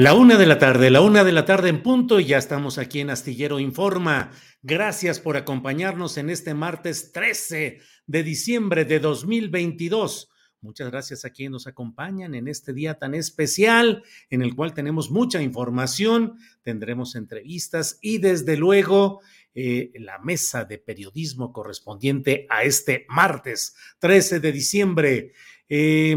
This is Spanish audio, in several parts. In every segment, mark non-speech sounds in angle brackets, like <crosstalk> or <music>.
La una de la tarde, la una de la tarde en punto y ya estamos aquí en Astillero Informa. Gracias por acompañarnos en este martes 13 de diciembre de 2022. Muchas gracias a quienes nos acompañan en este día tan especial en el cual tenemos mucha información, tendremos entrevistas y desde luego eh, la mesa de periodismo correspondiente a este martes 13 de diciembre. Eh,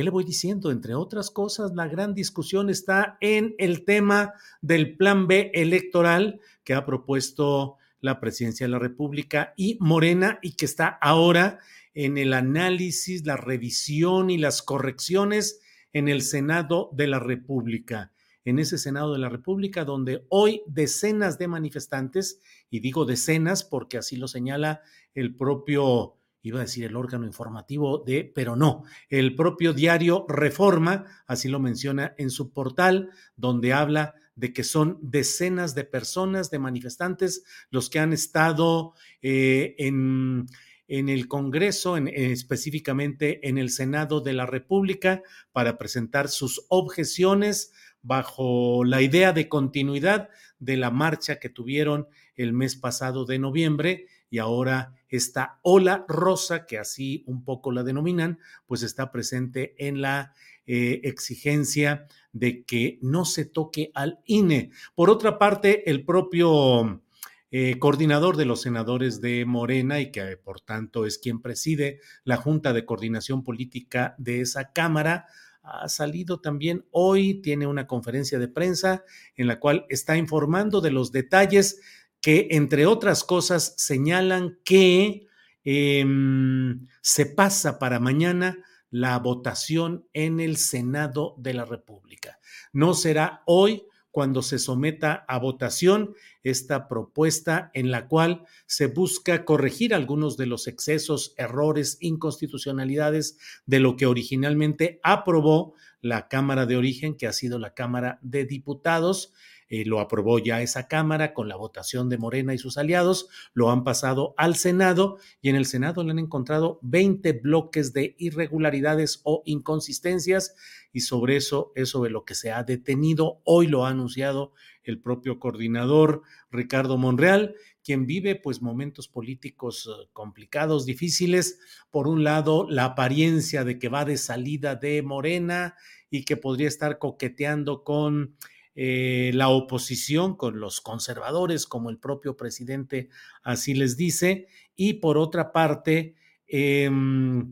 ¿Qué le voy diciendo? Entre otras cosas, la gran discusión está en el tema del plan B electoral que ha propuesto la presidencia de la República y Morena y que está ahora en el análisis, la revisión y las correcciones en el Senado de la República. En ese Senado de la República, donde hoy decenas de manifestantes, y digo decenas porque así lo señala el propio iba a decir el órgano informativo de, pero no, el propio diario Reforma, así lo menciona en su portal, donde habla de que son decenas de personas, de manifestantes, los que han estado eh, en, en, el Congreso, en, específicamente en el Senado de la República, para presentar sus objeciones bajo la idea de continuidad de la marcha que tuvieron el mes pasado de noviembre y ahora esta ola rosa, que así un poco la denominan, pues está presente en la eh, exigencia de que no se toque al INE. Por otra parte, el propio eh, coordinador de los senadores de Morena y que por tanto es quien preside la Junta de Coordinación Política de esa Cámara, ha salido también hoy, tiene una conferencia de prensa en la cual está informando de los detalles que, entre otras cosas, señalan que em, se pasa para mañana la votación en el Senado de la República. No será hoy cuando se someta a votación esta propuesta en la cual se busca corregir algunos de los excesos, errores, inconstitucionalidades de lo que originalmente aprobó la Cámara de Origen, que ha sido la Cámara de Diputados, eh, lo aprobó ya esa Cámara con la votación de Morena y sus aliados, lo han pasado al Senado y en el Senado le han encontrado 20 bloques de irregularidades o inconsistencias y sobre eso es sobre lo que se ha detenido. Hoy lo ha anunciado el propio coordinador Ricardo Monreal, quien vive pues momentos políticos eh, complicados, difíciles. Por un lado, la apariencia de que va de salida de Morena y que podría estar coqueteando con eh, la oposición con los conservadores, como el propio presidente así les dice, y por otra parte, em,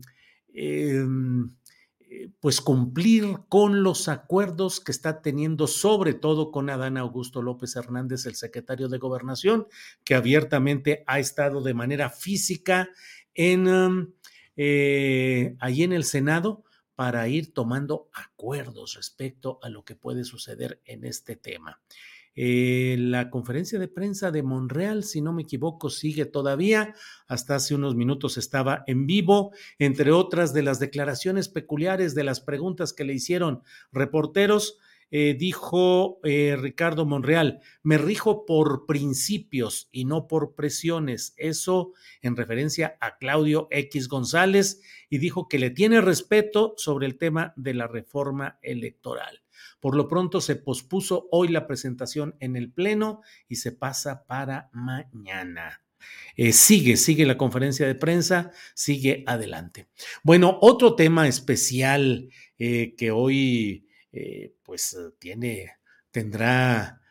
em, eh, pues cumplir con los acuerdos que está teniendo, sobre todo con Adán Augusto López Hernández, el secretario de Gobernación, que abiertamente ha estado de manera física en, em, eh, ahí en el Senado para ir tomando acuerdos respecto a lo que puede suceder en este tema. Eh, la conferencia de prensa de Monreal, si no me equivoco, sigue todavía. Hasta hace unos minutos estaba en vivo, entre otras de las declaraciones peculiares de las preguntas que le hicieron reporteros. Eh, dijo eh, Ricardo Monreal, me rijo por principios y no por presiones. Eso en referencia a Claudio X González y dijo que le tiene respeto sobre el tema de la reforma electoral. Por lo pronto se pospuso hoy la presentación en el Pleno y se pasa para mañana. Eh, sigue, sigue la conferencia de prensa, sigue adelante. Bueno, otro tema especial que hoy eh, pues tiene, tendrá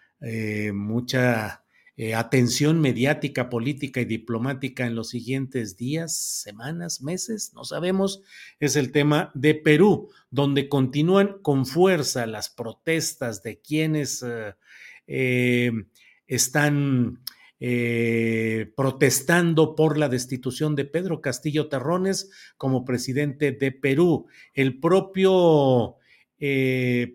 mucha eh, atención mediática, política y diplomática en los siguientes días, semanas, meses, no sabemos, es el tema de Perú, donde continúan con fuerza las protestas de quienes eh, eh, están protestando por la destitución de Pedro Castillo Terrones como presidente de Perú. El propio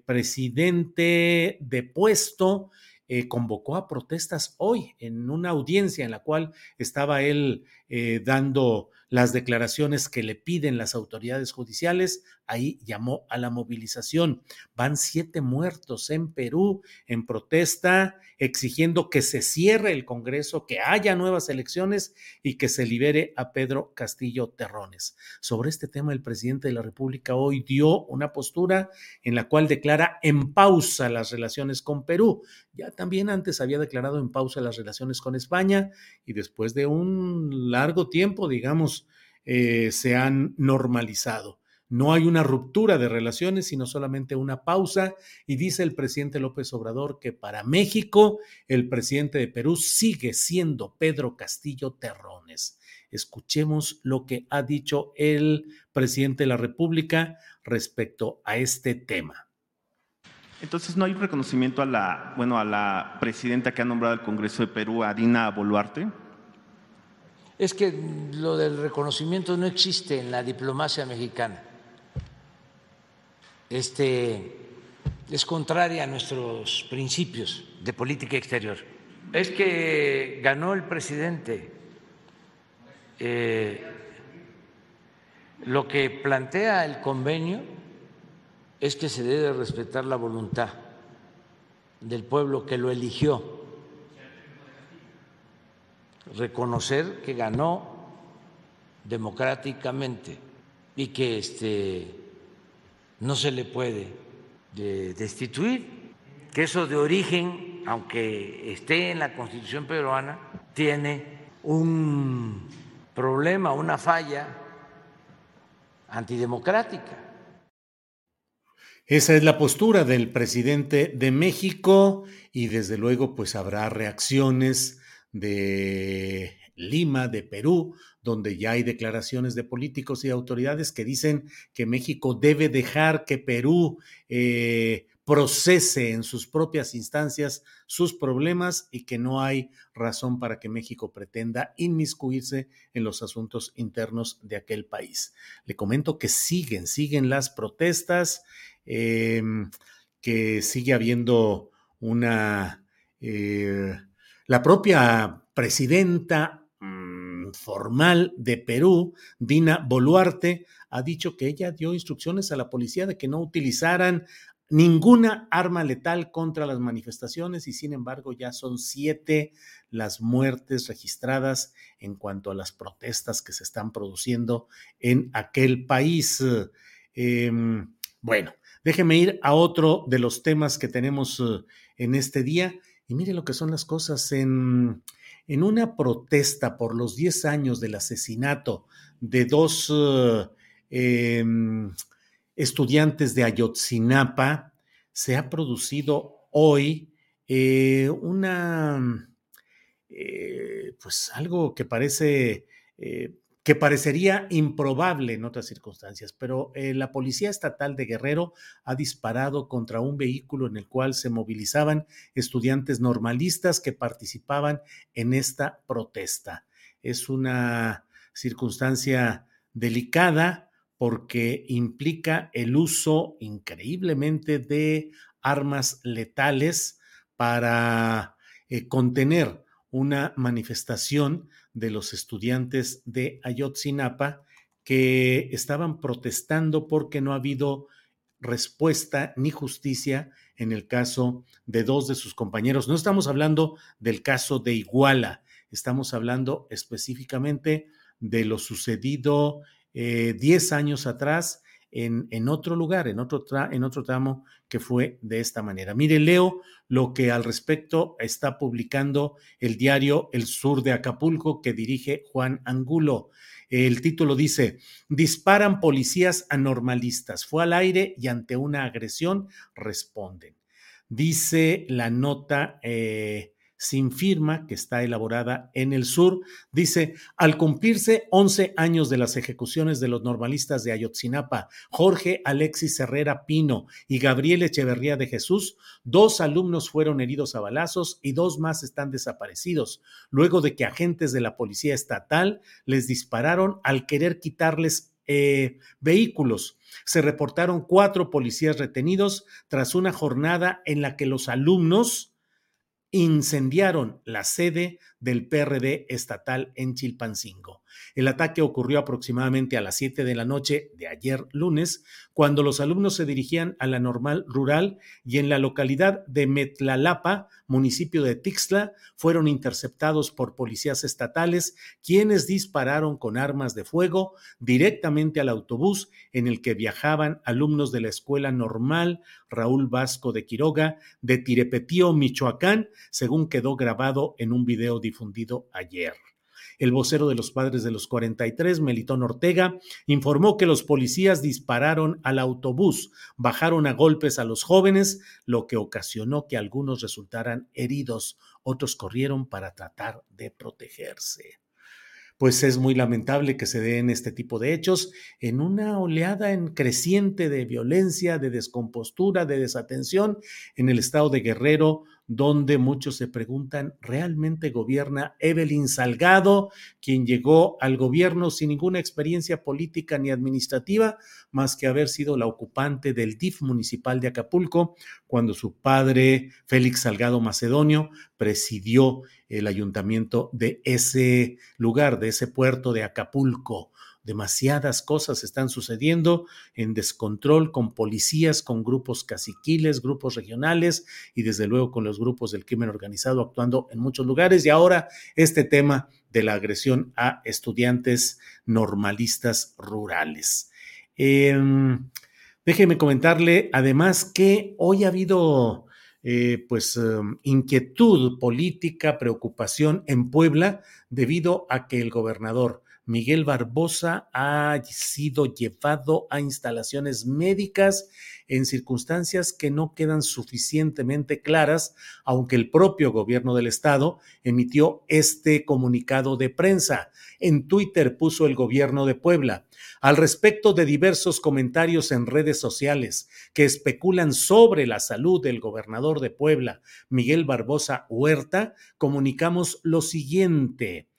presidente depuesto eh, convocó a protestas hoy en una audiencia en la cual estaba él eh, dando las declaraciones que le piden las autoridades judiciales ahí llamó a la movilización. Van siete muertos en Perú en protesta, exigiendo que se cierre el Congreso, que haya nuevas elecciones y que se libere a Pedro Castillo Terrones. Sobre este tema, el presidente de la República hoy dio una postura en la cual declara en pausa las relaciones con Perú. Ya también antes había declarado en pausa las relaciones con España y después de un tiempo, digamos, eh, se han normalizado. No hay una ruptura de relaciones, sino solamente una pausa. Y dice el presidente López Obrador que para México el presidente de Perú sigue siendo Pedro Castillo Terrones. Escuchemos lo que ha dicho el presidente de la República respecto a este tema. Entonces no hay reconocimiento a la, bueno, a la presidenta que ha nombrado el Congreso de Perú, a Dina Boluarte. Es que lo del reconocimiento no existe en la diplomacia mexicana este, es contraria a nuestros principios de política exterior. Es que ganó el presidente. Eh, lo que plantea el convenio es que se debe respetar la voluntad del pueblo que lo eligió, reconocer que ganó democráticamente y que este no se le puede destituir, que eso de origen, aunque esté en la constitución peruana, tiene un problema, una falla antidemocrática. Esa es la postura del presidente de México y desde luego pues habrá reacciones de Lima, de Perú, donde ya hay declaraciones de políticos y autoridades que dicen que México debe dejar que Perú eh, procese en sus propias instancias sus problemas y que no hay razón para que México pretenda inmiscuirse en los asuntos internos de aquel país. Le comento que siguen, siguen las protestas, em, que sigue habiendo una... Eh, la propia presidenta formal de Perú, Dina Boluarte, ha dicho que ella dio instrucciones a la policía de que no utilizaran ninguna arma letal contra las manifestaciones y sin embargo ya son siete las muertes registradas en cuanto a las protestas que se están produciendo en aquel país. Em, bueno, déjeme ir a otro de los temas que tenemos eh, en este día mire lo que son las cosas en en una protesta por los 10 años del asesinato de dos eh, em, estudiantes de Ayotzinapa, se ha producido hoy eh, una, eh, pues algo que parece que parecería improbable en otras circunstancias, pero eh, la Policía Estatal de Guerrero ha disparado contra un vehículo en el cual se movilizaban estudiantes normalistas que participaban en esta protesta. Es una circunstancia delicada porque implica el uso increíblemente de armas letales para eh, contener una manifestación de los estudiantes de Ayotzinapa que estaban protestando porque no ha habido respuesta ni justicia en el caso de dos de sus compañeros. No estamos hablando del caso de Iguala, estamos hablando específicamente de lo sucedido 10 eh, años atrás en, otro lugar, en otro, en otro tramo que fue de esta manera. Mire, leo lo que al respecto está publicando el diario El Sur de Acapulco que dirige Juan Angulo. El título dice, disparan policías anormalistas. Fue al aire y ante una agresión responden. Dice la nota, eh, sin firma que está elaborada en el sur. Dice, al cumplirse 11 años de las ejecuciones de los normalistas de Ayotzinapa, Jorge Alexis Herrera Pino y Gabriel Echeverría de Jesús, dos alumnos fueron heridos a balazos y dos más están desaparecidos, luego de que agentes de la Policía Estatal les dispararon al querer quitarles eh, vehículos. Se reportaron cuatro policías retenidos tras una jornada en la que los alumnos incendiaron la sede del PRD estatal en Chilpancingo. El ataque ocurrió aproximadamente a las 7 de la noche de ayer lunes, cuando los alumnos se dirigían a la normal rural y en la localidad de Metlalapa, municipio de Tixla, fueron interceptados por policías estatales, quienes dispararon con armas de fuego directamente al autobús en el que viajaban alumnos de la Escuela Normal Raúl Vasco de Quiroga de Tirepetío, Michoacán, según quedó grabado en un video difundido ayer. El vocero de los padres de los 43, Melitón Ortega, informó que los policías dispararon al autobús, bajaron a golpes a los jóvenes, lo que ocasionó que algunos resultaran heridos, otros corrieron para tratar de protegerse. Pues es muy lamentable que se den este tipo de hechos en una oleada en creciente de violencia, de descompostura, de desatención en el estado de Guerrero, donde muchos se preguntan, ¿realmente gobierna Evelyn Salgado, quien llegó al gobierno sin ninguna experiencia política ni administrativa, más que haber sido la ocupante del DIF municipal de Acapulco, cuando su padre, Félix Salgado Macedonio, presidió el ayuntamiento de ese lugar, de ese puerto de Acapulco? Demasiadas cosas están sucediendo en descontrol con policías, con grupos caciquiles, grupos regionales y desde luego con los grupos del crimen organizado actuando en muchos lugares. Y ahora este tema de la agresión a estudiantes normalistas rurales. Em, déjeme comentarle además que hoy ha habido eh, pues em, inquietud política, preocupación en Puebla debido a que el gobernador Miguel Barbosa ha sido llevado a instalaciones médicas en circunstancias que no quedan suficientemente claras, aunque el propio gobierno del estado emitió este comunicado de prensa. En Twitter puso el gobierno de Puebla. Al respecto de diversos comentarios en redes sociales que especulan sobre la salud del gobernador de Puebla, Miguel Barbosa Huerta, comunicamos lo siguiente.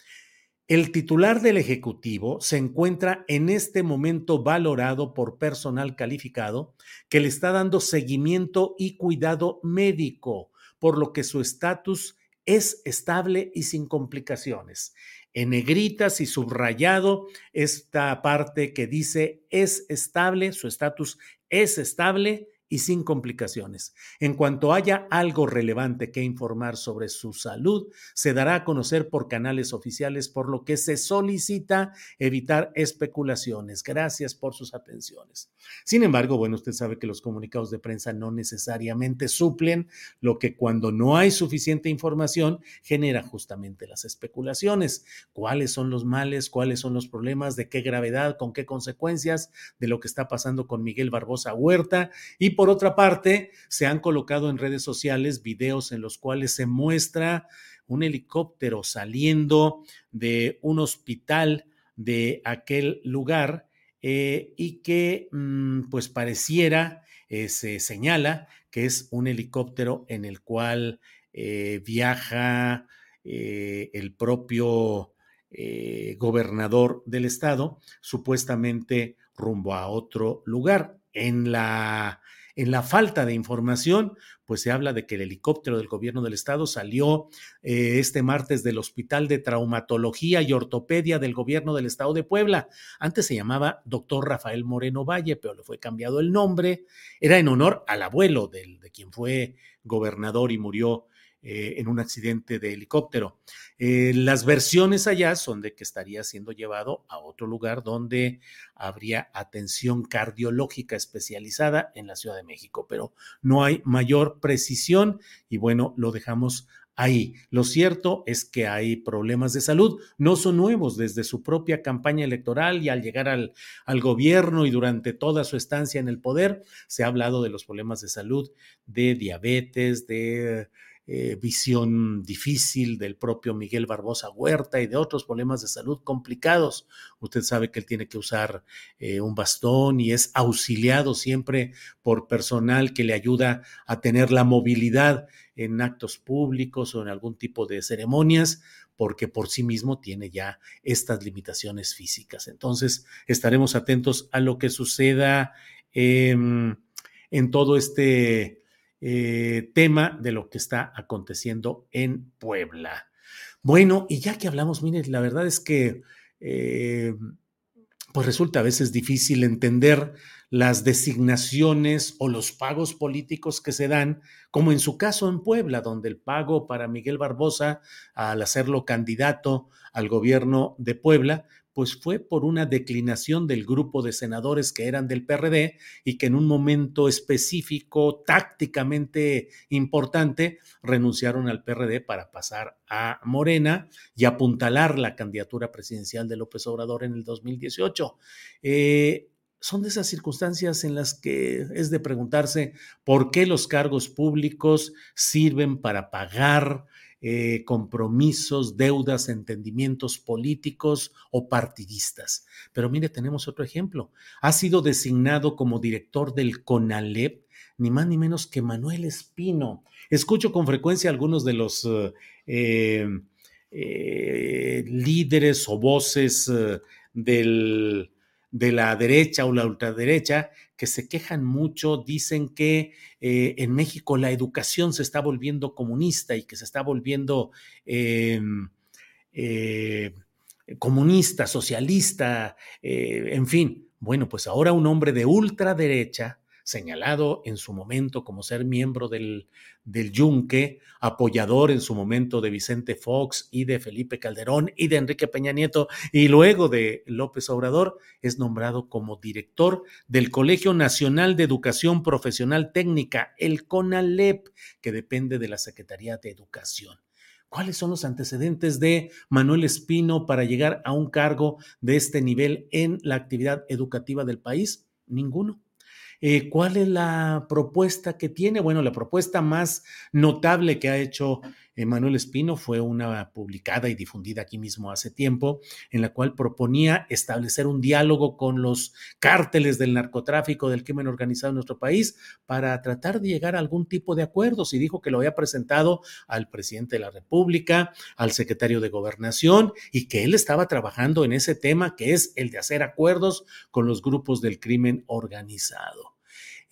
El titular del Ejecutivo se encuentra en este momento valorado por personal calificado que le está dando seguimiento y cuidado médico, por lo que su estatus es estable y sin complicaciones. En negritas y subrayado esta parte que dice es estable, su estatus es estable y sin complicaciones. En cuanto haya algo relevante que informar sobre su salud, se dará a conocer por canales oficiales, por lo que se solicita evitar especulaciones. Gracias por sus atenciones. Sin embargo, bueno, usted sabe que los comunicados de prensa no necesariamente suplen lo que cuando no hay suficiente información genera justamente las especulaciones. ¿Cuáles son los males? ¿Cuáles son los problemas? ¿De qué gravedad? ¿Con qué consecuencias? De lo que está pasando con Miguel Barbosa Huerta y por otra parte, se han colocado en redes sociales videos en los cuales se muestra un helicóptero saliendo de un hospital de aquel lugar eh, y que mm, pues pareciera, eh, se señala que es un helicóptero en el cual eh, viaja el propio gobernador del estado, supuestamente rumbo a otro lugar. En la, en la falta de información, pues se habla de que el helicóptero del gobierno del estado salió eh, este martes del Hospital de Traumatología y Ortopedia del gobierno del estado de Puebla. Antes se llamaba doctor Rafael Moreno Valle, pero le fue cambiado el nombre. Era en honor al abuelo del, de quien fue gobernador y murió eh, en un accidente de helicóptero. Eh, las versiones allá son de que estaría siendo llevado a otro lugar donde habría atención cardiológica especializada en la Ciudad de México, pero no hay mayor precisión y bueno, lo dejamos ahí. Lo cierto es que hay problemas de salud, no son nuevos desde su propia campaña electoral y al llegar al, al, gobierno y durante toda su estancia en el poder, se ha hablado de los problemas de salud, de diabetes, de eh, visión difícil del propio Miguel Barbosa Huerta y de otros problemas de salud complicados. Usted sabe que él tiene que usar eh, un bastón y es auxiliado siempre por personal que le ayuda a tener la movilidad en actos públicos o en algún tipo de ceremonias porque por sí mismo tiene ya estas limitaciones físicas. Entonces, estaremos atentos a lo que suceda en todo este eh, tema de lo que está aconteciendo en Puebla. Bueno, y ya que hablamos, mire, la verdad es que eh, pues resulta a veces difícil entender las designaciones o los pagos políticos que se dan, como en su caso en Puebla, donde el pago para Miguel Barbosa al hacerlo candidato al gobierno de Puebla, pues fue por una declinación del grupo de senadores que eran del PRD y que en un momento específico, tácticamente importante, renunciaron al PRD para pasar a Morena y apuntalar la candidatura presidencial de López Obrador en el 2018. Eh, son de esas circunstancias en las que es de preguntarse por qué los cargos públicos sirven para pagar eh, compromisos, deudas, entendimientos políticos o partidistas. Pero mire, tenemos otro ejemplo. Ha sido designado como director del CONALEP ni más ni menos que Manuel Espino. Escucho con frecuencia algunos de los eh, eh, líderes o voces del de la derecha o la ultraderecha que se quejan mucho, dicen que eh, en México la educación se está volviendo comunista y que se está volviendo em, eh, comunista, socialista, eh, en fin. Bueno, pues ahora un hombre de ultraderecha señalado en su momento como ser miembro del, del Yunque, apoyador en su momento de Vicente Fox y de Felipe Calderón y de Enrique Peña Nieto y luego de López Obrador, es nombrado como director del Colegio Nacional de Educación Profesional Técnica, el CONALEP, que depende de la Secretaría de Educación. ¿Cuáles son los antecedentes de Manuel Espino para llegar a un cargo de este nivel en la actividad educativa del país? Ninguno. Eh, ¿Cuál es la propuesta que tiene? Bueno, la propuesta más notable que ha hecho Manuel Espino fue una publicada y difundida aquí mismo hace tiempo, en la cual proponía establecer un diálogo con los cárteles del narcotráfico, del crimen organizado en nuestro país, para tratar de llegar a algún tipo de acuerdos. Y dijo que lo había presentado al presidente de la República, al secretario de Gobernación, y que él estaba trabajando en ese tema que es el de hacer acuerdos con los grupos del crimen organizado.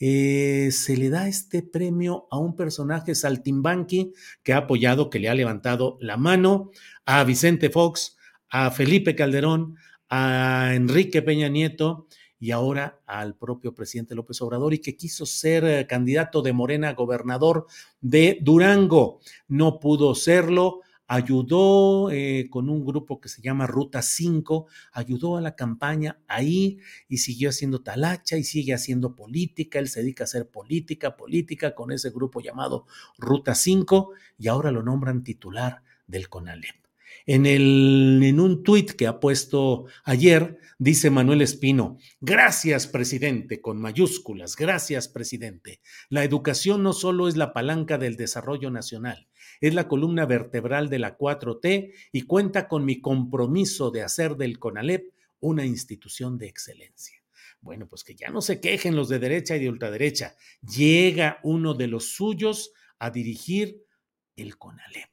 Eh, se le da este premio a un personaje saltimbanqui que ha apoyado, que le ha levantado la mano a Vicente Fox, a Felipe Calderón, a Enrique Peña Nieto y ahora al propio presidente López Obrador y que quiso ser eh, candidato de Morena a gobernador de Durango. No pudo serlo ayudó eh, con un grupo que se llama Ruta 5, ayudó a la campaña ahí y siguió haciendo talacha y sigue haciendo política, él se dedica a hacer política, política con ese grupo llamado Ruta 5 y ahora lo nombran titular del CONALEP. En, el, en un tuit que ha puesto ayer, dice Manuel Espino, gracias presidente, con mayúsculas, gracias presidente. La educación no solo es la palanca del desarrollo nacional, es la columna vertebral de la 4T y cuenta con mi compromiso de hacer del CONALEP una institución de excelencia. Bueno, pues que ya no se quejen los de derecha y de ultraderecha. Llega uno de los suyos a dirigir el CONALEP.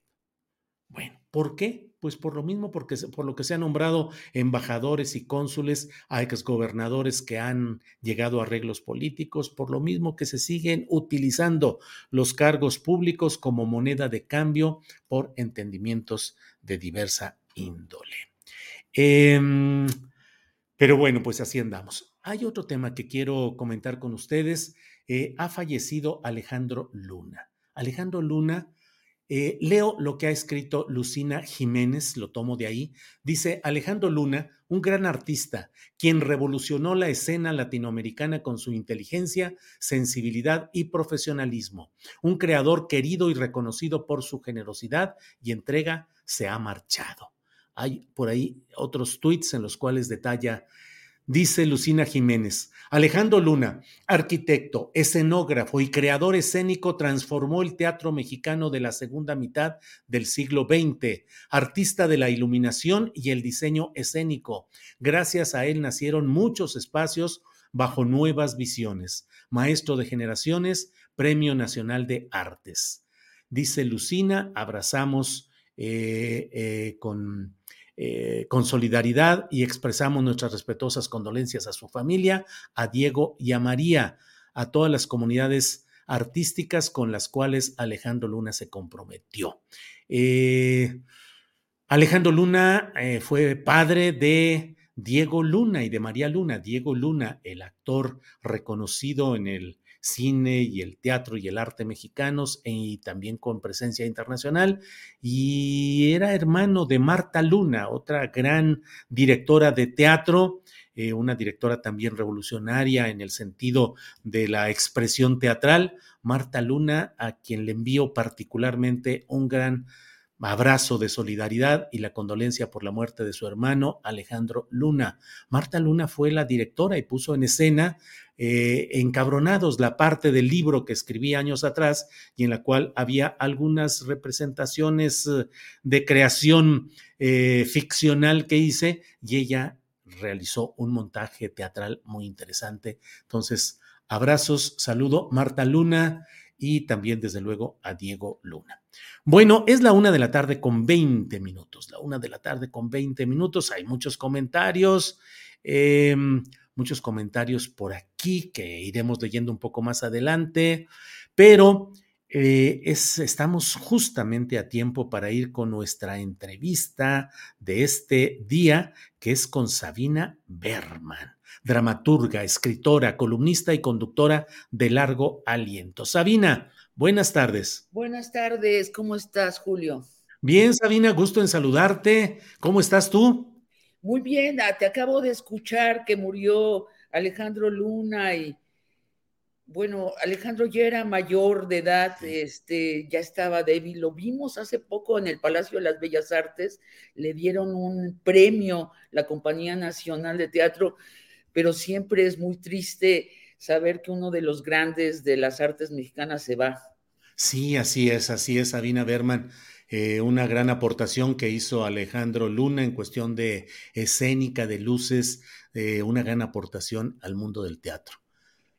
Bueno, ¿por qué? Pues por lo mismo, porque, por lo que se han nombrado embajadores y cónsules a exgobernadores que han llegado a arreglos políticos, por lo mismo que se siguen utilizando los cargos públicos como moneda de cambio por entendimientos de diversa índole. Em, pero bueno, pues así andamos. Hay otro tema que quiero comentar con ustedes. Eh, ha fallecido Alejandro Luna. Alejandro Luna eh, leo lo que ha escrito Lucina Jiménez, lo tomo de ahí. Dice Alejandro Luna, un gran artista, quien revolucionó la escena latinoamericana con su inteligencia, sensibilidad y profesionalismo. Un creador querido y reconocido por su generosidad y entrega, se ha marchado. Hay por ahí otros tweets en los cuales detalla dice Lucina Jiménez. Alejandro Luna, arquitecto, escenógrafo y creador escénico, transformó el teatro mexicano de la segunda mitad del siglo XX, artista de la iluminación y el diseño escénico. Gracias a él nacieron muchos espacios bajo nuevas visiones. Maestro de generaciones, Premio Nacional de Artes. Dice Lucina, abrazamos eh, eh, con eh, con solidaridad y expresamos nuestras respetuosas condolencias a su familia, a Diego y a María, a todas las comunidades artísticas con las cuales Alejandro Luna se comprometió. Eh, Alejandro Luna eh, fue padre de Diego Luna y de María Luna. Diego Luna, el actor reconocido en el cine y el teatro y el arte mexicanos y también con presencia internacional. Y era hermano de Marta Luna, otra gran directora de teatro, eh, una directora también revolucionaria en el sentido de la expresión teatral. Marta Luna, a quien le envío particularmente un gran abrazo de solidaridad y la condolencia por la muerte de su hermano Alejandro Luna. Marta Luna fue la directora y puso en escena eh, Encabronados, la parte del libro que escribí años atrás y en la cual había algunas representaciones eh, de creación eh, ficcional que hice y ella realizó un montaje teatral muy interesante. Entonces, abrazos, saludo, Marta Luna y también, desde luego, a Diego Luna. Bueno, es la una de la tarde con 20 minutos, la una de la tarde con 20 minutos. Hay muchos comentarios, em, muchos comentarios por aquí que iremos leyendo un poco más adelante, pero eh, estamos justamente a tiempo para ir con nuestra entrevista de este día, que es con Sabina Berman dramaturga, escritora, columnista y conductora de largo aliento. Sabina, buenas tardes. Buenas tardes, ¿cómo estás, Julio? Bien, Sabina, gusto en saludarte. ¿Cómo estás tú? Muy bien, ah, te acabo de escuchar que murió Alejandro Luna y bueno, Alejandro ya era mayor de edad, este, ya estaba débil. Lo vimos hace poco en el Palacio de las Bellas Artes, le dieron un premio la Compañía Nacional de Teatro pero siempre es muy triste saber que uno de los grandes de las artes mexicanas se va. Sí, así es, así es, Sabina Berman. Eh, una gran aportación que hizo Alejandro Luna en cuestión de escénica, de luces, eh, una gran aportación al mundo del teatro.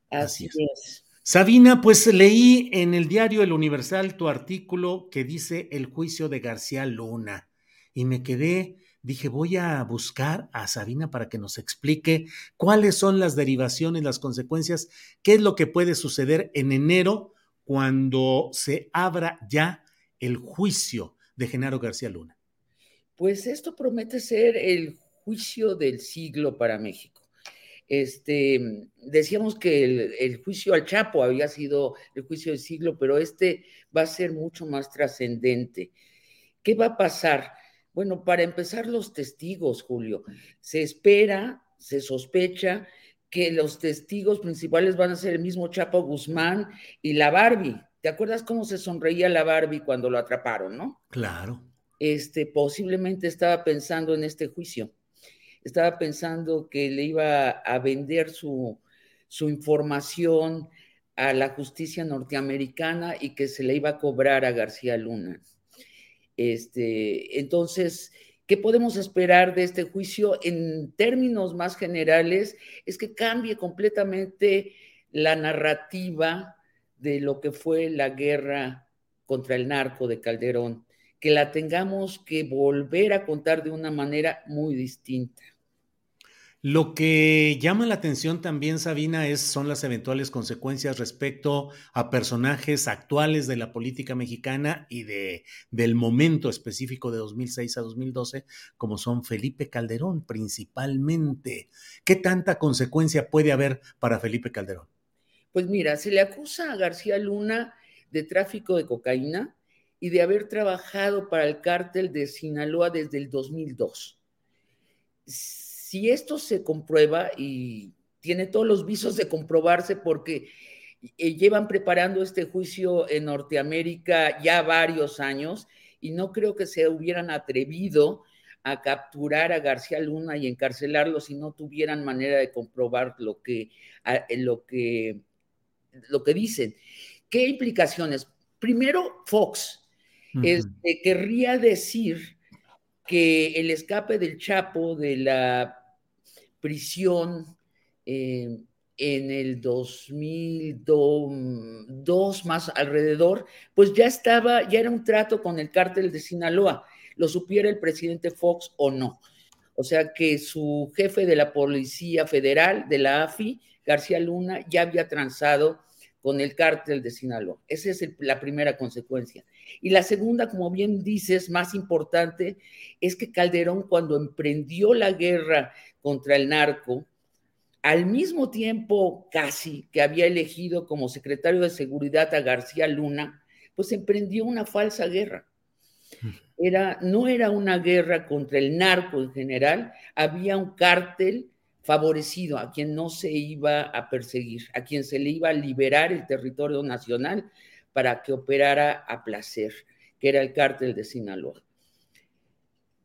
Así, es. Sabina, pues leí en el diario El Universal tu artículo que dice El juicio de García Luna y me quedé dije, voy a buscar a Sabina para que nos explique cuáles son las derivaciones, las consecuencias, qué es lo que puede suceder en enero cuando se abra ya el juicio de Genaro García Luna. Pues esto promete ser el juicio del siglo para México. Este, decíamos que el, el, juicio al Chapo había sido el juicio del siglo, pero este va a ser mucho más trascendente. ¿Qué va a pasar? Bueno, para empezar, los testigos, Julio. Se espera, se sospecha que los testigos principales van a ser el mismo Chapo Guzmán y la Barbie. ¿Te acuerdas cómo se sonreía la Barbie cuando lo atraparon, no? Claro. Este, posiblemente estaba pensando en este juicio. Estaba pensando que le iba a vender su, su información a la justicia norteamericana y que se le iba a cobrar a García Luna. Este, entonces, ¿qué podemos esperar de este juicio en términos más generales? Es que cambie completamente la narrativa de lo que fue la guerra contra el narco de Calderón, que la tengamos que volver a contar de una manera muy distinta. Lo que llama la atención también, Sabina, es, son las eventuales consecuencias respecto a personajes actuales de la política mexicana y de, del momento específico de 2006 a 2012, como son Felipe Calderón principalmente. ¿Qué tanta consecuencia puede haber para Felipe Calderón? Pues mira, se le acusa a García Luna de tráfico de cocaína y de haber trabajado para el cártel de Sinaloa desde el 2002 si esto se comprueba y tiene todos los visos de comprobarse porque eh, llevan preparando este juicio en Norteamérica ya varios años y no creo que se hubieran atrevido a capturar a García Luna y encarcelarlo si no tuvieran manera de comprobar lo que, lo que, lo que dicen. ¿Qué implicaciones? Primero, Fox este, querría decir que el escape del Chapo de la prisión eh, en el 2002 más alrededor, pues ya estaba, ya era un trato con el cártel de Sinaloa, lo supiera el presidente Fox o no. O sea que su jefe de la Policía Federal, de la AFI, García Luna, ya había transado con el cártel de Sinaloa. Esa es la primera consecuencia. Y la segunda, como bien dices, más importante, es que Calderón cuando emprendió la guerra contra el narco, al mismo tiempo casi que había elegido como secretario de seguridad a García Luna, pues emprendió una falsa guerra. Era, no era una guerra contra el narco en general, había un cártel favorecido a quien no se iba a perseguir, a quien se le iba a liberar el territorio nacional para que operara a placer, que era el cártel de Sinaloa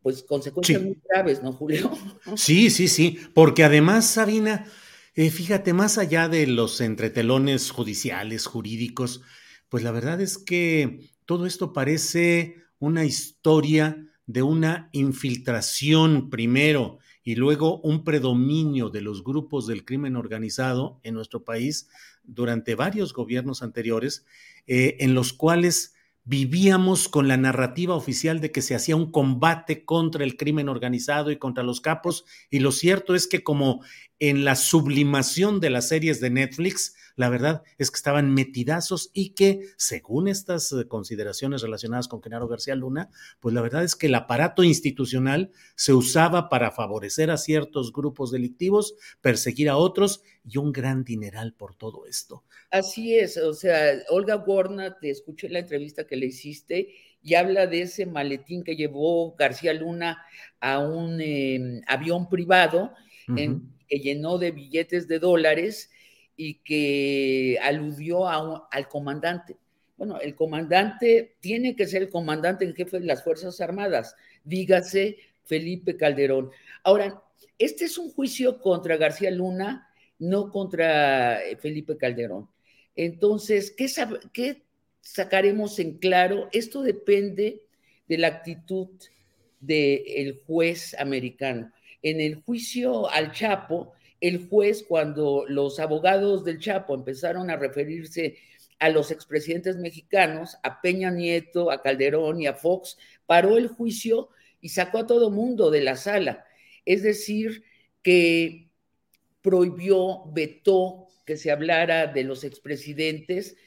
pues consecuencias muy graves, ¿no, Julio? Sí, sí, sí, porque además, Sabina, eh, fíjate, más allá de los entretelones judiciales, jurídicos, pues la verdad es que todo esto parece una historia de una infiltración primero y luego un predominio de los grupos del crimen organizado en nuestro país durante varios gobiernos anteriores, eh, en los cuales vivíamos con la narrativa oficial de que se hacía un combate contra el crimen organizado y contra los capos, y lo cierto es que como en la sublimación de las series de Netflix, la verdad es que estaban metidazos y que, según estas eh, consideraciones relacionadas con Genaro García Luna, pues la verdad es que el aparato institucional se usaba para favorecer a ciertos grupos delictivos, perseguir a otros y un gran dineral por todo esto. Así es, o sea, Olga Gorna, te escuché la entrevista que le hiciste y habla de ese maletín que llevó García Luna a un em, avión privado que llenó de billetes de dólares y que aludió al comandante. Bueno, el comandante tiene que ser el comandante en jefe de las Fuerzas Armadas, dígase Felipe Calderón. Ahora, este es un juicio contra García Luna, no contra eh, Felipe Calderón. Entonces, ¿qué, qué sacaremos en claro? Esto depende de la actitud del juez americano. En el juicio al Chapo, el juez, cuando los abogados del Chapo empezaron a referirse a los expresidentes mexicanos, a Peña Nieto, a Calderón y a Fox, paró el juicio y sacó a todo mundo de la sala. Es decir, que prohibió, vetó que se hablara de los expresidentes,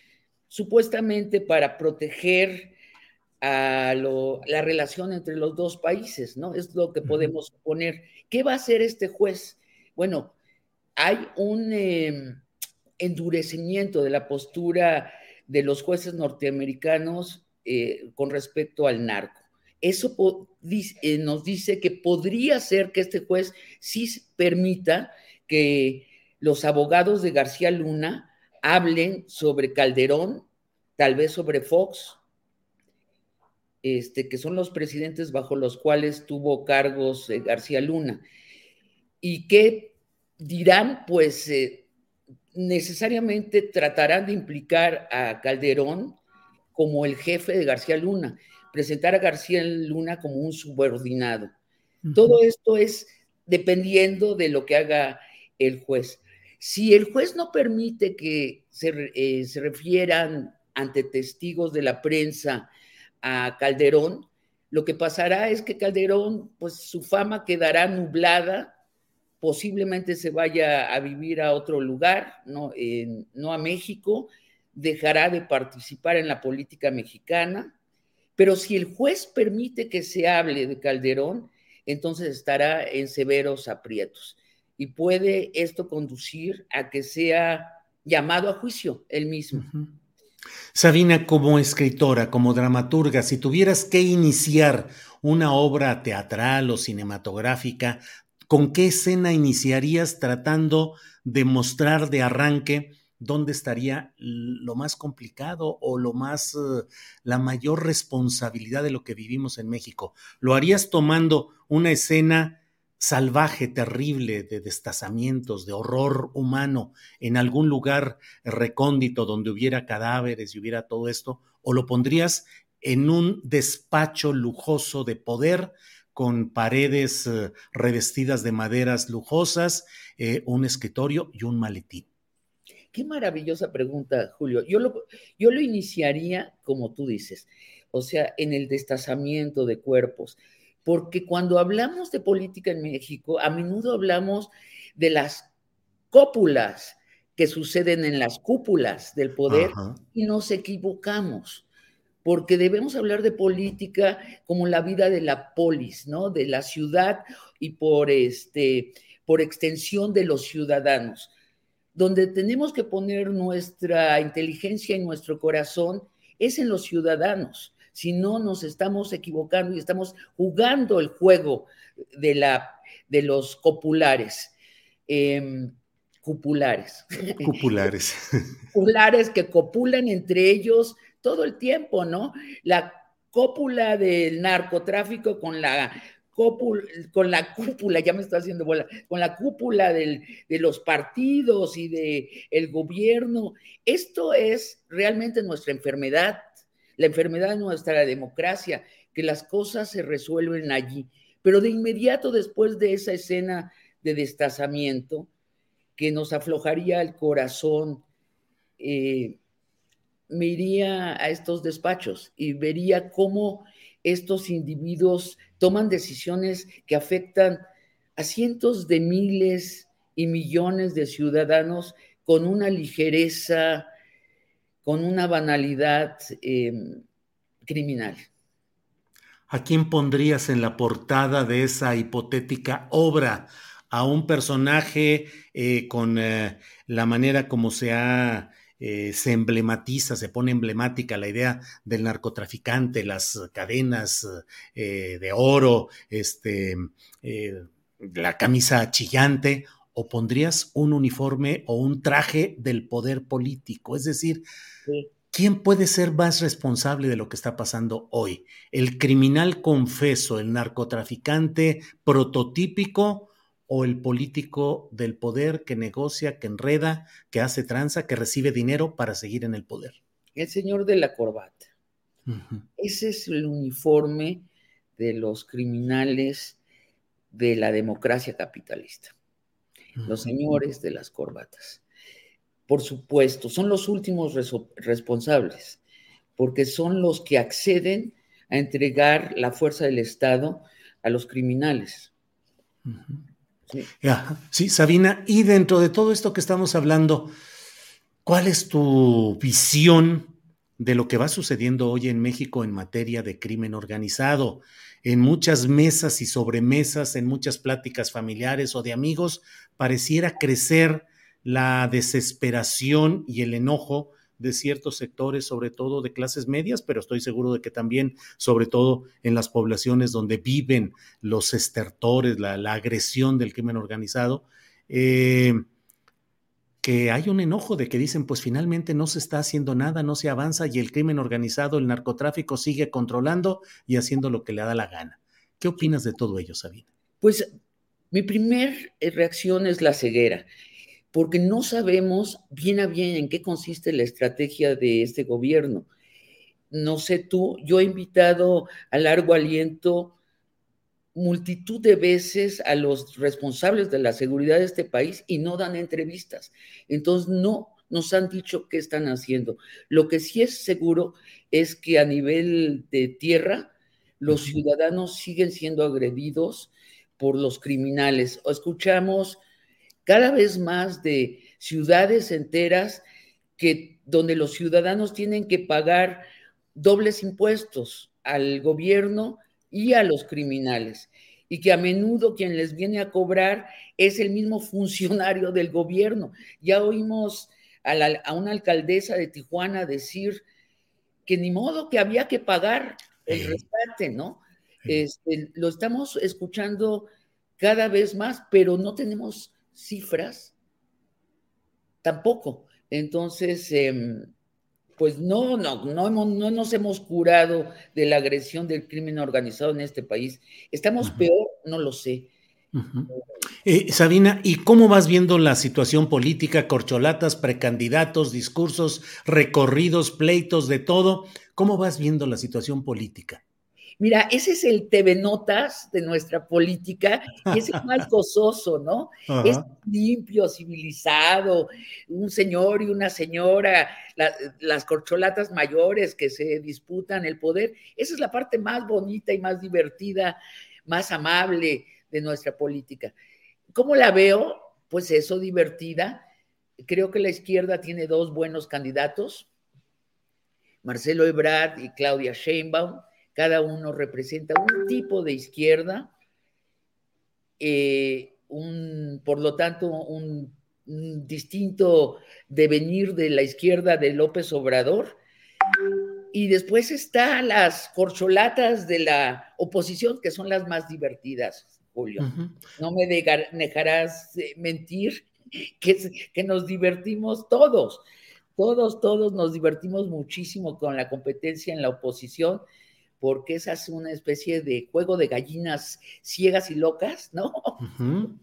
supuestamente para proteger a la relación entre los dos países, ¿no? Es lo que podemos suponer. ¿Qué va a hacer este juez? Bueno, hay un em, endurecimiento de la postura de los jueces norteamericanos eh, con respecto al narco. Eso eh, nos dice que podría ser que este juez sí permita que los abogados de García Luna hablen sobre Calderón, tal vez sobre Fox, este, que son los presidentes bajo los cuales tuvo cargos eh, García Luna, y que dirán, pues eh, necesariamente tratarán de implicar a Calderón como el jefe de García Luna, presentar a García Luna como un subordinado. Todo esto es dependiendo de lo que haga el juez. Si el juez no permite que se, eh, se refieran ante testigos de la prensa a Calderón, Lo que pasará es que Calderón, pues su fama quedará nublada, posiblemente se vaya a vivir a otro lugar, no, a México, dejará de participar en la política mexicana, pero si el juez permite que se hable de Calderón, entonces estará en severos aprietos y puede esto conducir a que sea llamado a juicio él mismo. Sabina, como escritora, como dramaturga, si tuvieras que iniciar una obra teatral o cinematográfica, ¿con qué escena iniciarías tratando de mostrar de arranque dónde estaría lo más complicado o lo más, eh, la mayor responsabilidad de lo que vivimos en México? ¿Lo harías tomando una escena salvaje, terrible, de destazamientos, de horror humano, en algún lugar recóndito donde hubiera cadáveres y hubiera todo esto, o lo pondrías en un despacho lujoso de poder con paredes eh, revestidas de maderas lujosas, eh, un escritorio y un maletín. Qué maravillosa pregunta, Julio. Yo lo, yo lo iniciaría como tú dices, o sea, en el destazamiento de cuerpos, porque cuando hablamos de política en México, a menudo hablamos de las cópulas que suceden en las cúpulas del poder y nos equivocamos, porque debemos hablar de política como la vida de la polis, ¿no? De la ciudad y por este por extensión de los ciudadanos, donde tenemos que poner nuestra inteligencia y nuestro corazón es en los ciudadanos si no nos estamos equivocando y estamos jugando el juego de, la, de los copulares. Em, cupulares. Cupulares. <laughs> Cupulares que copulan entre ellos todo el tiempo, ¿no? La cópula del narcotráfico con la con la cúpula, ya me está haciendo bola, con la cúpula de los partidos y del el gobierno. Esto es realmente nuestra enfermedad la enfermedad de nuestra democracia, que las cosas se resuelven allí. Pero de inmediato después de esa escena de destazamiento, que nos aflojaría el corazón, eh, me iría a estos despachos y vería cómo estos individuos toman decisiones que afectan a cientos de miles y millones de ciudadanos con una ligereza con una banalidad em, criminal. ¿A quién pondrías en la portada de esa hipotética obra? ¿A un personaje eh, con eh, la manera como se ha eh, se emblematiza, se pone emblemática la idea del narcotraficante, las cadenas de oro, este, la camisa chillante, o pondrías un uniforme o un traje del poder político. Es decir, ¿quién puede ser más responsable de lo que está pasando hoy? ¿El criminal confeso, el narcotraficante prototípico o el político del poder que negocia, que enreda, que hace tranza, que recibe dinero para seguir en el poder? El señor de la corbata. Ese es el uniforme de los criminales de la democracia capitalista los señores de las corbatas. Por supuesto, son los últimos responsables, porque son los que acceden a entregar la fuerza del Estado a los criminales. Sí. Sabina, y dentro de todo esto que estamos hablando, ¿cuál es tu visión de lo que va sucediendo hoy en México en materia de crimen organizado? en muchas mesas y sobremesas, en muchas pláticas familiares o de amigos, pareciera crecer la desesperación y el enojo de ciertos sectores, sobre todo de clases medias, pero estoy seguro de que también, sobre todo en las poblaciones donde viven los estertores, la, agresión del crimen organizado, eh, que hay un enojo de que dicen, pues finalmente no se está haciendo nada, no se avanza y el crimen organizado, el narcotráfico sigue controlando y haciendo lo que le da la gana. ¿Qué opinas de todo ello, Sabina? Pues mi primer eh, reacción es la ceguera, porque no sabemos bien a bien en qué consiste la estrategia de este gobierno. No sé tú, yo he invitado a largo aliento multitud de veces a los responsables de la seguridad de este país y no dan entrevistas. Entonces, no nos han dicho qué están haciendo. Lo que sí es seguro es que a nivel de tierra, los ciudadanos siguen siendo agredidos por los criminales. Escuchamos cada vez más de ciudades enteras que donde los ciudadanos tienen que pagar dobles impuestos al gobierno y a los criminales y que a menudo quien les viene a cobrar es el mismo <laughs> funcionario del gobierno. Ya oímos a, una alcaldesa de Tijuana decir que ni modo que había que pagar el rescate, ¿no? Este, lo estamos escuchando cada vez más, pero no tenemos cifras tampoco. Entonces, em, pues no, no, no, no, nos hemos curado de la agresión del crimen organizado en este país. ¿Estamos peor? No lo sé. Eh, Sabina, ¿y cómo vas viendo la situación política, corcholatas, precandidatos, discursos, recorridos, pleitos, de todo? ¿Cómo vas viendo la situación política? Mira, ese es el TV Notas de nuestra política y es el más <laughs> gozoso, ¿no? Es limpio, civilizado, un señor y una señora, las corcholatas mayores que se disputan el poder. Esa es la parte más bonita y más divertida, más amable de nuestra política. ¿Cómo la veo? Pues eso, divertida. Creo que la izquierda tiene dos buenos candidatos, Marcelo Ebrard y Claudia Sheinbaum cada uno representa un tipo de izquierda, eh, un, por lo tanto, un, distinto devenir de la izquierda de López Obrador. Y después están las corcholatas de la oposición, que son las más divertidas, Julio. No me dejarás eh, mentir que, que nos divertimos todos, todos, todos nos divertimos muchísimo con la competencia en la oposición porque esa es una especie de juego de gallinas ciegas y locas, ¿no? <laughs>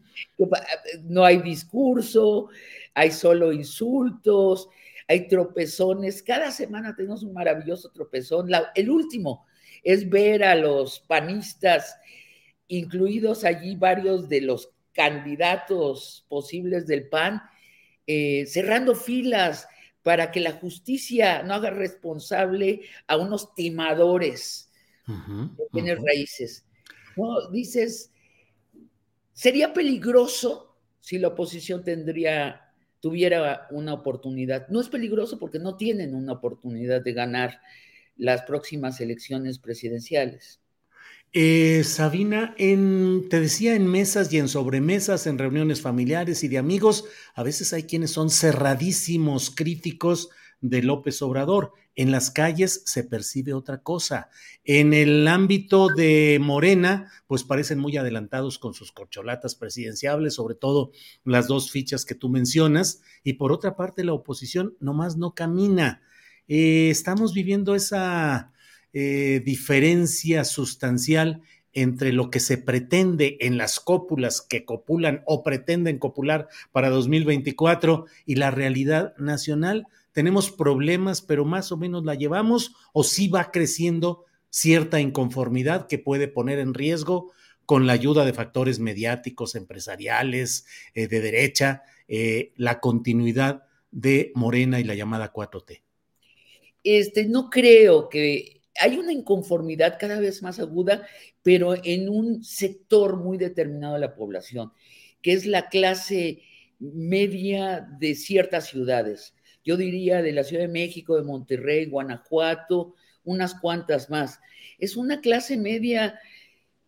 No hay discurso, hay solo insultos, hay tropezones. Cada semana tenemos un maravilloso tropezón. el último es ver a los panistas, incluidos allí varios de los candidatos posibles del PAN, eh, cerrando filas para que la justicia no haga responsable a unos timadores tiene raíces. ¿no? Dices, sería peligroso si la oposición tendría, tuviera una oportunidad. No es peligroso porque no tienen una oportunidad de ganar las próximas elecciones presidenciales. Eh, Sabina, en, te decía en mesas y en sobremesas, en reuniones familiares y de amigos, a veces hay quienes son cerradísimos críticos de López Obrador. En las calles se percibe otra cosa. En el ámbito de Morena, pues parecen muy adelantados con sus corcholatas presidenciables, sobre todo las dos fichas que tú mencionas. Y por otra parte, la oposición nomás no camina. Eh, estamos viviendo esa eh, diferencia sustancial entre lo que se pretende en las cópulas que copulan o pretenden copular para 2024 y la realidad nacional tenemos problemas, pero más o menos la llevamos, o sí va creciendo cierta inconformidad que puede poner en riesgo con la ayuda de factores mediáticos, empresariales, eh, de derecha, eh, la continuidad de Morena y la llamada 4T? Este, no creo que hay una inconformidad cada vez más aguda, pero en un sector muy determinado de la población, que es la clase media de ciertas ciudades yo diría de la Ciudad de México, de Monterrey, Guanajuato, unas cuantas más. Es una clase media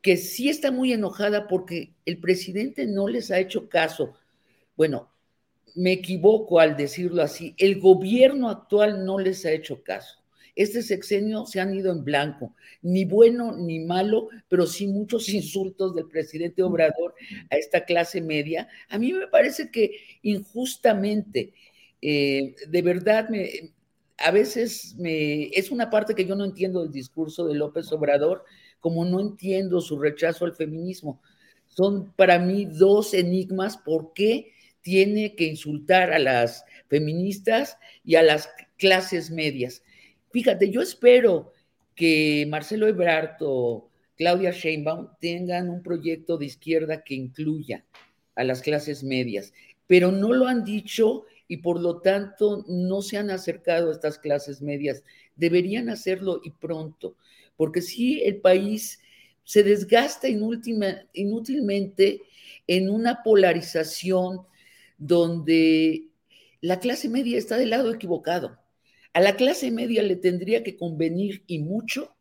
que sí está muy enojada porque el presidente no les ha hecho caso. Bueno, me equivoco al decirlo así, el gobierno actual no les ha hecho caso. Este sexenio se han ido en blanco, ni bueno ni malo, pero sí muchos insultos del presidente Obrador a esta clase media. A mí me parece que injustamente eh, de verdad, a veces me, es una parte que yo no entiendo del discurso de López Obrador, como no entiendo su rechazo al feminismo. Son para mí dos enigmas. ¿Por qué tiene que insultar a las feministas y a las clases medias? Fíjate, yo espero que Marcelo Ebrard o Claudia Sheinbaum tengan un proyecto de izquierda que incluya a las clases medias, pero no lo han dicho y por lo tanto no se han acercado a estas clases medias. Deberían hacerlo y pronto, porque sí el país se desgasta inútilmente en una polarización donde la clase media está del lado equivocado. A la clase media le tendría que convenir y mucho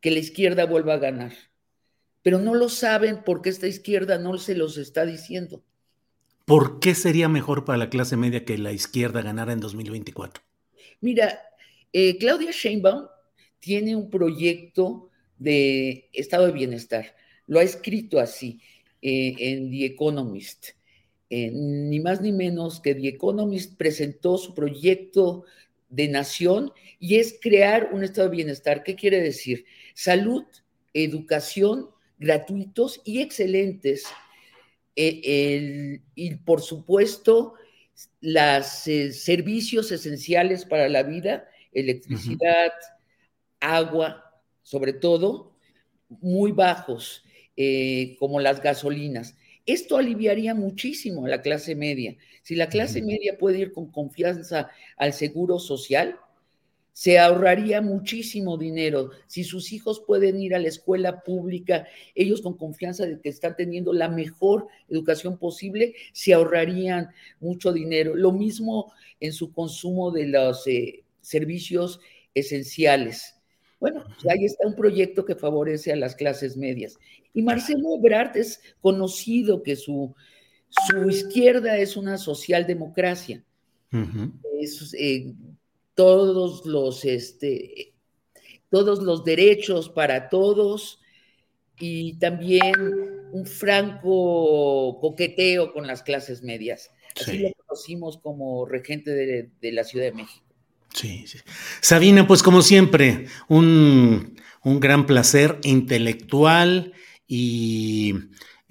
que la izquierda vuelva a ganar, pero no lo saben porque esta izquierda no se los está diciendo. ¿Por qué sería mejor para la clase media que la izquierda ganara en 2024? Mira, eh, Claudia Sheinbaum tiene un proyecto de estado de bienestar. Lo ha escrito así eh, en The Economist. Eh, ni más ni menos que The Economist presentó su proyecto de nación y es crear un estado de bienestar. ¿Qué quiere decir? Salud, educación gratuitos y excelentes. Eh, y por supuesto, los servicios esenciales para la vida, electricidad, agua, sobre todo, muy bajos, eh, como las gasolinas. Esto aliviaría muchísimo a la clase media. Si la clase media puede ir con confianza al seguro social, se ahorraría muchísimo dinero. Si sus hijos pueden ir a la escuela pública, ellos con confianza de que están teniendo la mejor educación posible, se ahorrarían mucho dinero. Lo mismo en su consumo de los eh, servicios esenciales. Bueno, pues ahí está un proyecto que favorece a las clases medias. Y Marcelo Ebrard es conocido que su, su izquierda es una socialdemocracia. es, eh, todos, los, este, todos los derechos para todos y también un franco coqueteo con las clases medias. Así lo conocimos como regente de la Ciudad de México. Sí, sí. Sabina, pues como siempre, un, un gran placer intelectual y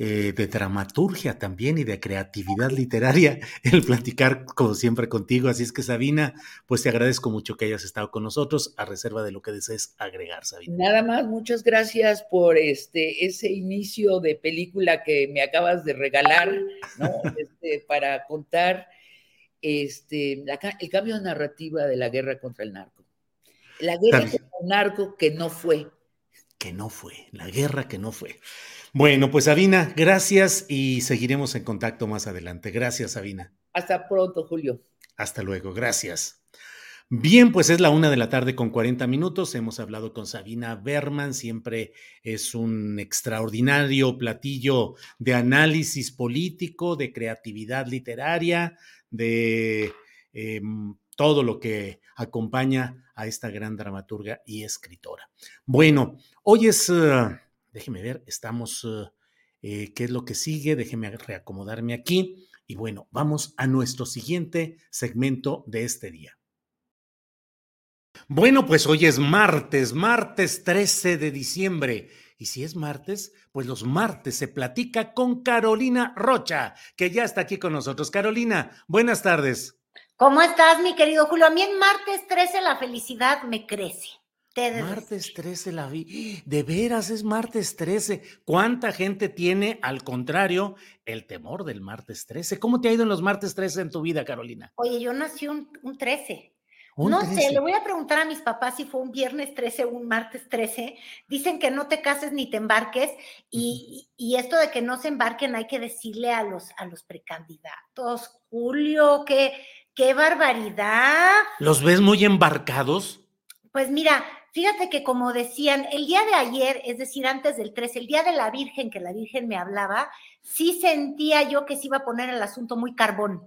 eh, de dramaturgia también y de creatividad literaria <laughs> el platicar como siempre contigo. Así es que Sabina, pues te agradezco mucho que hayas estado con nosotros a reserva de lo que desees agregar, Sabina. Nada más, muchas gracias por este ese inicio de película que me acabas de regalar, ¿no? <laughs> Este, para contar este, el cambio de narrativa de la guerra contra el narco. La guerra contra el narco que no fue. Que no fue, la guerra que no fue. Bueno, pues Sabina, gracias y seguiremos en contacto más adelante. Gracias, Sabina. Hasta pronto, Julio. Hasta luego, gracias. Bien, pues es la una de la tarde con 40 minutos. Hemos hablado con Sabina Berman. Siempre es un extraordinario platillo de análisis político, de creatividad literaria, de em, todo lo que acompaña a esta gran dramaturga y escritora. Bueno, hoy es, uh, déjeme ver, estamos, uh, eh, ¿qué es lo que sigue? Déjeme reacomodarme aquí. Y bueno, vamos a nuestro siguiente segmento de este día. Bueno, pues hoy es martes, martes 13 de diciembre. Y si es martes, pues los martes se platica con Carolina Rocha, que ya está aquí con nosotros. Carolina, buenas tardes. ¿Cómo estás, mi querido Julio? A mí en martes 13 la felicidad me crece. martes 13 la vi. <gasps> De veras es martes 13. ¿Cuánta gente tiene, al contrario, el temor del martes 13? ¿Cómo te ha ido en los martes 13 en tu vida, Carolina? Oye, yo nací un, un 13 no sé, le voy a preguntar a mis papás si fue un viernes 13 o un martes 13. Dicen que no te cases ni te embarques y, esto de que no se embarquen hay que decirle a los, a los precandidatos. Julio, qué, qué barbaridad. ¿Los ves muy embarcados? Pues mira, fíjate que como decían, el día de ayer, es decir, antes del 13, el día de la Virgen, que la Virgen me hablaba, sí sentía yo que se iba a poner el asunto muy carbón.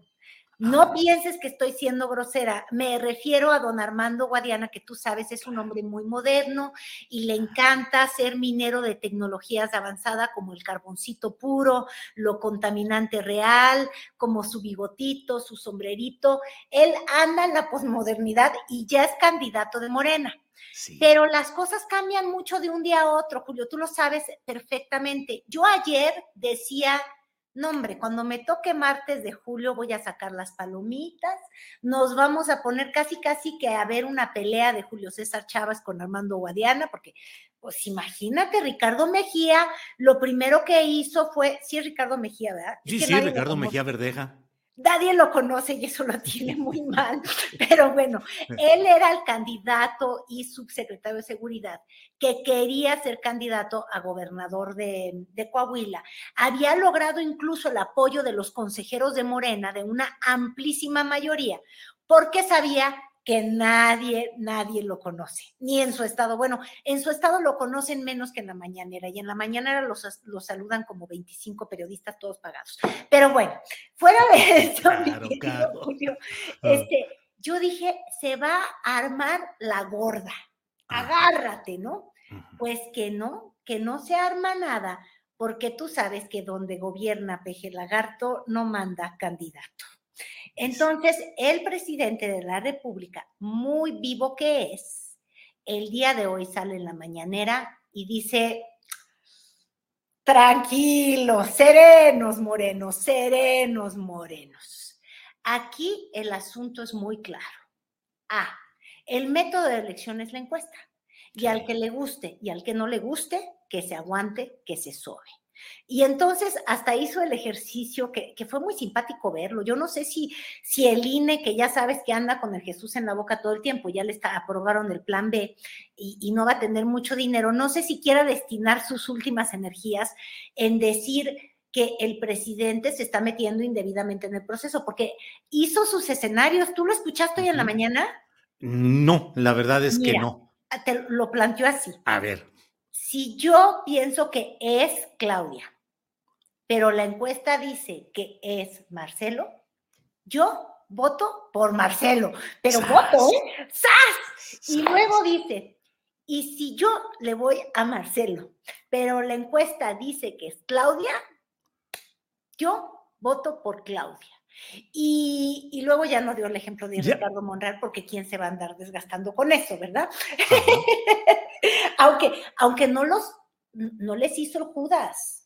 No pienses que estoy siendo grosera. Me refiero a don Armando Guadiana, que tú sabes es un hombre muy moderno y le encanta ser minero de tecnologías avanzadas como el carboncito puro, lo contaminante real, como su bigotito, su sombrerito. Él anda en la posmodernidad y ya es candidato de Morena. Pero las cosas cambian mucho de un día a otro, Julio, tú lo sabes perfectamente. Yo ayer decía no, hombre, cuando me toque martes de julio voy a sacar las palomitas, nos vamos a poner casi, casi que a ver una pelea de Julio César Chávez con Armando Guadiana, porque, pues imagínate, Ricardo Mejía, lo primero que hizo fue, sí es Ricardo Mejía, ¿verdad? Sí, sí, Ricardo Mejía Verdeja. Nadie lo conoce y eso lo <laughs> tiene muy mal, pero bueno, él era el candidato y subsecretario de Seguridad que quería ser candidato a gobernador de, de, Coahuila. Había logrado incluso el apoyo de los consejeros de Morena de una amplísima mayoría, porque sabía que nadie, nadie lo conoce, ni en su estado. Bueno, en su estado lo conocen menos que en la mañanera, y en la mañanera los, los saludan como 25 periodistas todos pagados. Pero bueno, fuera de <laughs> esto, Julio, ah. este, yo dije, se va a armar la gorda, agárrate, ¿no? Pues que no, que no se arma nada, porque tú sabes que donde gobierna Peje Lagarto no manda candidato. Entonces, el presidente de la República, muy vivo que es, el día de hoy sale en la mañanera y dice, tranquilos, serenos, morenos, serenos, morenos. Aquí el asunto es muy claro. A, el método de elección es la encuesta. Y al que le guste y al que no le guste, que se aguante, que se sobe. Y entonces hasta hizo el ejercicio que, fue muy simpático verlo. Yo no sé si, si el INE, que ya sabes que anda con el Jesús en la boca todo el tiempo, ya le está, aprobaron el plan B y, y no va a tener mucho dinero, no sé si quiera destinar sus últimas energías en decir que el presidente se está metiendo indebidamente en el proceso, porque hizo sus escenarios. ¿Tú lo escuchaste hoy en la mañana? No, la verdad es que no. Te lo planteó así. A ver si yo pienso que es Claudia, pero la encuesta dice que es Marcelo, yo voto por Marcelo, pero voto, ¿eh? ¡Sas! Y luego dice, y si yo le voy a Marcelo, pero la encuesta dice que es Claudia, yo voto por Claudia. Y, luego ya no dio el ejemplo de Ricardo Monreal, porque quién se va a andar desgastando con eso, ¿verdad? <laughs> aunque, aunque no los, no les hizo el Judas.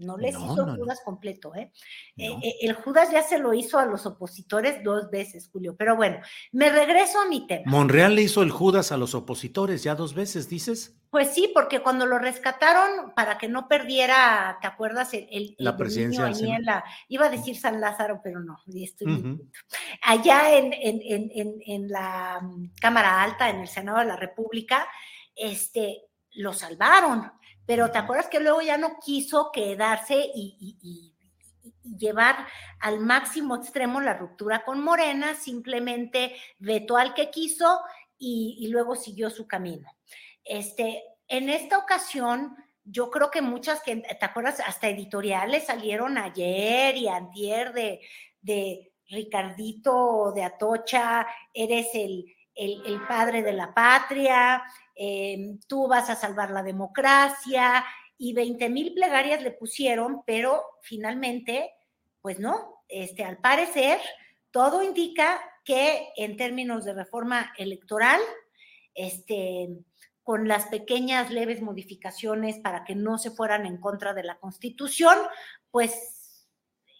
No les hizo el Judas completo, ¿eh? Eh, ¿eh? El Judas ya se lo hizo a los opositores dos veces, Julio. Pero bueno, me regreso a mi tema. ¿Monreal le hizo el Judas a los opositores ya dos veces, dices? Pues sí, porque cuando lo rescataron para que no perdiera, ¿te acuerdas? El, la presidencia. iba a decir San Lázaro, pero no, estoy Allá en, en, en, en, la mm, Cámara Alta, en el Senado de la República, este, lo salvaron pero te acuerdas que luego ya no quiso quedarse y, llevar al máximo extremo la ruptura con Morena, simplemente vetó al que quiso y, luego siguió su camino. Este, en esta ocasión, yo creo que muchas que, ¿te acuerdas? Hasta editoriales salieron ayer y antier de, de Ricardito de Atocha, eres el, el, padre de la patria, em, tú vas a salvar la democracia, y 20 mil plegarias le pusieron, pero finalmente, pues no, este, al parecer, todo indica que en términos de reforma electoral, este, con las pequeñas leves modificaciones para que no se fueran en contra de la Constitución, pues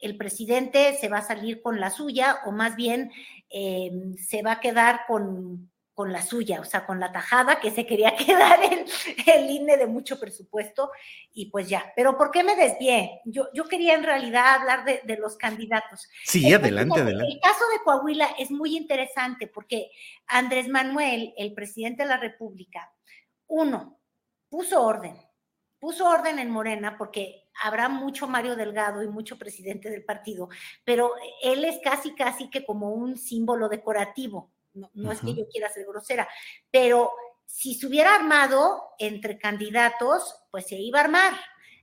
el presidente se va a salir con la suya o más bien em, se va a quedar con, con, la suya, o sea, con la tajada que se quería <laughs> quedar el, el, INE de mucho presupuesto y pues ya. Pero ¿por qué me desvié? Yo, yo quería en realidad hablar de, de los candidatos. Sí, adelante, adelante. El caso de Coahuila es muy interesante porque Andrés Manuel, el presidente de la República, uno, puso orden, puso orden en Morena porque habrá mucho Mario Delgado y mucho presidente del partido, pero él es casi, casi que como un símbolo decorativo. No, es que yo quiera ser grosera, pero si se hubiera armado entre candidatos, pues se iba a armar.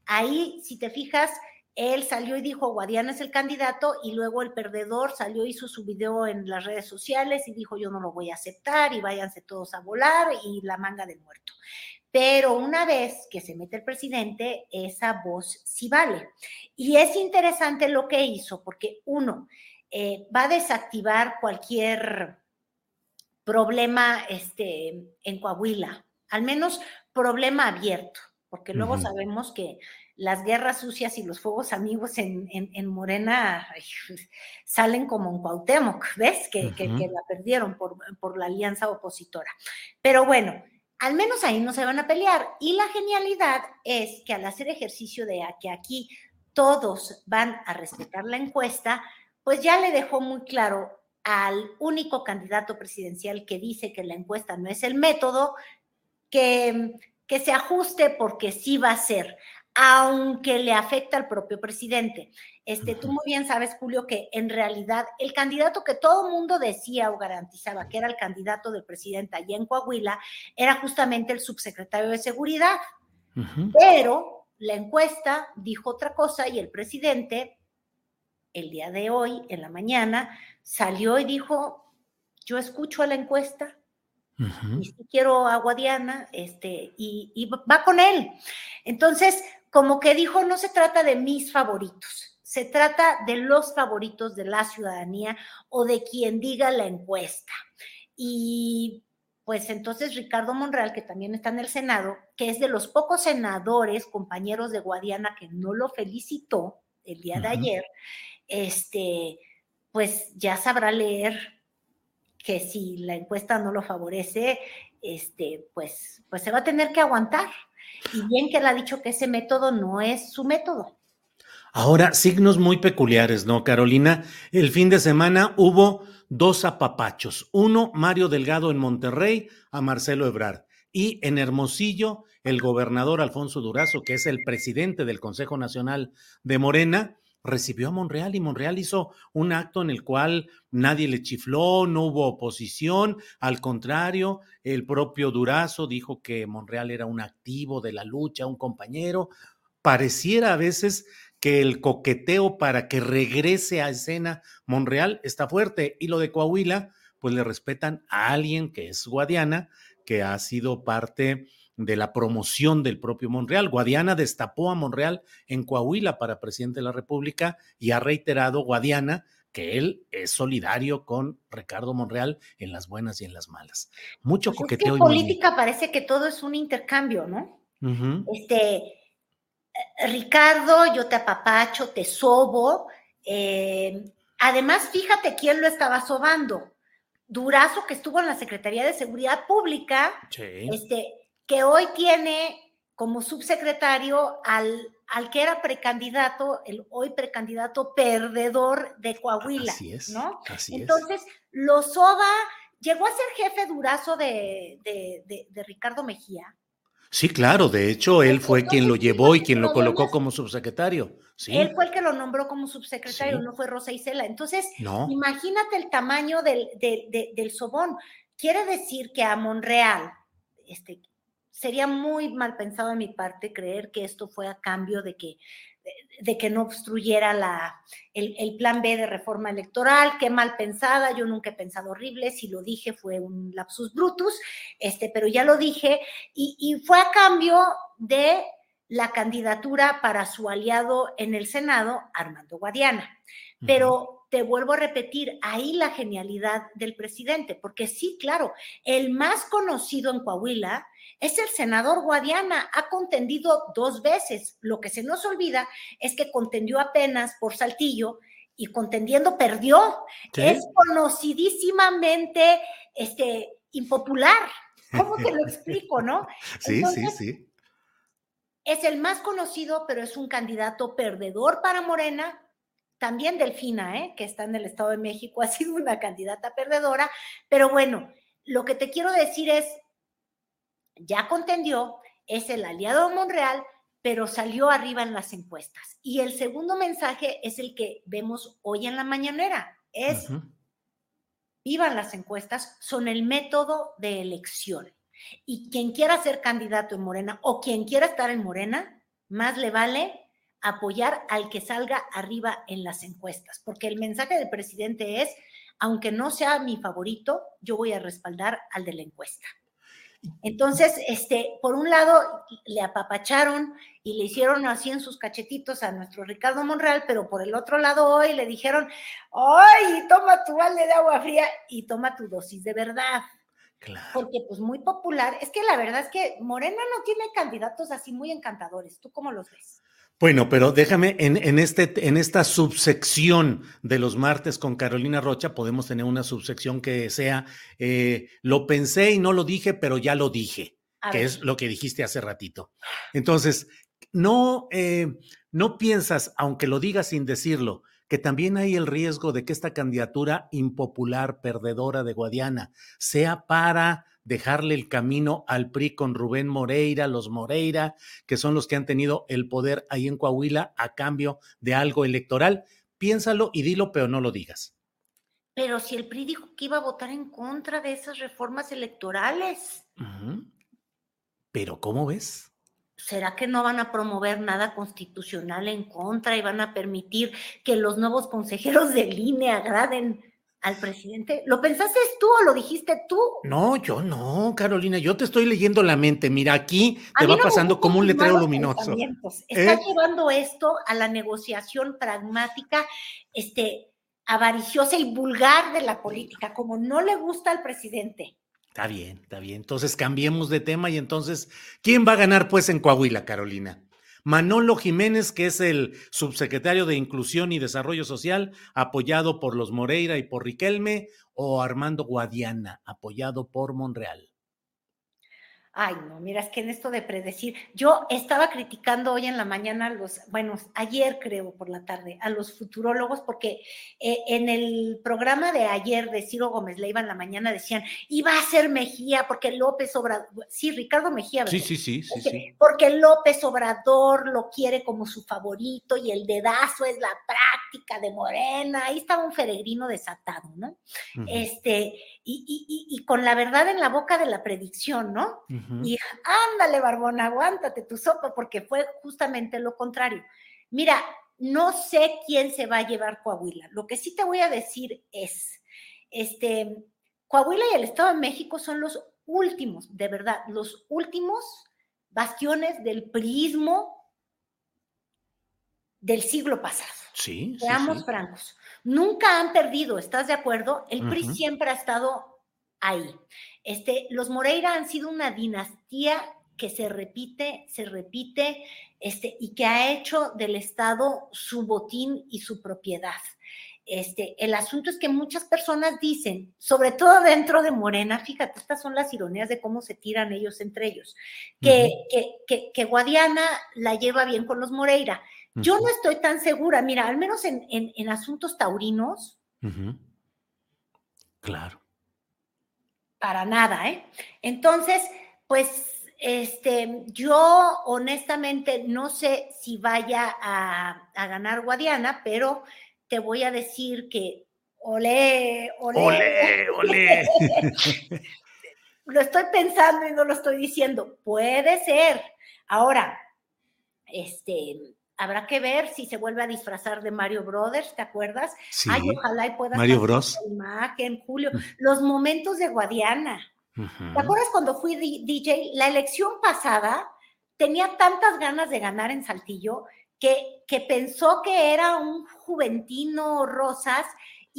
Ahí, si te fijas, él salió y dijo, Guadiana es el candidato, y luego el perdedor salió, hizo su video en las redes sociales y dijo, yo no lo voy a aceptar y váyanse todos a volar y la manga del muerto. Pero una vez que se mete el presidente, esa voz sí vale. Y es interesante lo que hizo, porque uno, eh, va a desactivar cualquier problema este, en Coahuila, al menos problema abierto, porque luego sabemos que las guerras sucias y los fuegos amigos en, Morena <laughs> salen como en Cuauhtémoc, ¿ves? Que, la perdieron por, por la alianza opositora. Pero bueno, al menos ahí no se van a pelear. Y la genialidad es que al hacer ejercicio de que aquí todos van a respetar la encuesta, pues ya le dejó muy claro al único candidato presidencial que dice que la encuesta no es el método, que, que se ajuste porque sí va a ser, aunque le afecta al propio presidente. Este, tú muy bien sabes, Julio, que en realidad el candidato que todo mundo decía o garantizaba que era el candidato del presidente allá en Coahuila era justamente el subsecretario de Seguridad. Pero la encuesta dijo otra cosa y el presidente, el día de hoy, en la mañana, salió y dijo, yo escucho a la encuesta, y si quiero a Guadiana, este, y, y, va con él. Entonces, como que dijo, no se trata de mis favoritos, se trata de los favoritos de la ciudadanía o de quien diga la encuesta. Y pues entonces Ricardo Monreal, que también está en el Senado, que es de los pocos senadores, compañeros de Guadiana, que no lo felicitó el día de ayer, este, pues ya sabrá leer que si la encuesta no lo favorece, este, pues, pues se va a tener que aguantar. Y bien que él ha dicho que ese método no es su método. Ahora, signos muy peculiares, ¿no, Carolina? El fin de semana hubo dos apapachos. Uno, Mario Delgado en Monterrey, a Marcelo Ebrard. Y en Hermosillo, el gobernador Alfonso Durazo, que es el presidente del Consejo Nacional de Morena, recibió a Monreal y Monreal hizo un acto en el cual nadie le chifló, no hubo oposición, al contrario, el propio Durazo dijo que Monreal era un activo de la lucha, un compañero. Pareciera a veces que el coqueteo para que regrese a escena Monreal está fuerte y lo de Coahuila, pues le respetan a alguien que es Guadiana, que ha sido parte de la promoción del propio Monreal. Guadiana destapó a Monreal en Coahuila para presidente de la República y ha reiterado Guadiana que él es solidario con Ricardo Monreal en las buenas y en las malas. Mucho pues coqueteo. en política parece que todo es un intercambio, ¿no? Este, eh, Ricardo, yo te apapacho, te sobo. Eh, además, fíjate quién lo estaba sobando. Durazo, que estuvo en la Secretaría de Seguridad Pública, este, que hoy tiene como subsecretario al, al que era precandidato, el hoy precandidato perdedor de Coahuila. Así es. ¿no? Así Entonces, Lozoda llegó a ser jefe durazo de, de, de, Ricardo Mejía. Sí, claro, de hecho, él fue quien lo llevó y quien lo colocó como subsecretario. Sí. Él fue el que lo nombró como subsecretario, no fue Rosa Isela. Entonces, imagínate el tamaño del, del, del sobón. Quiere decir que a Monreal, este, sería muy mal pensado de mi parte creer que esto fue a cambio de que, de que no obstruyera la, el, plan B de reforma electoral, qué mal pensada, yo nunca he pensado horrible, si lo dije fue un lapsus brutus, este, pero ya lo dije, y, y fue a cambio de la candidatura para su aliado en el Senado, Armando Guadiana. Pero te vuelvo a repetir, ahí la genialidad del presidente, porque sí, claro, el más conocido en Coahuila es el senador Guadiana, ha contendido dos veces. Lo que se nos olvida es que contendió apenas por Saltillo y contendiendo perdió. Es conocidísimamente este, impopular. ¿Cómo te lo <laughs> explico, no? Sí, sí, sí. Es el más conocido, pero es un candidato perdedor para Morena. También Delfina, ¿eh? que está en el Estado de México, <laughs> ha sido una candidata perdedora. Pero bueno, lo que te quiero decir es, ya contendió, es el aliado de Monreal, pero salió arriba en las encuestas. Y el segundo mensaje es el que vemos hoy en la mañanera, es, vivan las encuestas, son el método de elección. Y quien quiera ser candidato en Morena o quien quiera estar en Morena, más le vale apoyar al que salga arriba en las encuestas, porque el mensaje del presidente es, aunque no sea mi favorito, yo voy a respaldar al de la encuesta. Entonces, este, por un lado, le apapacharon y le hicieron así en sus cachetitos a nuestro Ricardo Monreal, pero por el otro lado hoy le dijeron, ¡ay, toma tu balde de agua fría y toma tu dosis de verdad! Claro. Porque pues muy popular, es que la verdad es que Morena no tiene candidatos así muy encantadores, ¿tú cómo los ves? Bueno, pero déjame, en, este, en esta subsección de los martes con Carolina Rocha, podemos tener una subsección que sea, eh, lo pensé y no lo dije, pero ya lo dije, que es lo que dijiste hace ratito. Entonces, no, eh, no piensas, aunque lo digas sin decirlo, que también hay el riesgo de que esta candidatura impopular, perdedora de Guadiana, sea para dejarle el camino al PRI con Rubén Moreira, los Moreira, que son los que han tenido el poder ahí en Coahuila a cambio de algo electoral. Piénsalo y dilo, pero no lo digas. Pero si el PRI dijo que iba a votar en contra de esas reformas electorales. Pero ¿cómo ves? ¿Será que no van a promover nada constitucional en contra y van a permitir que los nuevos consejeros de línea agraden al presidente? ¿Lo pensaste tú o lo dijiste tú? No, yo no, Carolina, yo te estoy leyendo la mente. Mira, aquí te va pasando como un letrero luminoso. Está ¿Eh? llevando esto a la negociación pragmática, este, avariciosa y vulgar de la política, como no le gusta al presidente. Está bien, está bien. Entonces cambiemos de tema y entonces, ¿quién va a ganar pues en Coahuila, Carolina? Manolo Jiménez, que es el subsecretario de Inclusión y Desarrollo Social, apoyado por los Moreira y por Riquelme, o Armando Guadiana, apoyado por Monreal. Ay, no, mira, es que en esto de predecir, yo estaba criticando hoy en la mañana a los, bueno, ayer creo por la tarde, a los futurólogos, porque eh, en el programa de ayer de Ciro Gómez Leiva en la mañana decían, iba a ser Mejía, porque López Obrador, sí, Ricardo Mejía, ¿verdad? Sí, sí, sí, sí, sí. Porque López Obrador lo quiere como su favorito y el dedazo es la práctica de Morena, ahí estaba un peregrino desatado, ¿no? Este, y, con la verdad en la boca de la predicción, ¿no? Y ándale, Barbón, aguántate tu sopa, porque fue justamente lo contrario. Mira, no sé quién se va a llevar Coahuila. Lo que sí te voy a decir es, este, Coahuila y el Estado de México son los últimos, de verdad, los últimos bastiones del prismo del siglo pasado. Sí. Seamos francos. Nunca han perdido, ¿estás de acuerdo? El PRI siempre ha estado ahí. Este, los Moreira han sido una dinastía que se repite, se repite, este, y que ha hecho del Estado su botín y su propiedad. Este, el asunto es que muchas personas dicen, sobre todo dentro de Morena, fíjate, estas son las ironías de cómo se tiran ellos entre ellos, que, que, que Guadiana la lleva bien con los Moreira yo no estoy tan segura, mira, al menos en, asuntos taurinos. Claro. Para nada, ¿eh? Entonces, pues, este, yo honestamente no sé si vaya a, ganar Guadiana, pero te voy a decir que ole, ole, ole, ole. <laughs> lo estoy pensando y no lo estoy diciendo. Puede ser. Ahora, este, habrá que ver si se vuelve a disfrazar de Mario Brothers, ¿te acuerdas? Sí. Ay, ojalá y pueda Mario Bros. imagen, Julio. Mm. Los momentos de Guadiana. ¿Te acuerdas cuando fui DJ? La elección pasada tenía tantas ganas de ganar en Saltillo que, que pensó que era un juventino Rosas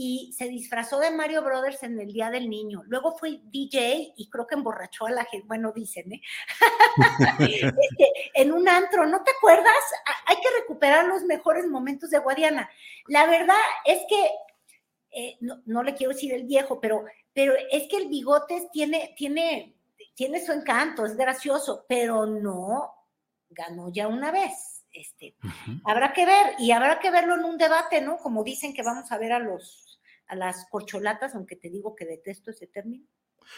y se disfrazó de Mario Brothers en el Día del Niño. Luego fue DJ y creo que emborrachó a la gente, bueno, dicen, ¿eh? <laughs> Este, en un antro, ¿no te acuerdas? Hay que recuperar los mejores momentos de Guadiana. La verdad es que, eh, no, le quiero decir el viejo, pero, pero es que el bigotes tiene, tiene, tiene su encanto, es gracioso, pero no ganó ya una vez. Este, Habrá que ver y habrá que verlo en un debate, ¿no? Como dicen que vamos a ver a los a las corcholatas, aunque te digo que detesto ese término.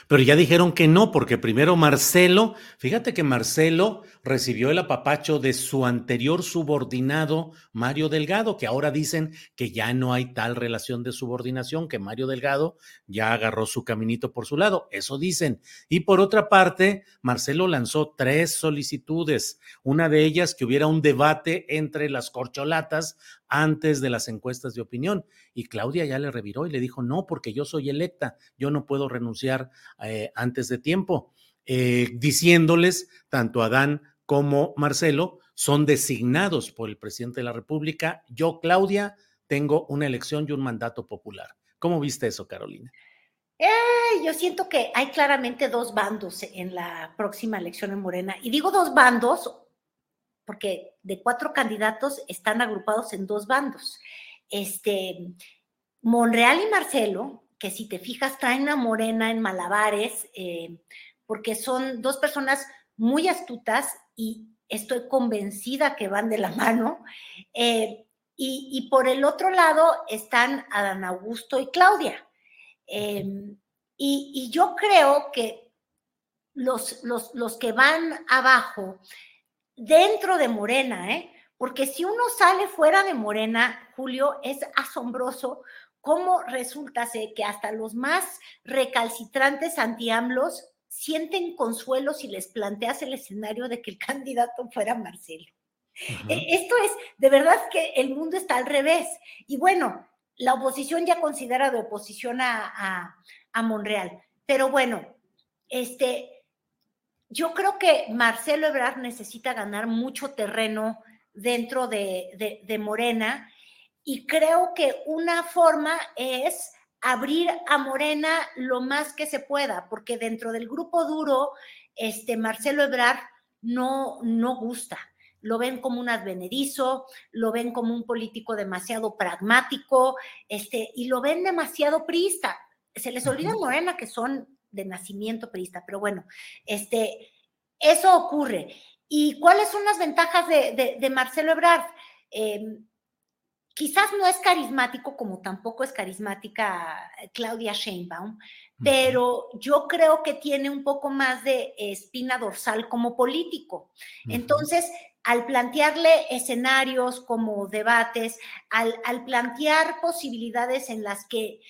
Pero ya dijeron que no, porque primero Marcelo, fíjate que Marcelo recibió el apapacho de su anterior subordinado, Mario Delgado, que ahora dicen que ya no hay tal relación de subordinación, que Mario Delgado ya agarró su caminito por su lado, eso dicen. Y por otra parte, Marcelo lanzó tres solicitudes, una de ellas que hubiera un debate entre las corcholatas antes de las encuestas de opinión. Y Claudia ya le reviró y le dijo, no, porque yo soy electa, yo no puedo renunciar eh, antes de tiempo, eh, diciéndoles, tanto Adán como Marcelo son designados por el presidente de la República. Yo, Claudia, tengo una elección y un mandato popular. ¿Cómo viste eso, Carolina? Eh, yo siento que hay claramente dos bandos en la próxima elección en Morena. Y digo dos bandos porque de cuatro candidatos están agrupados en dos bandos. Este, Monreal y Marcelo, que si te fijas traen a Morena en malabares, eh, porque son dos personas muy astutas y estoy convencida que van de la <laughs> mano. Eh, Y, por el otro lado están Adán Augusto y Claudia. Em, y, yo creo que los, los, los, que van abajo, dentro de Morena, ¿eh? porque si uno sale fuera de Morena, Julio, es asombroso cómo resulta que hasta los más recalcitrantes anti-AMLOS sienten consuelo si les planteas el escenario de que el <laughs> candidato fuera Marcelo. E, esto es, de verdad que el mundo está al revés. Y bueno, la oposición ya considera de oposición a, a, Monreal. Pero bueno, este, yo creo que Marcelo Ebrard necesita ganar mucho terreno dentro de, de Morena y creo que una forma es abrir a Morena lo más que se pueda, porque dentro del grupo duro, este Marcelo Ebrard no, no gusta. Lo ven como un advenedizo, lo ven como un político demasiado pragmático, este, y lo ven demasiado priista. Se les olvida Morena que son de nacimiento priista, pero bueno, este, eso ocurre. ¿Y cuáles son las ventajas de, Marcelo Ebrard? Em, quizás no es carismático como tampoco es carismática Claudia Sheinbaum, pero yo creo que tiene un poco más de espina dorsal como político. Entonces, al plantearle escenarios como debates, al, plantear posibilidades en las que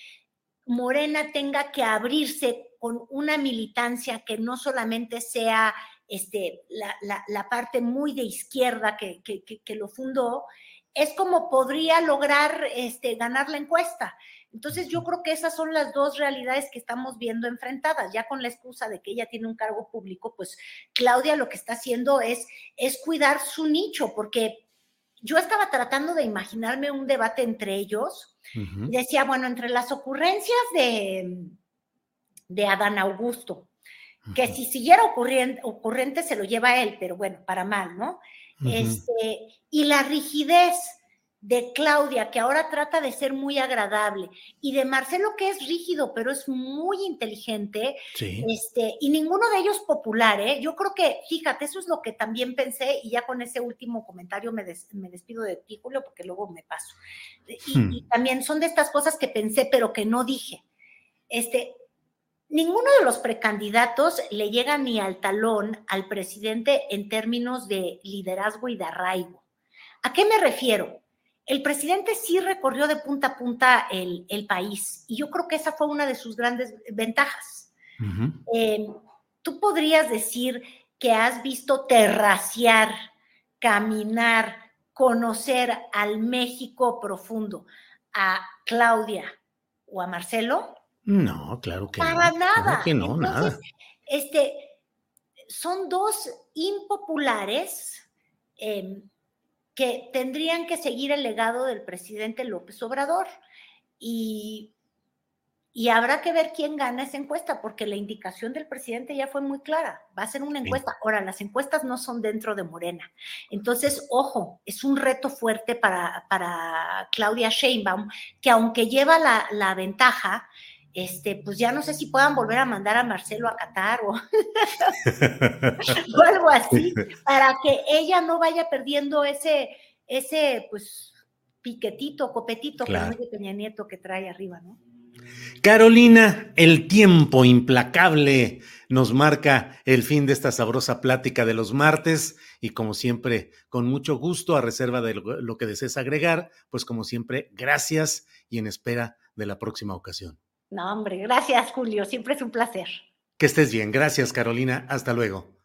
Morena tenga que abrirse con una militancia que no solamente sea este, la, parte muy de izquierda que, que lo fundó, es como podría lograr este, ganar la encuesta. Entonces yo creo que esas son las dos realidades que estamos viendo enfrentadas, ya con la excusa de que ella tiene un cargo público, pues Claudia lo que está haciendo es, es cuidar su nicho, porque yo estaba tratando de imaginarme un debate entre ellos y decía, bueno, entre las ocurrencias de, de Adán Augusto, que si siguiera ocurriente, ocurrente se lo lleva a él, pero bueno, para mal, ¿no? este, y la rigidez de Claudia, que ahora trata de ser muy agradable, y de Marcelo, que es rígido, pero es muy inteligente, este, y ninguno de ellos popular, ¿eh? Yo creo que, fíjate, eso es lo que también pensé, y ya con ese último comentario me, me despido de ti, Julio, porque luego me paso. Y, hmm. y, también son de estas cosas que pensé, pero que no dije. Este, Ninguno de los precandidatos le llega ni al talón al presidente en términos de liderazgo y de arraigo. ¿A qué me refiero? El presidente sí recorrió de punta a punta el, país y yo creo que esa fue una de sus grandes ventajas. Eh, Tú podrías decir que has visto terraciar, caminar, conocer al México profundo, a Claudia o a Marcelo. No, claro que Para no. nada. que no, nada. Este, son dos impopulares em, que tendrían que seguir el legado del presidente López Obrador. Y, y habrá que ver quién gana esa encuesta, porque la indicación del presidente ya fue muy clara. Va a ser una encuesta. Ahora, las encuestas no son dentro de Morena. Entonces, ojo, es un reto fuerte para, para Claudia Sheinbaum, que aunque lleva la, la ventaja, este, pues ya no sé si puedan volver a mandar a Marcelo a Qatar o, <laughs> algo así, para que ella no vaya perdiendo ese, ese, pues, piquetito, copetito claro. que tenía Nieto que trae arriba, ¿no? Carolina, el tiempo implacable nos marca el fin de esta sabrosa plática de los martes y como siempre, con mucho gusto, a reserva de lo que desees agregar, pues como siempre, gracias y en espera de la próxima ocasión. No, hombre, gracias, Julio. Siempre es un placer. Que estés bien. Gracias, Carolina. Hasta luego.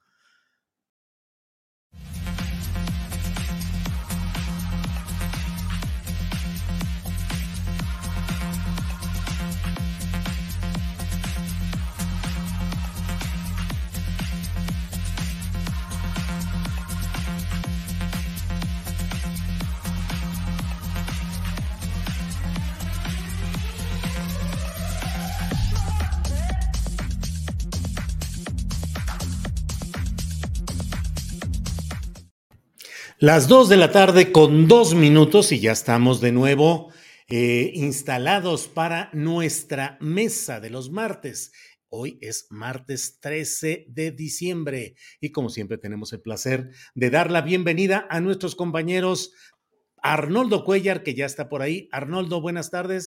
Las dos de la tarde con dos minutos y ya estamos de nuevo eh, instalados para nuestra mesa de los martes. Hoy es martes 13 de diciembre y como siempre tenemos el placer de dar la bienvenida a nuestros compañeros Arnoldo Cuellar, que ya está por ahí. Arnoldo, buenas tardes.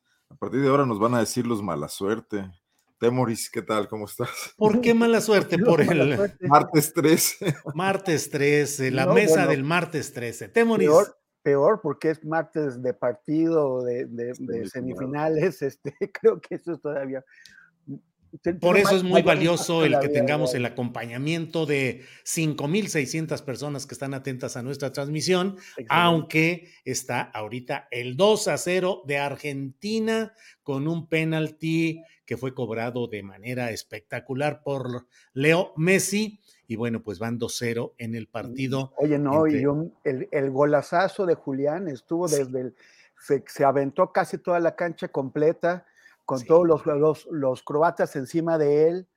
A partir de ahora nos van a decir los mala suerte. Temoris, ¿qué tal? ¿Cómo estás? ¿Por qué mala suerte? Por el martes 13. Martes 13, la No, mesa bueno. del martes 13. Temoris. Peor, peor porque es martes de partido, de, de- de Semifinal. semifinales. <laughs> Este, creo que eso es todavía. Por eso es muy valioso el que tengamos el acompañamiento de 5.600 personas que están atentas a nuestra transmisión, aunque está ahorita el 2 a 0 de Argentina con un penalti que fue cobrado de manera espectacular por Leo Messi. Y bueno, pues van 2-0 en el partido. Oye, no, entre- y un- el, el golazazo de Julián estuvo Sí. desde el. Se, se aventó casi toda la cancha completa, con Sí. todos los, los, los croatas encima de él,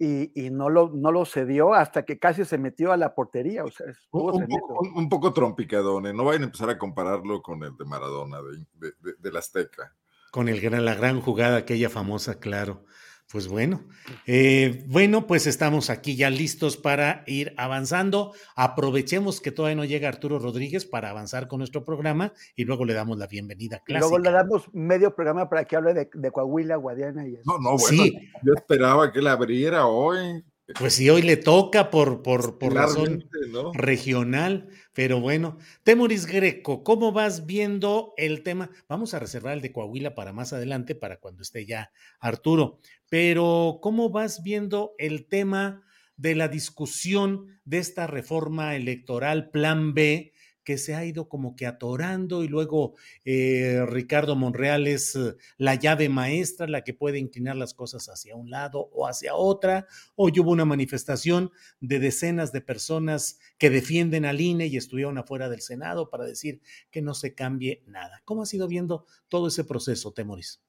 y, y no, lo, no lo cedió hasta que casi se metió a la portería. O sea, estuvo Un, un poco, un- un poco trompicadone. No vayan a empezar a compararlo con el de Maradona, de, de, de- del Azteca. con el, gran- la gran jugada, aquella famosa, claro. Pues bueno, eh, bueno, pues estamos aquí ya listos para ir avanzando. Aprovechemos que todavía no llega Arturo Rodríguez para avanzar con nuestro programa y luego le damos la bienvenida Y luego le clásica. damos medio programa para que hable de, de Coahuila, Guadiana y eso. No, no, bueno, Sí. yo esperaba que él abriera hoy. Pues si hoy le toca por, por, por razón regional, pero bueno. Temoris Greco, ¿cómo vas viendo el tema? Vamos a reservar el de Coahuila para más adelante, para cuando esté ya Arturo, pero ¿cómo vas viendo el tema de la discusión de esta reforma electoral Plan B? Que se ha ido como que atorando y luego eh, Ricardo Monreal es eh, la llave maestra, la que puede inclinar las cosas hacia un lado o hacia otra. Hoy hubo una manifestación de decenas de personas que defienden al INE y estuvieron afuera del Senado para decir que no se cambie nada. ¿Cómo has ido viendo todo ese proceso, Temoris?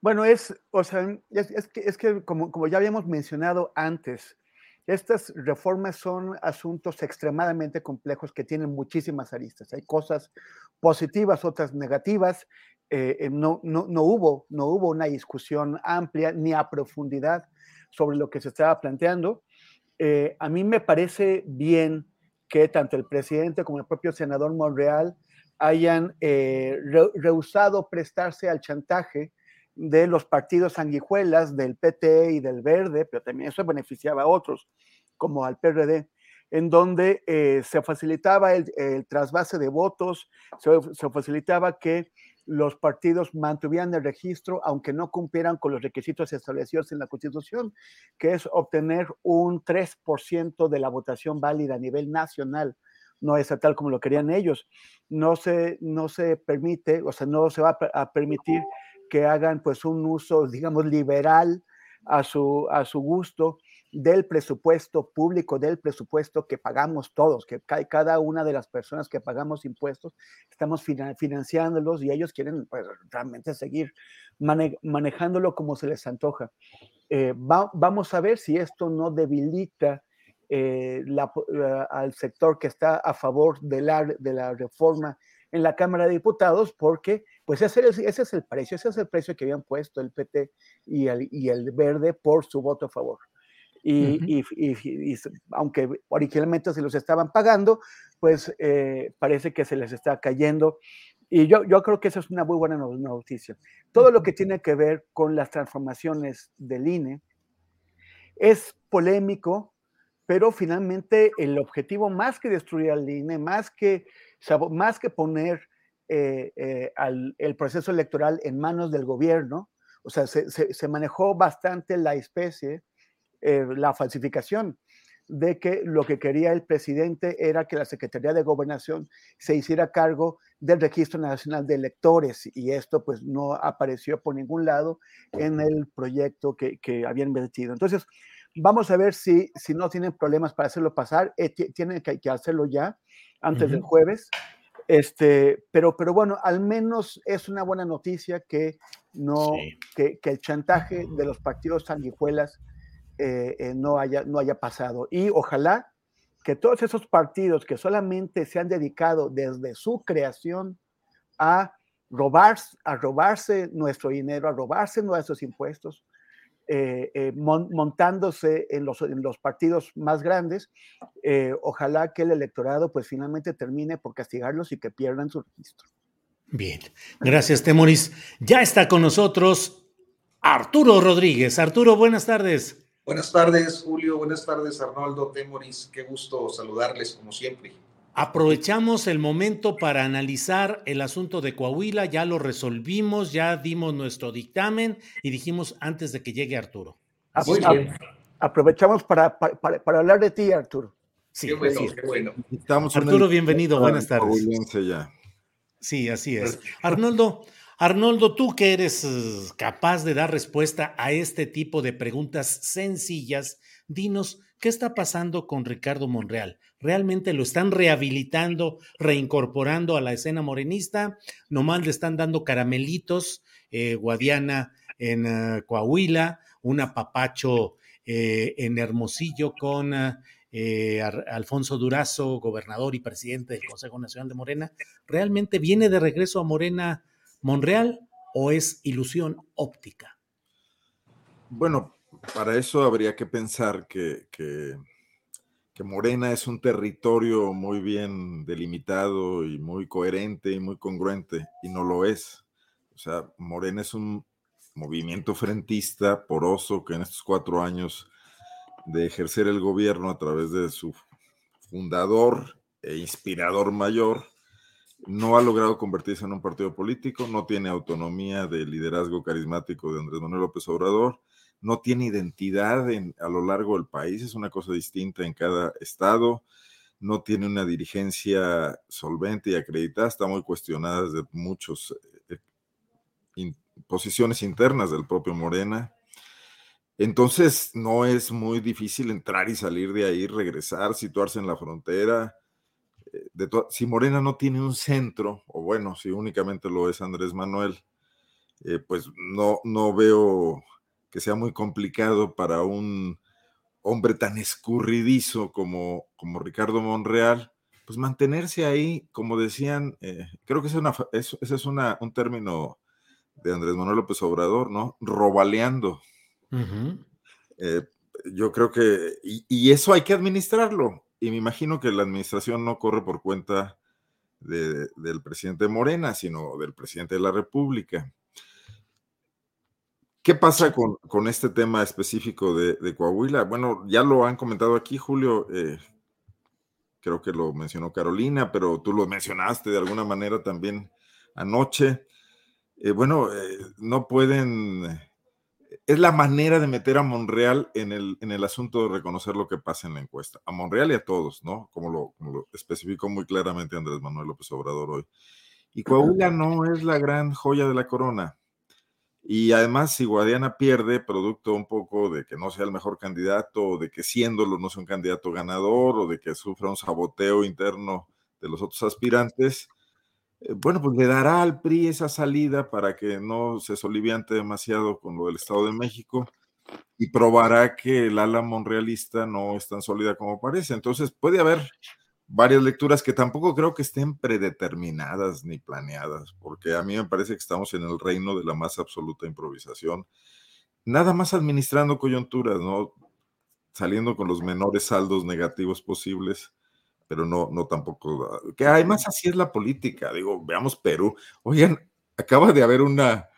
Bueno, es, o sea, es, que como, como ya habíamos mencionado antes, estas reformas son asuntos extremadamente complejos que tienen muchísimas aristas. Hay cosas positivas, otras negativas. eh, eh, no, no, no, hubo, no hubo una discusión amplia ni a profundidad sobre lo que se estaba planteando. Eh, a mí me parece bien que tanto el presidente como el propio senador Monreal hayan eh, re rehusado prestarse al chantaje de los partidos sanguijuelas del PT y del Verde, pero también eso beneficiaba a otros, como al PRD, en donde eh, se facilitaba el, trasvase de votos, se, facilitaba que los partidos mantuvieran el registro, aunque no cumplieran con los requisitos establecidos en la Constitución, que es obtener un 3% de la votación válida a nivel nacional, no estatal como lo querían ellos. No se, no se permite, o sea, no se va a permitir que hagan pues un uso, digamos, liberal a su, a su gusto del presupuesto público, del presupuesto que pagamos todos, que cada una de las personas que pagamos impuestos, estamos financiándolos y ellos quieren pues, realmente seguir manejándolo como se les antoja. Eh, vamos a ver si esto no debilita eh, al sector que está a favor de la, de la reforma en la Cámara de Diputados, porque pues ese, ese, es el precio, ese es el precio que habían puesto el PT y el, y el Verde por su voto a favor. Y, aunque originalmente se los estaban pagando, pues eh, parece que se les está cayendo. Y yo, yo creo que esa es una muy buena noticia. Todo lo que tiene que ver con las transformaciones del INE es polémico, pero finalmente el objetivo más que destruir al INE, más que, más que poner eh, eh, el proceso electoral en manos del gobierno, o sea, se, se manejó bastante la especie eh, la falsificación de que lo que quería el presidente era que la Secretaría de Gobernación se hiciera cargo del Registro Nacional de Electores y esto pues no apareció por ningún lado en el proyecto que, habían metido. Entonces, vamos a ver si, si no tienen problemas para hacerlo pasar, eh, tienen que, hacerlo ya antes del jueves. Este, pero, pero bueno, al menos es una buena noticia que no, que, que, el chantaje de los partidos sanguijuelas eh, eh, no, haya, no haya pasado. Y ojalá que todos esos partidos que solamente se han dedicado desde su creación a, robar, a robarse nuestro dinero, a robarse nuestros impuestos, eh, montándose en los, en los, partidos más grandes, ojalá que el electorado pues finalmente termine por castigarlos y que pierdan su registro. Bien, gracias Temoris. Ya está con nosotros Arturo Rodríguez. Arturo, buenas tardes. Buenas tardes, Julio. Buenas tardes, Arnoldo Temoris. Qué gusto saludarles como siempre. Aprovechamos el momento para analizar el asunto de Coahuila, ya lo resolvimos, ya dimos nuestro dictamen y dijimos antes de que llegue Arturo. Muy bien. Aprovechamos para, para, hablar de ti, Arturo. Sí, qué bueno, qué bueno. Arturo, bienvenido, buenas tardes. Sí, así es. Arnoldo, Arnoldo, tú que eres eh, capaz de dar respuesta a este tipo de preguntas sencillas, dinos, ¿qué está pasando con Ricardo Monreal? ¿Realmente lo están rehabilitando, reincorporando a la escena morenista? ¿Nomás le están dando caramelitos, eh, Guadiana en eh, Coahuila, un apapacho en Hermosillo con... Alfonso Durazo, gobernador y presidente del Consejo Nacional de Morena, ¿realmente viene de regreso a Morena Monreal o es ilusión óptica? Bueno, para eso habría que pensar que, que, Morena es un territorio muy bien delimitado y muy coherente y muy congruente, y no lo es. O sea, Morena es un movimiento frentista poroso que en estos cuatro años de ejercer el gobierno a través de su fundador e inspirador mayor, no ha logrado convertirse en un partido político, no tiene autonomía de liderazgo carismático de Andrés Manuel López Obrador, no tiene identidad a lo largo del país, es una cosa distinta en cada estado, no tiene una dirigencia solvente y acreditada, está muy cuestionada desde muchas eh, posiciones internas del propio Morena. Entonces, no es muy difícil entrar y salir de ahí, regresar, situarse en la frontera si Morena no tiene un centro, o bueno, si únicamente lo es Andrés Manuel, eh, pues no, no veo que sea muy complicado para un hombre tan escurridizo como, como Ricardo Monreal, pues mantenerse ahí, como decían, eh, creo que ese es, es una, un término de Andrés Manuel López Obrador, ¿no? Robaleando. Eh, yo creo que, y, eso hay que administrarlo y me imagino que la administración no corre por cuenta del presidente Morena, sino del presidente de la República. ¿Qué pasa con, este tema específico de, Coahuila? Bueno, ya lo han comentado aquí, Julio. Eh, creo que lo mencionó Carolina, pero tú lo mencionaste de alguna manera también anoche. Eh, bueno, eh, no pueden es la manera de meter a Monreal en el, en el asunto de reconocer lo que pasa en la encuesta. A Monreal y a todos, ¿no? Como lo, especificó muy claramente Andrés Manuel López Obrador hoy. Y Coahuila no es la gran joya de la corona. Y además, si Guadiana pierde, producto un poco de que no sea el mejor candidato, o de que siéndolo no sea un candidato ganador, o de que sufra un saboteo interno de los otros aspirantes, bueno, pues le dará al PRI esa salida para que no se soliviante demasiado con lo del Estado de México y probará que el ala monrealista no es tan sólida como parece. Entonces puede haber varias lecturas que tampoco creo que estén predeterminadas ni planeadas, porque a mí me parece que estamos en el reino de la más absoluta improvisación, nada más administrando coyunturas, ¿no? Saliendo con los menores saldos negativos posibles, pero no, no tampoco, que además así es la política, digo, veamos Perú, oigan, acaba de haber una,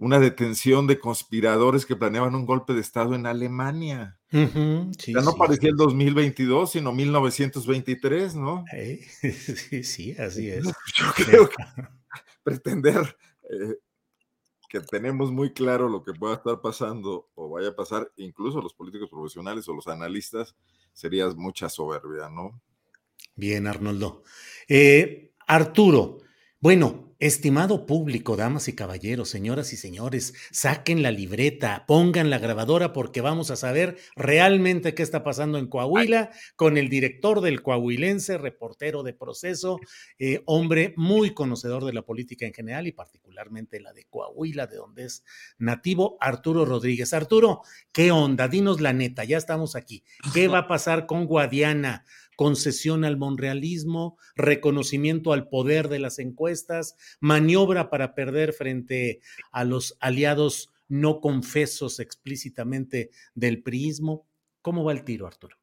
una detención de conspiradores que planeaban un golpe de Estado en Alemania. ya no parecía el 2022, sino 1923, ¿no? Sí, <laughs> sí, así es. <laughs> Yo creo que pretender eh, que tenemos muy claro lo que pueda estar pasando o vaya a pasar, incluso los políticos profesionales o los analistas, sería mucha soberbia, ¿no? Bien, Arnoldo. Eh, Arturo, bueno, Estimado público, damas y caballeros, señoras y señores, saquen la libreta, pongan la grabadora porque vamos a saber realmente qué está pasando en Coahuila con el director del coahuilense, reportero de proceso, eh, hombre muy conocedor de la política en general y particularmente la de Coahuila, de donde es nativo, Arturo Rodríguez. Arturo, ¿qué onda? Dinos la neta, ya estamos aquí. ¿Qué <laughs> va a pasar con Guadiana? Concesión al monrealismo, reconocimiento al poder de las encuestas, maniobra para perder frente a los aliados no confesos explícitamente del priismo. ¿Cómo va el tiro, Arturo?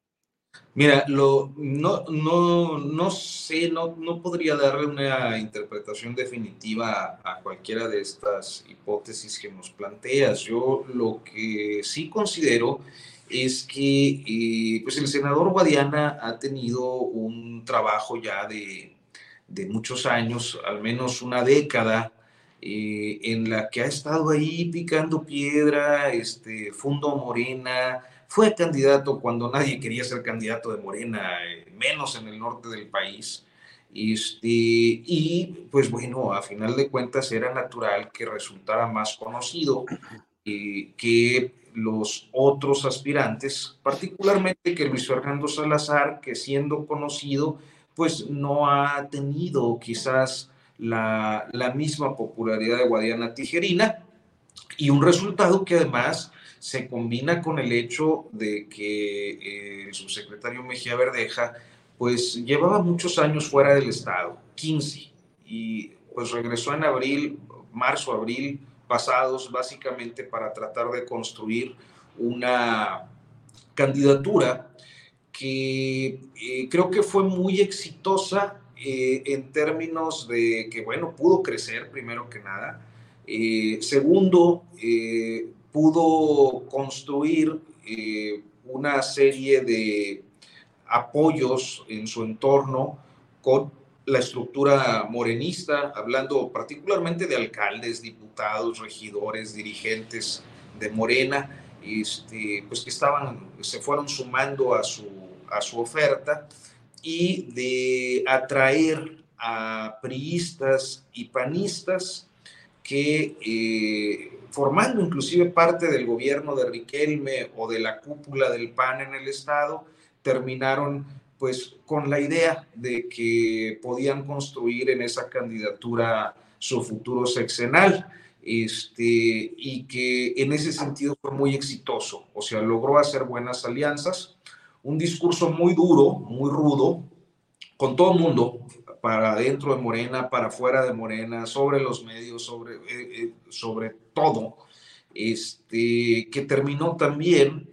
Mira, lo, no, no, no sé, no, no podría darle una interpretación definitiva a, a, cualquiera de estas hipótesis que nos planteas. Yo lo que sí considero es que eh, pues el senador Guadiana ha tenido un trabajo ya de, muchos años, al menos una década, eh, en la que ha estado ahí picando piedra, este, Fundo Morena, fue candidato cuando nadie quería ser candidato de Morena, eh, menos en el norte del país. Este, y pues bueno, a final de cuentas era natural que resultara más conocido que los otros aspirantes, particularmente que Luis Fernando Salazar, que siendo conocido, pues no ha tenido quizás la, la misma popularidad de Guadiana Tijerina y un resultado que además se combina con el hecho de que eh, el subsecretario Mejía Verdeja pues llevaba muchos años fuera del Estado, 15, y pues regresó en abril, marzo, abril pasados básicamente para tratar de construir una candidatura que eh, creo que fue muy exitosa eh, en términos de que, bueno, pudo crecer primero que nada. Eh, segundo, pudo construir una serie de apoyos en su entorno con la estructura morenista, hablando particularmente de alcaldes, diputados, regidores, dirigentes de Morena, este, pues que estaban, se fueron sumando a su, a su oferta y de atraer a priistas y panistas que eh, formando inclusive parte del gobierno de Riquelme o de la cúpula del PAN en el estado, terminaron pues con la idea de que podían construir en esa candidatura su futuro sexenal, este, y que en ese sentido fue muy exitoso, o sea, logró hacer buenas alianzas, un discurso muy duro, muy rudo, con todo el mundo, para dentro de Morena, para fuera de Morena, sobre los medios, sobre, eh, eh, sobre todo, este, que terminó también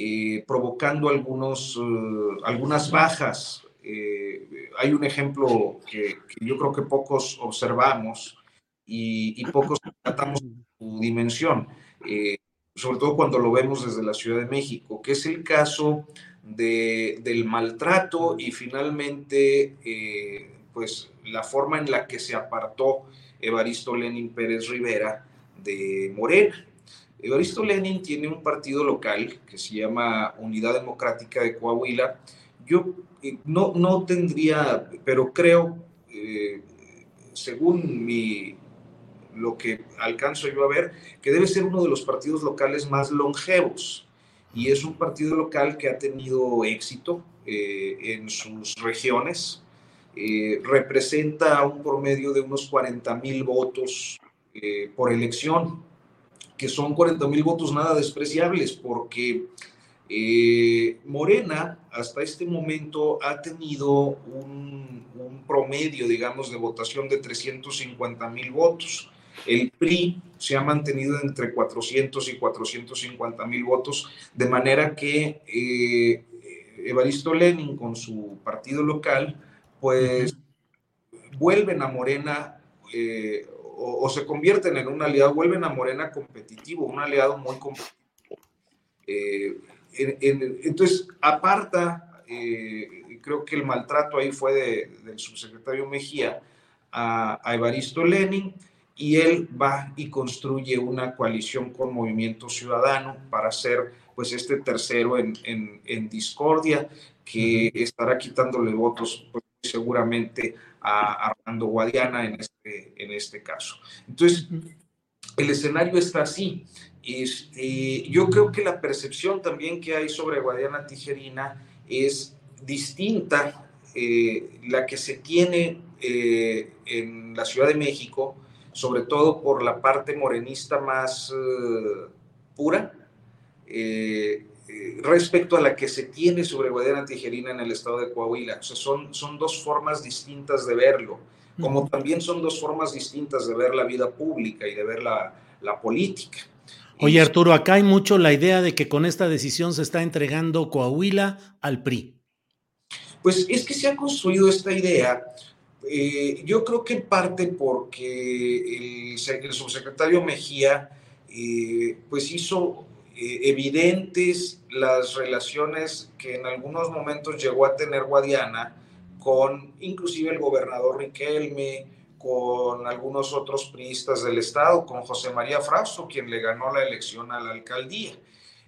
eh, provocando algunos, eh, algunas bajas. Eh, hay un ejemplo que, yo creo que pocos observamos y, pocos <laughs> tratamos su dimensión, sobre todo cuando lo vemos desde la Ciudad de México, que es el caso de, del maltrato y finalmente pues la forma en la que se apartó Evaristo Lenin Pérez Rivera de Morena. Evaristo Lenin tiene un partido local que se llama Unidad Democrática de Coahuila. Yo eh, no, no tendría, pero creo, eh, según mi, lo que alcanzo yo a ver, que debe ser uno de los partidos locales más longevos. Y es un partido local que ha tenido éxito eh, en sus regiones. Eh, representa un promedio de unos 40 mil votos por elección, que son 40 mil votos nada despreciables, porque Morena hasta este momento ha tenido un, un, promedio, digamos, de votación de 350 mil votos. El PRI se ha mantenido entre 400 y 450 mil votos, de manera que eh, Evaristo Lenin con su partido local, pues vuelven a Morena eh, o, se convierten en un aliado, vuelven a Morena competitivo, un aliado muy competitivo. Eh, entonces, aparta, creo que el maltrato ahí fue del subsecretario Mejía a, a Evaristo Lenin y él va y construye una coalición con Movimiento Ciudadano para ser pues este tercero en, en, discordia que estará quitándole votos pues, seguramente a Armando Guadiana en este, en este caso. Entonces, el escenario está así. Este, yo creo que la percepción también que hay sobre Guadiana Tijerina es distinta, eh, la que se tiene eh, en la Ciudad de México, sobre todo por la parte morenista más eh, pura, eh, eh, respecto a la que se tiene sobre Guadiana Tijerina en el estado de Coahuila. O sea, son, son dos formas distintas de verlo, como también son dos formas distintas de ver la vida pública y de ver la, la política. Oye, Arturo, acá hay mucho la idea de que con esta decisión se está entregando Coahuila al PRI. Pues es que se ha construido esta idea eh, yo creo que en parte porque el, subsecretario Mejía eh, pues hizo eh, evidentes las relaciones que en algunos momentos llegó a tener Guadiana con inclusive el gobernador Riquelme, con algunos otros priistas del estado, con José María Frausto, quien le ganó la elección a la alcaldía.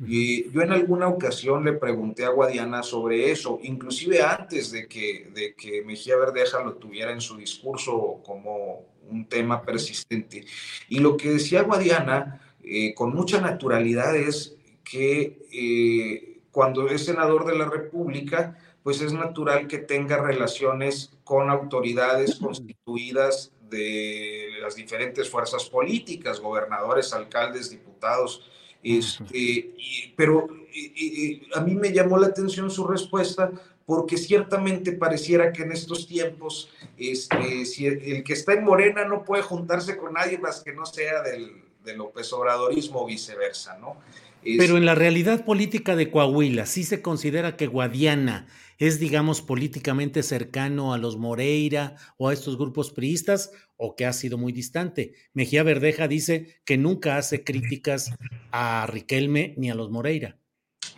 Y yo en alguna ocasión le pregunté a Guadiana sobre eso, inclusive antes de que, de que Mejía Verdeja lo tuviera en su discurso como un tema persistente. Y lo que decía Guadiana eh, con mucha naturalidad es que eh, cuando es senador de la República, pues es natural que tenga relaciones con autoridades constituidas de las diferentes fuerzas políticas, gobernadores, alcaldes, diputados, este, pero a mí me llamó la atención su respuesta porque ciertamente pareciera que en estos tiempos este, si el, que está en Morena no puede juntarse con nadie más que no sea del, del López Obradorismo o viceversa, ¿no? Pero en la realidad política de Coahuila, ¿sí se considera que Guadiana es, digamos, políticamente cercano a los Moreira o a estos grupos priistas o que ha sido muy distante? Mejía Verdeja dice que nunca hace críticas a Riquelme ni a los Moreira.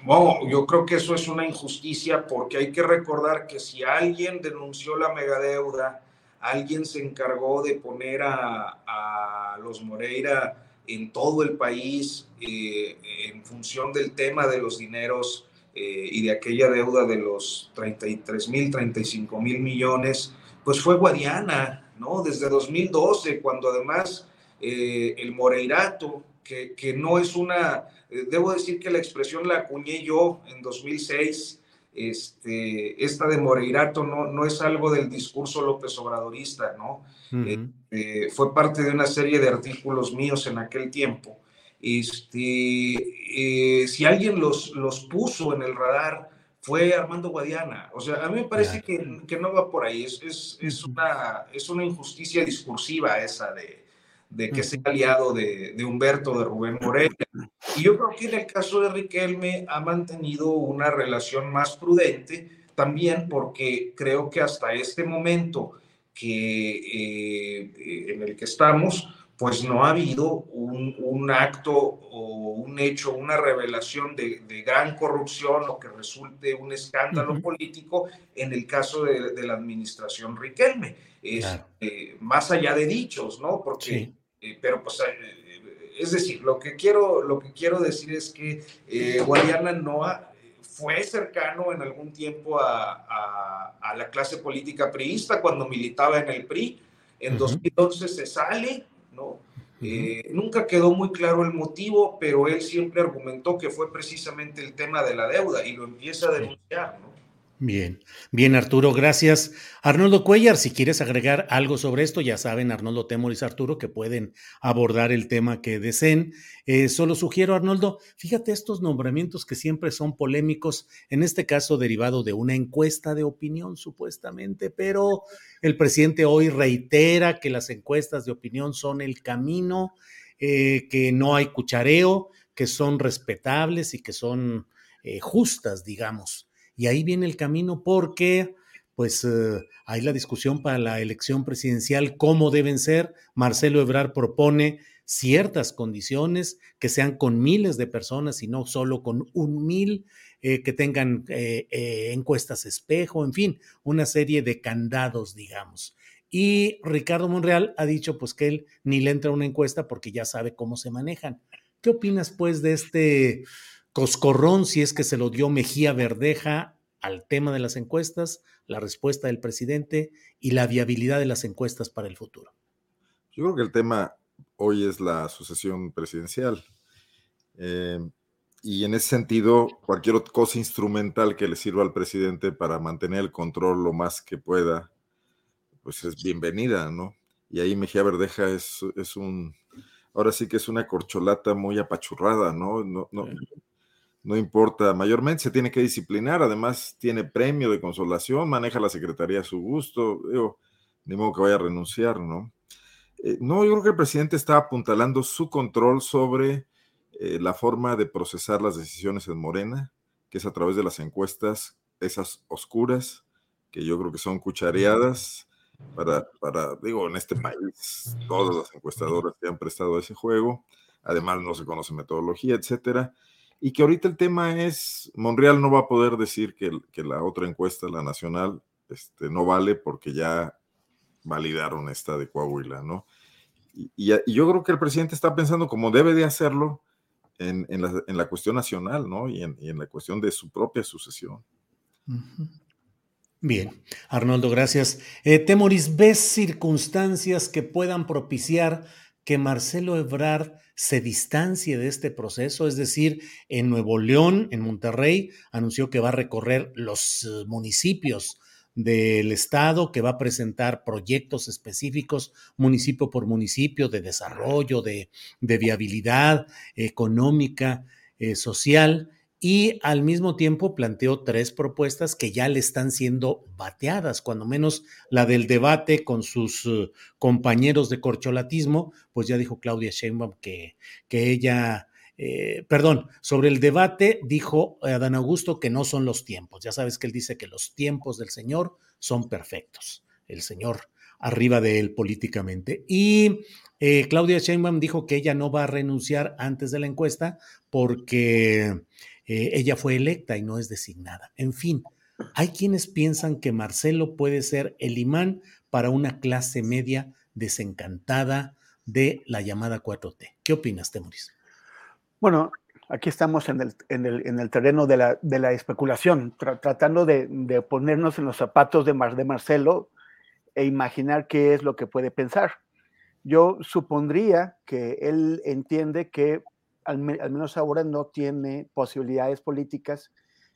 Bueno, yo creo que eso es una injusticia porque hay que recordar que si alguien denunció la megadeuda, alguien se encargó de poner a, a los Moreira en todo el país eh, en función del tema de los dineros eh, y de aquella deuda de los 33 mil, 35 mil millones, pues fue Guadiana, ¿no? Desde 2012, cuando además eh, el Moreirato, que, que, no es una, debo decir que la expresión la acuñé yo en 2006, este, esta de Moreirato no, no es algo del discurso López Obradorista, ¿no? Fue parte de una serie de artículos míos en aquel tiempo. Este, eh, si alguien los, los puso en el radar, fue Armando Guadiana. O sea, a mí me parece que, que, no va por ahí. Es, es, es, una, es una injusticia discursiva esa de, de que sea aliado de, de, Humberto, de Rubén Moreno. Y yo creo que en el caso de Riquelme ha mantenido una relación más prudente, también porque creo que hasta este momento que, eh, en el que estamos, pues no ha habido un, un, acto o un hecho, una revelación de, de, gran corrupción o que resulte un escándalo político en el caso de, de la administración Riquelme. Es, eh, más allá de dichos, ¿no? Porque eh, pero pues, eh, es decir, lo que quiero, lo que quiero decir es que eh, Guadiana no fue cercano en algún tiempo a, a, la clase política priista cuando militaba en el PRI. En 2011 se sale, ¿no? Eh, nunca quedó muy claro el motivo, pero él siempre argumentó que fue precisamente el tema de la deuda y lo empieza a denunciar, ¿no? Bien, bien Arturo, gracias. Arnoldo Cuellar, si quieres agregar algo sobre esto, ya saben Arnoldo Temoris Arturo que pueden abordar el tema que deseen. Eh, solo sugiero, Arnoldo, fíjate estos nombramientos que siempre son polémicos, en este caso derivado de una encuesta de opinión supuestamente, pero el presidente hoy reitera que las encuestas de opinión son el camino, eh, que no hay cuchareo, que son respetables y que son eh, justas, digamos. Y ahí viene el camino porque, pues, eh, hay la discusión para la elección presidencial, cómo deben ser. Marcelo Ebrard propone ciertas condiciones que sean con miles de personas y no solo con un mil, eh, que tengan eh, encuestas espejo, en fin, una serie de candados, digamos. Y Ricardo Monreal ha dicho pues que él ni le entra una encuesta porque ya sabe cómo se manejan. ¿Qué opinas pues de este Coscorrón, si es que se lo dio Mejía Verdeja al tema de las encuestas, la respuesta del presidente y la viabilidad de las encuestas para el futuro. Yo creo que el tema hoy es la sucesión presidencial. Eh, y en ese sentido, cualquier cosa instrumental que le sirva al presidente para mantener el control lo más que pueda, pues es bienvenida, ¿no? Y ahí Mejía Verdeja es, es un, ahora sí que es una corcholata muy apachurrada, ¿no? No, no, no importa, mayormente se tiene que disciplinar, además tiene premio de consolación, maneja la secretaría a su gusto, digo, ni modo que vaya a renunciar, ¿no? Eh, no, yo creo que el presidente está apuntalando su control sobre eh, la forma de procesar las decisiones en Morena, que es a través de las encuestas, esas oscuras, que yo creo que son cuchareadas para, para digo, en este país, todas las encuestadoras que han prestado ese juego, además no se conoce metodología, etcétera y que ahorita el tema es, Monreal no va a poder decir que, que la otra encuesta, la nacional, este, no vale porque ya validaron esta de Coahuila, ¿no? Y, yo creo que el presidente está pensando como debe de hacerlo en, en, la, en la, cuestión nacional, ¿no? Y en, la cuestión de su propia sucesión. Bien, Arnoldo, gracias. Eh, Temoris, ¿ves circunstancias que puedan propiciar que Marcelo Ebrard se distancie de este proceso, es decir, en Nuevo León, en Monterrey, anunció que va a recorrer los eh, municipios del estado, que va a presentar proyectos específicos municipio por municipio de desarrollo, de, viabilidad económica, eh, social, y al mismo tiempo planteó tres propuestas que ya le están siendo bateadas, cuando menos la del debate con sus eh, compañeros de corcholatismo, pues ya dijo Claudia Sheinbaum que, que ella, eh, perdón, sobre el debate dijo Adán Augusto que no son los tiempos, ya sabes que él dice que los tiempos del Señor son perfectos, el Señor arriba de él políticamente. Y eh, Claudia Sheinbaum dijo que ella no va a renunciar antes de la encuesta porque eh, ella fue electa y no es designada. En fin, hay quienes piensan que Marcelo puede ser el imán para una clase media desencantada de la llamada 4T. ¿Qué opinas, Temoris? Bueno, aquí estamos en el, en el, en el terreno de la, de la especulación, tratando de, de, ponernos en los zapatos de, Mar, de Marcelo e imaginar qué es lo que puede pensar. Yo supondría que él entiende que al, menos ahora no tiene posibilidades políticas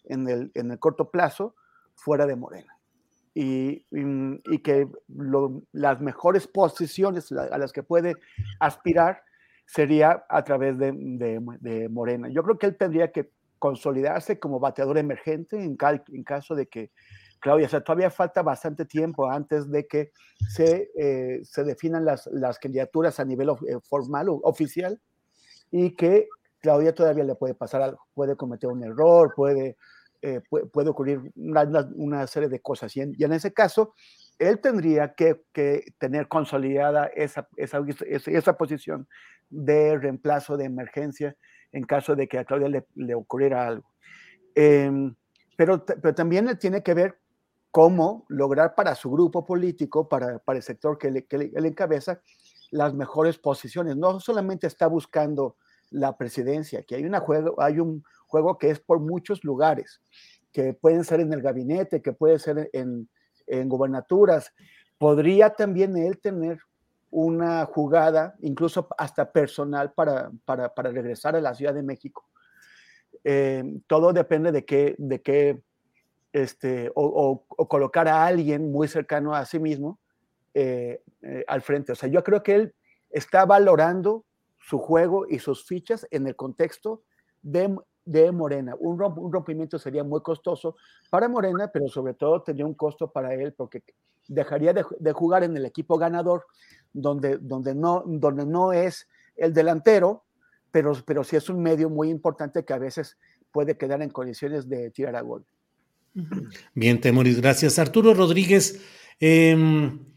en el, en el corto plazo fuera de Morena. Y, y, que las mejores posiciones a las que puede aspirar sería a través de, de, Morena. Yo creo que él tendría que consolidarse como bateador emergente en, en caso de que Claudia, o sea, todavía falta bastante tiempo antes de que se, eh, se definan las, las, candidaturas a nivel eh, formal o oficial y que Claudia todavía le puede pasar algo, puede cometer un error, puede, eh, puede, ocurrir una, serie de cosas. Y en, ese caso, él tendría que, tener consolidada esa, esa, esa, posición de reemplazo de emergencia en caso de que a Claudia le, le ocurriera algo. Em, pero, pero también tiene que ver cómo lograr para su grupo político, para, para el sector que, le, que él encabeza, las mejores posiciones. No solamente está buscando la presidencia, que hay, una juego, hay un juego que es por muchos lugares, que pueden ser en el gabinete, que puede ser en, en gobernaturas. Podría también él tener una jugada, incluso hasta personal, para, para, para regresar a la Ciudad de México. Eh, todo depende de qué, de qué este, o, colocar a alguien muy cercano a sí mismo eh, eh, al frente. O sea, yo creo que él está valorando su juego y sus fichas en el contexto de, de Morena. Un, rompimiento sería muy costoso para Morena, pero sobre todo tendría un costo para él porque dejaría de, de jugar en el equipo ganador, donde, donde, no, donde no es el delantero, pero, pero sí es un medio muy importante que a veces puede quedar en condiciones de tirar a gol. Bien, Temoris, gracias. Arturo Rodríguez, em,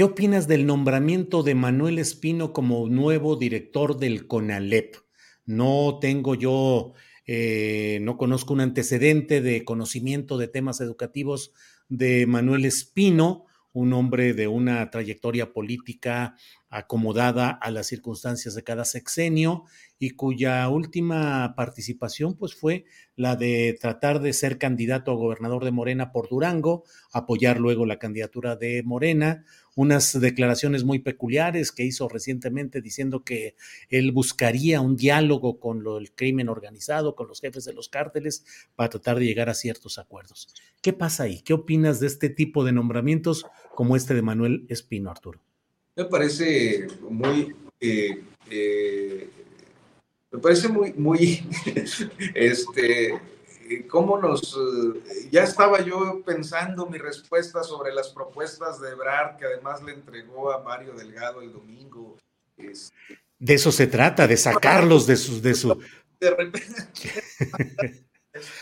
¿qué opinas del nombramiento de Manuel Espino como nuevo director del CONALEP? No tengo yo, eh, no conozco un antecedente de conocimiento de temas educativos de Manuel Espino, un hombre de una trayectoria política acomodada a las circunstancias de cada sexenio y cuya última participación pues fue la de tratar de ser candidato a gobernador de Morena por Durango, apoyar luego la candidatura de Morena, unas declaraciones muy peculiares que hizo recientemente diciendo que él buscaría un diálogo con lo, el crimen organizado, con los jefes de los cárteles para tratar de llegar a ciertos acuerdos. ¿Qué pasa ahí? ¿Qué opinas de este tipo de nombramientos como este de Manuel Espino, Arturo? Me parece muy, eh, eh, me parece muy, muy, <laughs> este, cómo nos, ya estaba yo pensando mi respuesta sobre las propuestas de Ebrard, que además le entregó a Mario Delgado el domingo. Este. de eso se trata, de sacarlos de su, de su. <laughs> De repente. <laughs>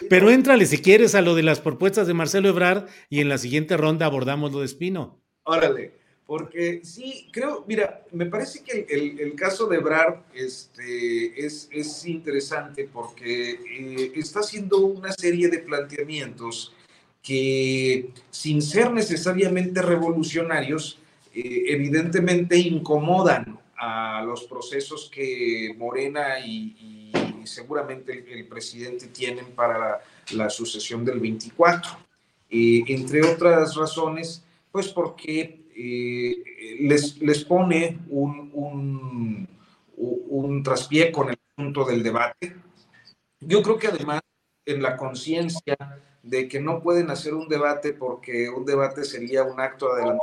Pero éntrale si quieres a lo de las propuestas de Marcelo Ebrard y en la siguiente ronda abordamos lo de Espino. Órale. Porque sí, creo, mira, me parece que el, caso de Ebrard este, es, es interesante porque eh, está haciendo una serie de planteamientos que, sin ser necesariamente revolucionarios, eh, evidentemente incomodan a los procesos que Morena y, seguramente el, presidente tienen para la, sucesión del 24. Eh, entre otras razones, pues porque eh, les, les pone un, un, un traspié con el punto del debate. Yo creo que además en la conciencia de que no pueden hacer un debate porque un debate sería un acto de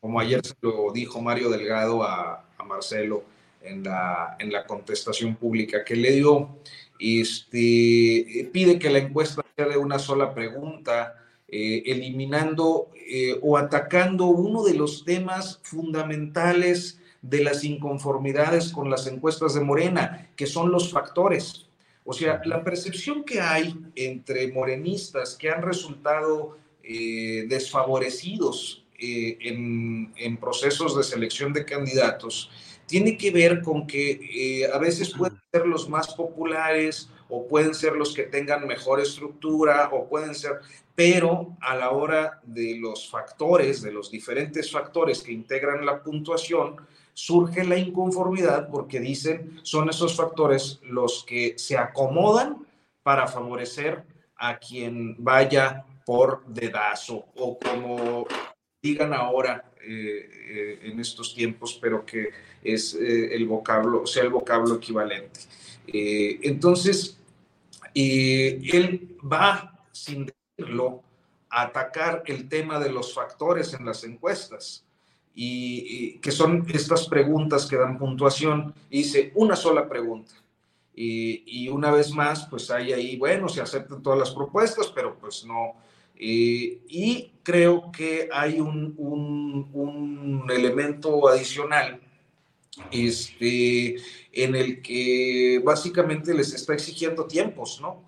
como ayer se lo dijo Mario Delgado a, a Marcelo en la, en la contestación pública que le dio, este, pide que la encuesta sea de una sola pregunta, eh, eliminando eh, o atacando uno de los temas fundamentales de las inconformidades con las encuestas de Morena, que son los factores. O sea, la percepción que hay entre morenistas que han resultado eh, desfavorecidos en, en, procesos de selección de candidatos tiene que ver con que a veces pueden ser los más populares o pueden ser los que tengan mejor estructura o pueden ser, pero a la hora de los factores, de los diferentes factores que integran la puntuación, surge la inconformidad porque dicen son esos factores los que se acomodan para favorecer a quien vaya por dedazo o como digan ahora eh, eh, en estos tiempos, pero que es eh, el vocablo, sea el vocablo equivalente. entonces, él va sin atacar el tema de los factores en las encuestas, y, que son estas preguntas que dan puntuación. Hice una sola pregunta. Y, una vez más, pues hay ahí, bueno, se aceptan todas las propuestas, pero pues no. y creo que hay un, un, un, elemento adicional este, en el que básicamente les está exigiendo tiempos, ¿no?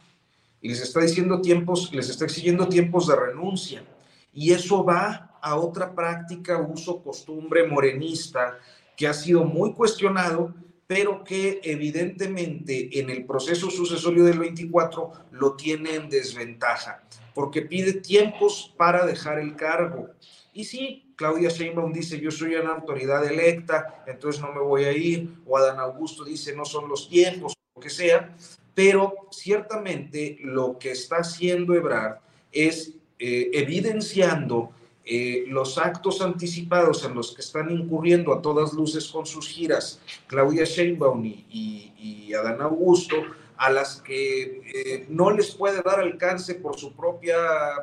Y les está diciendo tiempos, les está exigiendo tiempos de renuncia. Y eso va a otra práctica, uso, costumbre morenista que ha sido muy cuestionado, pero que evidentemente en el proceso sucesorio del 24 lo tiene en desventaja, porque pide tiempos para dejar el cargo. Y sí, Claudia Sheinbaum dice, yo soy una autoridad electa, entonces no me voy a ir, o Adán Augusto dice, no son los tiempos, lo que sea, pero ciertamente lo que está haciendo Ebrard es eh, evidenciando eh, los actos anticipados en los que están incurriendo a todas luces con sus giras Claudia Sheinbaum y, y, Adán Augusto, a las que eh, no les puede dar alcance por su propia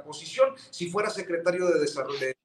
posición. Si fuera secretario de Desarrollo, de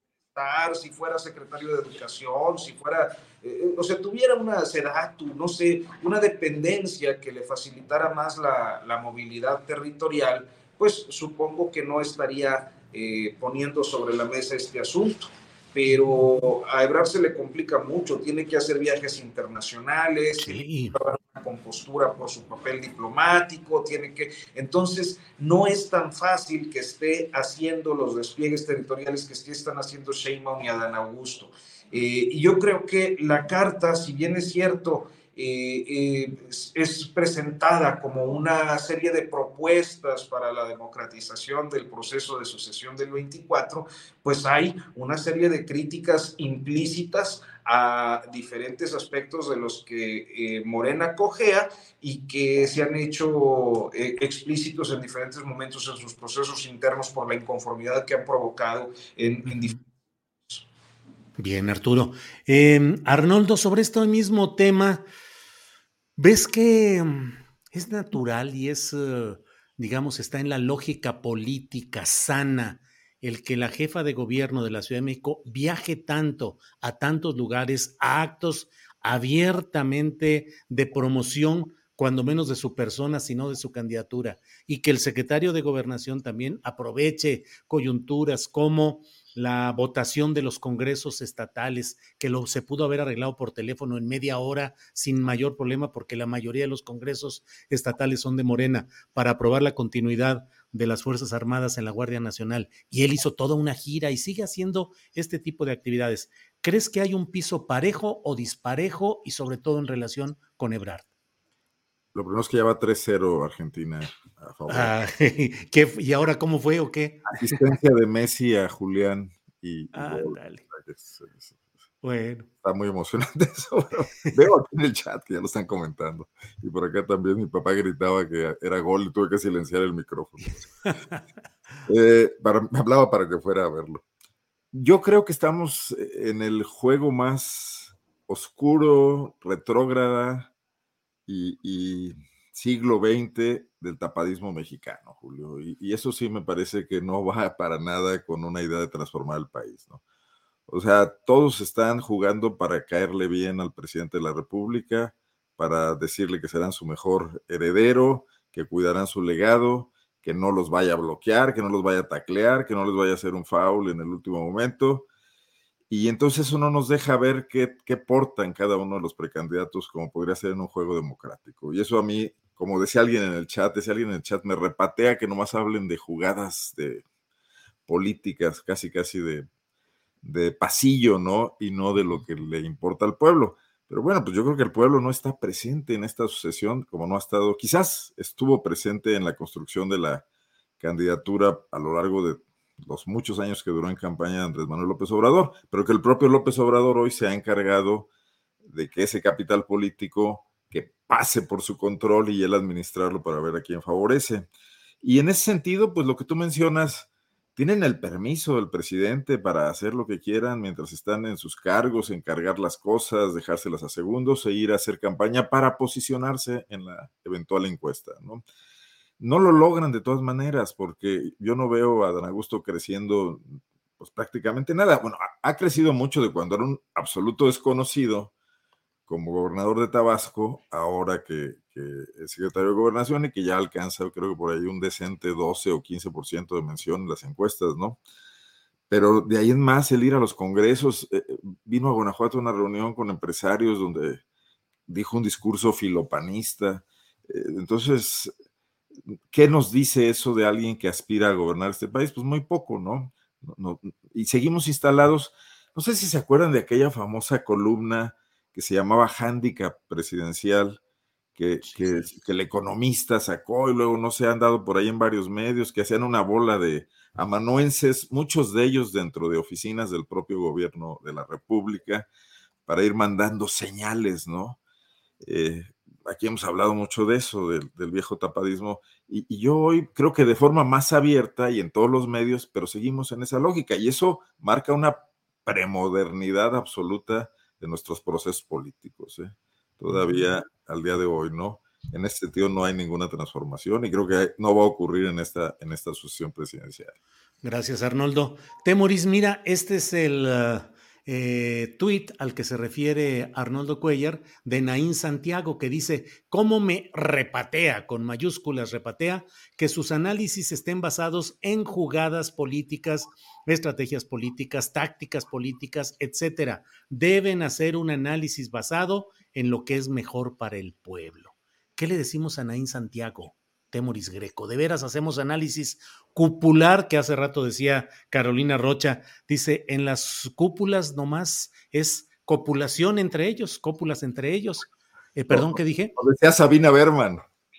si fuera secretario de Educación, si fuera, eh, o sea, tuviera una SEDATU, no sé, una dependencia que le facilitara más la, la movilidad territorial, pues supongo que no estaría eh, poniendo sobre la mesa este asunto. Pero a Ebrard se le complica mucho, tiene que hacer viajes internacionales, sí. una compostura por su papel diplomático, tiene que... Entonces, no es tan fácil que esté haciendo los despliegues territoriales que están haciendo Sheinbaum y Adán Augusto. Eh, y yo creo que la carta, si bien es cierto, eh, eh, es presentada como una serie de propuestas para la democratización del proceso de sucesión del 24, pues hay una serie de críticas implícitas a diferentes aspectos de los que eh, Morena cojea y que se han hecho explícitos en diferentes momentos en sus procesos internos por la inconformidad que han provocado en, en diferentes Bien, Arturo. Arnoldo, sobre este mismo tema, ¿Ves que mm, es natural y es, eh, digamos, está en la lógica política sana el que la jefa de gobierno de la Ciudad de México viaje tanto a tantos lugares, a actos abiertamente de promoción, cuando menos de su persona, sino de su candidatura, y que el secretario de gobernación también aproveche coyunturas como la votación de los congresos estatales, que lo, se pudo haber arreglado por teléfono en media hora sin mayor problema, porque la mayoría de los congresos estatales son de Morena, para aprobar la continuidad de las Fuerzas Armadas en la Guardia Nacional. Y él hizo toda una gira y sigue haciendo este tipo de actividades. ¿Crees que hay un piso parejo o disparejo y sobre todo en relación con Ebrard? Lo primero es que ya va 3-0 Argentina a favor. Ah, <laughs> ¿Y ahora cómo fue o qué? Asistencia de Messi a Julián y. Ah, dale. bueno. Está muy emocionante <laughs> eso. Veo aquí en el chat que ya lo están comentando. Y por acá también mi papá gritaba que era gol y tuve que silenciar el micrófono. <laughs> eh, me hablaba para que fuera a verlo. Yo creo que estamos en el juego más oscuro, retrógrada y, siglo XX del tapadismo mexicano, Julio. Y, eso sí me parece que no va <laughs> para nada con una idea de transformar el país. O sea, todos están jugando para caerle bien al presidente de la República, para decirle que serán su mejor heredero, que cuidarán su legado, que no los vaya a bloquear, que no los vaya a taclear, que no les vaya a hacer un foul en el último momento y entonces uno nos deja ver qué, qué portan cada uno de los precandidatos, como podría ser en un juego democrático. Y eso a mí, como decía alguien en el chat, decía alguien en el chat, me repatea que nomás hablen de jugadas de políticas, casi casi de, de pasillo, ¿no? Y no de lo que le importa al pueblo. Pero bueno, pues yo creo que el pueblo no está presente en esta sucesión, como no ha estado, quizás estuvo presente en la construcción de la candidatura a lo largo de los muchos años que duró en campaña Andrés Manuel López Obrador, pero que el propio López Obrador hoy se ha encargado de que ese capital político que pase por su control y él administrarlo para ver a quién favorece. Y en ese sentido, pues lo que tú mencionas, tienen el permiso del presidente para hacer lo que quieran mientras están en sus cargos, encargar las cosas, dejárselas a segundos e ir a hacer campaña para posicionarse en la eventual encuesta, ¿no? No lo logran de todas maneras, porque yo no veo a Dan Augusto creciendo pues prácticamente nada. Bueno, ha crecido mucho de cuando era un absoluto desconocido como gobernador de Tabasco, ahora que, es secretario de gobernación y que ya alcanza, creo que por ahí un decente 12 o 15% de mención en las encuestas, ¿no? Pero de ahí en más, el ir a los congresos, eh, eh, vino a Guanajuato a una reunión con empresarios donde dijo un discurso filopanista. Eh, entonces, ¿qué nos dice eso de alguien que aspira a gobernar este país? Pues muy poco, ¿no? y seguimos instalados, no sé si se acuerdan de aquella famosa columna que se llamaba Handicap Presidencial, que, que, el economista sacó y luego no se han dado por ahí en varios medios, que hacían una bola de amanuenses, muchos de ellos dentro de oficinas del propio gobierno de la República, para ir mandando señales, ¿no? Eh, aquí hemos hablado mucho de eso, del, viejo tapadismo, y, y, yo hoy creo que de forma más abierta y en todos los medios, pero seguimos en esa lógica, y eso marca una premodernidad absoluta de nuestros procesos políticos. ¿eh? Todavía al día de hoy, ¿no? En ese sentido no hay ninguna transformación y creo que no va a ocurrir en esta, en esta sucesión presidencial. Gracias, Arnoldo. Temoris, mira, este es el uh, eh, al que se refiere Arnoldo Cuellar de Naín Santiago, que dice, ¿cómo me repatea, con mayúsculas repatea, que sus análisis estén basados en jugadas políticas, estrategias políticas, tácticas políticas, etcétera? Deben hacer un análisis basado en lo que es mejor para el pueblo. ¿Qué le decimos a Naín Santiago? Temoris Greco. De veras hacemos análisis cupular, que hace rato decía Carolina Rocha, dice, en las cúpulas nomás es copulación entre ellos, cópulas entre ellos. Eh, perdón, ¿qué dije? decía Sabina Berman.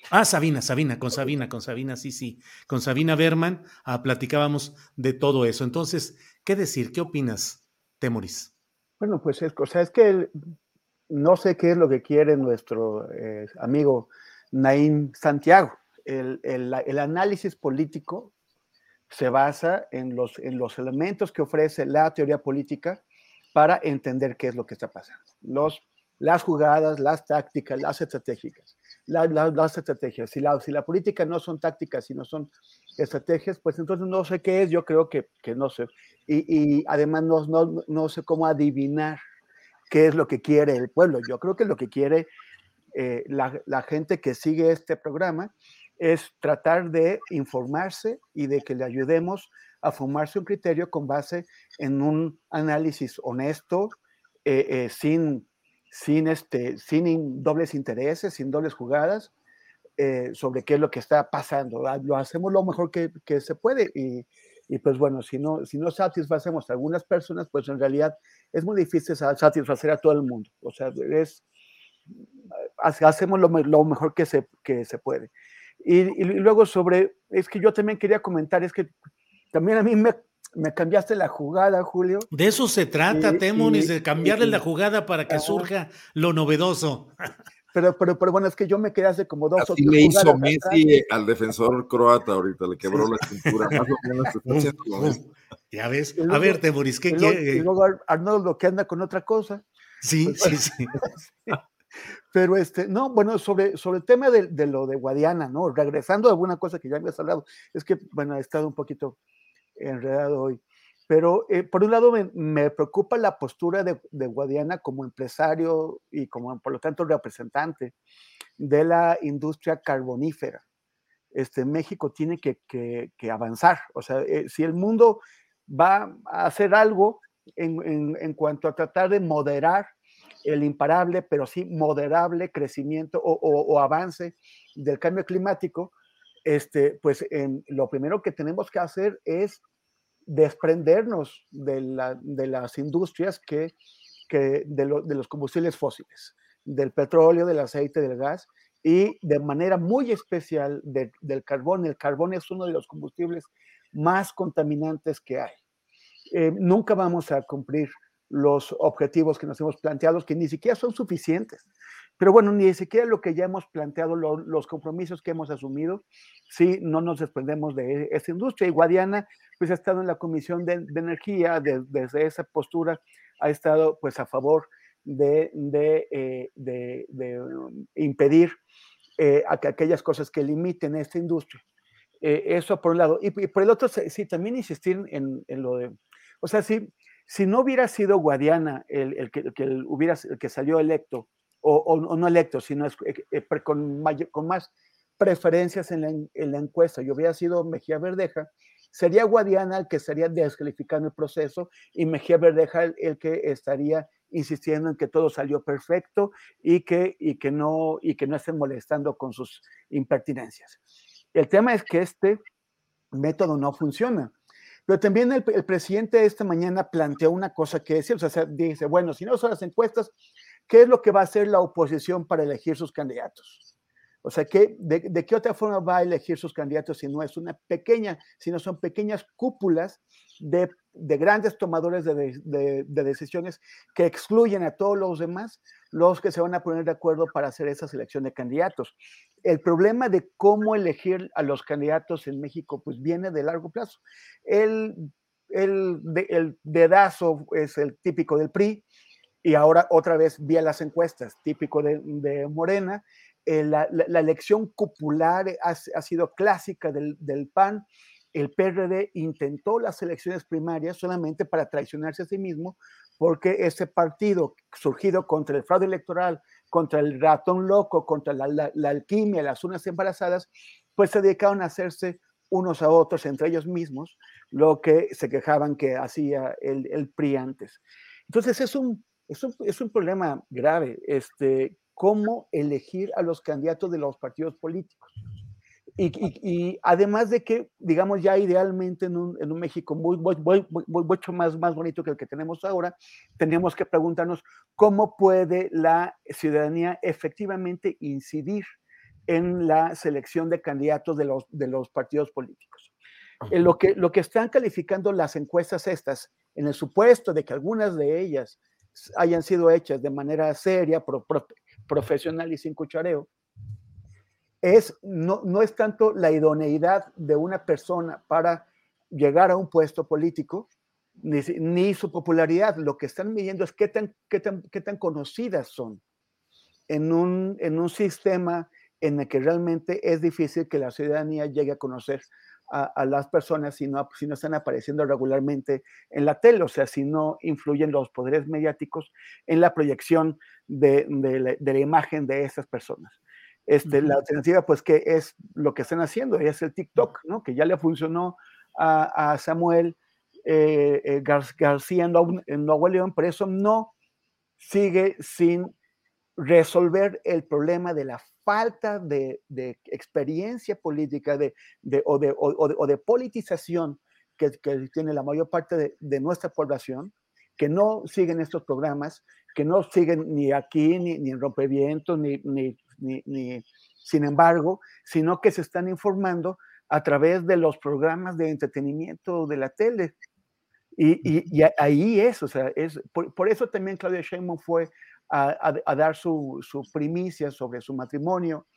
Ah, Sabina, Sabina, con Sabina, con Sabina, sí, sí. Con Sabina Berman ah, platicábamos de todo eso. Entonces, ¿qué decir? ¿Qué opinas, Temoris? Bueno, pues es, o sea, es que no sé qué es lo que quiere nuestro eh, amigo Naim Santiago. El, el, análisis político se basa en los, en los elementos que ofrece la teoría política para entender qué es lo que está pasando. Los, las jugadas, las tácticas, las estratégicas. las estrategias. Si la, si la política no son tácticas, sino son estrategias, pues entonces no sé qué es, yo creo que, que no sé. Y, y además no, no, no sé cómo adivinar qué es lo que quiere el pueblo. Yo creo que lo que quiere eh, la, gente que sigue este programa es tratar de informarse y de que le ayudemos a formarse un criterio con base en un análisis honesto, eh, eh, sin, sin, este, sin dobles intereses, sin dobles jugadas, sobre qué es lo que está pasando. Ah, lo hacemos lo mejor que, se puede y, y, pues bueno, si no, si no satisfacemos a algunas personas, pues en realidad es muy difícil satisfacer a todo el mundo. O sea, es, hacemos lo, lo mejor que se, que se puede. Y, luego sobre, es que yo también quería comentar, es que también a mí me, me cambiaste la jugada, Julio. De eso se trata, Temonis, de cambiarle la jugada para que surja lo novedoso. Pero, pero, pero bueno, es que yo me quedé hace como dos o tres le hizo Messi al defensor croata ahorita, le quebró la cintura. Ya ves. a ver, Temoris, ¿qué quiere? Y luego Arnoldo que anda con otra cosa. Sí, pues, sí, sí. <laughs> Pero este, no, bueno, sobre, sobre el tema de, de, lo de Guadiana, ¿no? Regresando a alguna cosa que ya habías hablado, es que, bueno, he estado un poquito enredado hoy. Pero eh, por un lado me, me, preocupa la postura de, de, Guadiana como empresario y como, por lo tanto, representante de la industria carbonífera. Este, México tiene que, que, que avanzar. O sea, eh, si el mundo va a hacer algo en, en, en cuanto a tratar de moderar el imparable, pero sí moderable crecimiento o, avance del cambio climático, este, pues en, lo primero que tenemos que hacer es desprendernos de, las industrias que, de, los combustibles fósiles, del petróleo, del aceite, del gas, y de manera muy especial del carbón. El carbón es uno de los combustibles más contaminantes que hay. Eh, nunca vamos a cumplir los objetivos que nos hemos planteado, que ni siquiera son suficientes. Pero bueno, ni siquiera lo que ya hemos planteado, los compromisos que hemos asumido, si no nos desprendemos de esa industria. Y Guadiana, pues ha estado en la Comisión de, Energía, desde esa postura ha estado pues a favor de, eh, de, impedir eh, aquellas cosas que limiten esta industria. Eh, eso por un lado. Y, por el otro, sí, también insistir en, en lo de, o sea, sí, si no hubiera sido Guadiana el, que, hubiera, que salió electo, o, no electo, sino eh, eh, con, con, más preferencias en la, encuesta y hubiera sido Mejía Verdeja, sería Guadiana el que estaría descalificando el proceso y Mejía Verdeja el, que estaría insistiendo en que todo salió perfecto y, que no, y que no estén molestando con sus impertinencias. El tema es que este método no funciona. Pero también el, presidente esta mañana planteó una cosa que decir, o sea, dice, bueno, si no son las encuestas, ¿qué es lo que va a hacer la oposición para elegir sus candidatos? O sea, que de, qué otra forma va a elegir sus candidatos si no es una pequeña, si no son pequeñas cúpulas de, grandes tomadores de, decisiones que excluyen a todos los demás, los que se van a poner de acuerdo para hacer esa selección de candidatos. El problema de cómo elegir a los candidatos en México, pues viene de largo plazo. El, el, el dedazo es el típico del PRI, y ahora otra vez vía las encuestas, típico de, Morena. Eh, la, elección popular ha, sido clásica del, del, PAN. El PRD intentó las elecciones primarias solamente para traicionarse a sí mismo, porque ese partido surgido contra el fraude electoral, contra el ratón loco, contra la, alquimia, las unas embarazadas, pues se dedicaron a hacerse unos a otros entre ellos mismos, lo que se quejaban que hacía el, el PRI antes. Entonces es un es un, es un problema grave, este, cómo elegir a los candidatos de los partidos políticos. Y, y, además de que, digamos, ya idealmente en un, en un México muy, muy, muy, mucho más, más bonito que el que tenemos ahora, tenemos que preguntarnos cómo puede la ciudadanía efectivamente incidir en la selección de candidatos de los, de los partidos políticos. En lo, que, lo que están calificando las encuestas estas, en el supuesto de que algunas de ellas hayan sido hechas de manera seria, profesional y sin cuchareo, no, es tanto la idoneidad de una persona para llegar a un puesto político, ni, su popularidad. Lo que están midiendo es qué tan, conocidas son en un, sistema en el que realmente es difícil que la ciudadanía llegue a conocer a, las personas si no, están apareciendo regularmente en la tele, o sea, si no influyen los poderes mediáticos en la proyección de, la, imagen de esas personas. Este, La alternativa, pues, que es lo que están haciendo, es el TikTok, ¿no? Que ya le funcionó a, a Samuel eh, eh, García en, en Nuevo León, pero eso no sigue sin resolver el problema de la falta de, experiencia política de, o, de, politización que, tiene la mayor parte de, nuestra población, que no siguen estos programas, que no siguen ni aquí, ni, ni en Rompevientos, ni, ni, ni, sin embargo, sino que se están informando a través de los programas de entretenimiento de la tele. Y, ahí es, o sea, es, por, por, eso también Claudia Sheinbaum fue a, dar su, primicia sobre su matrimonio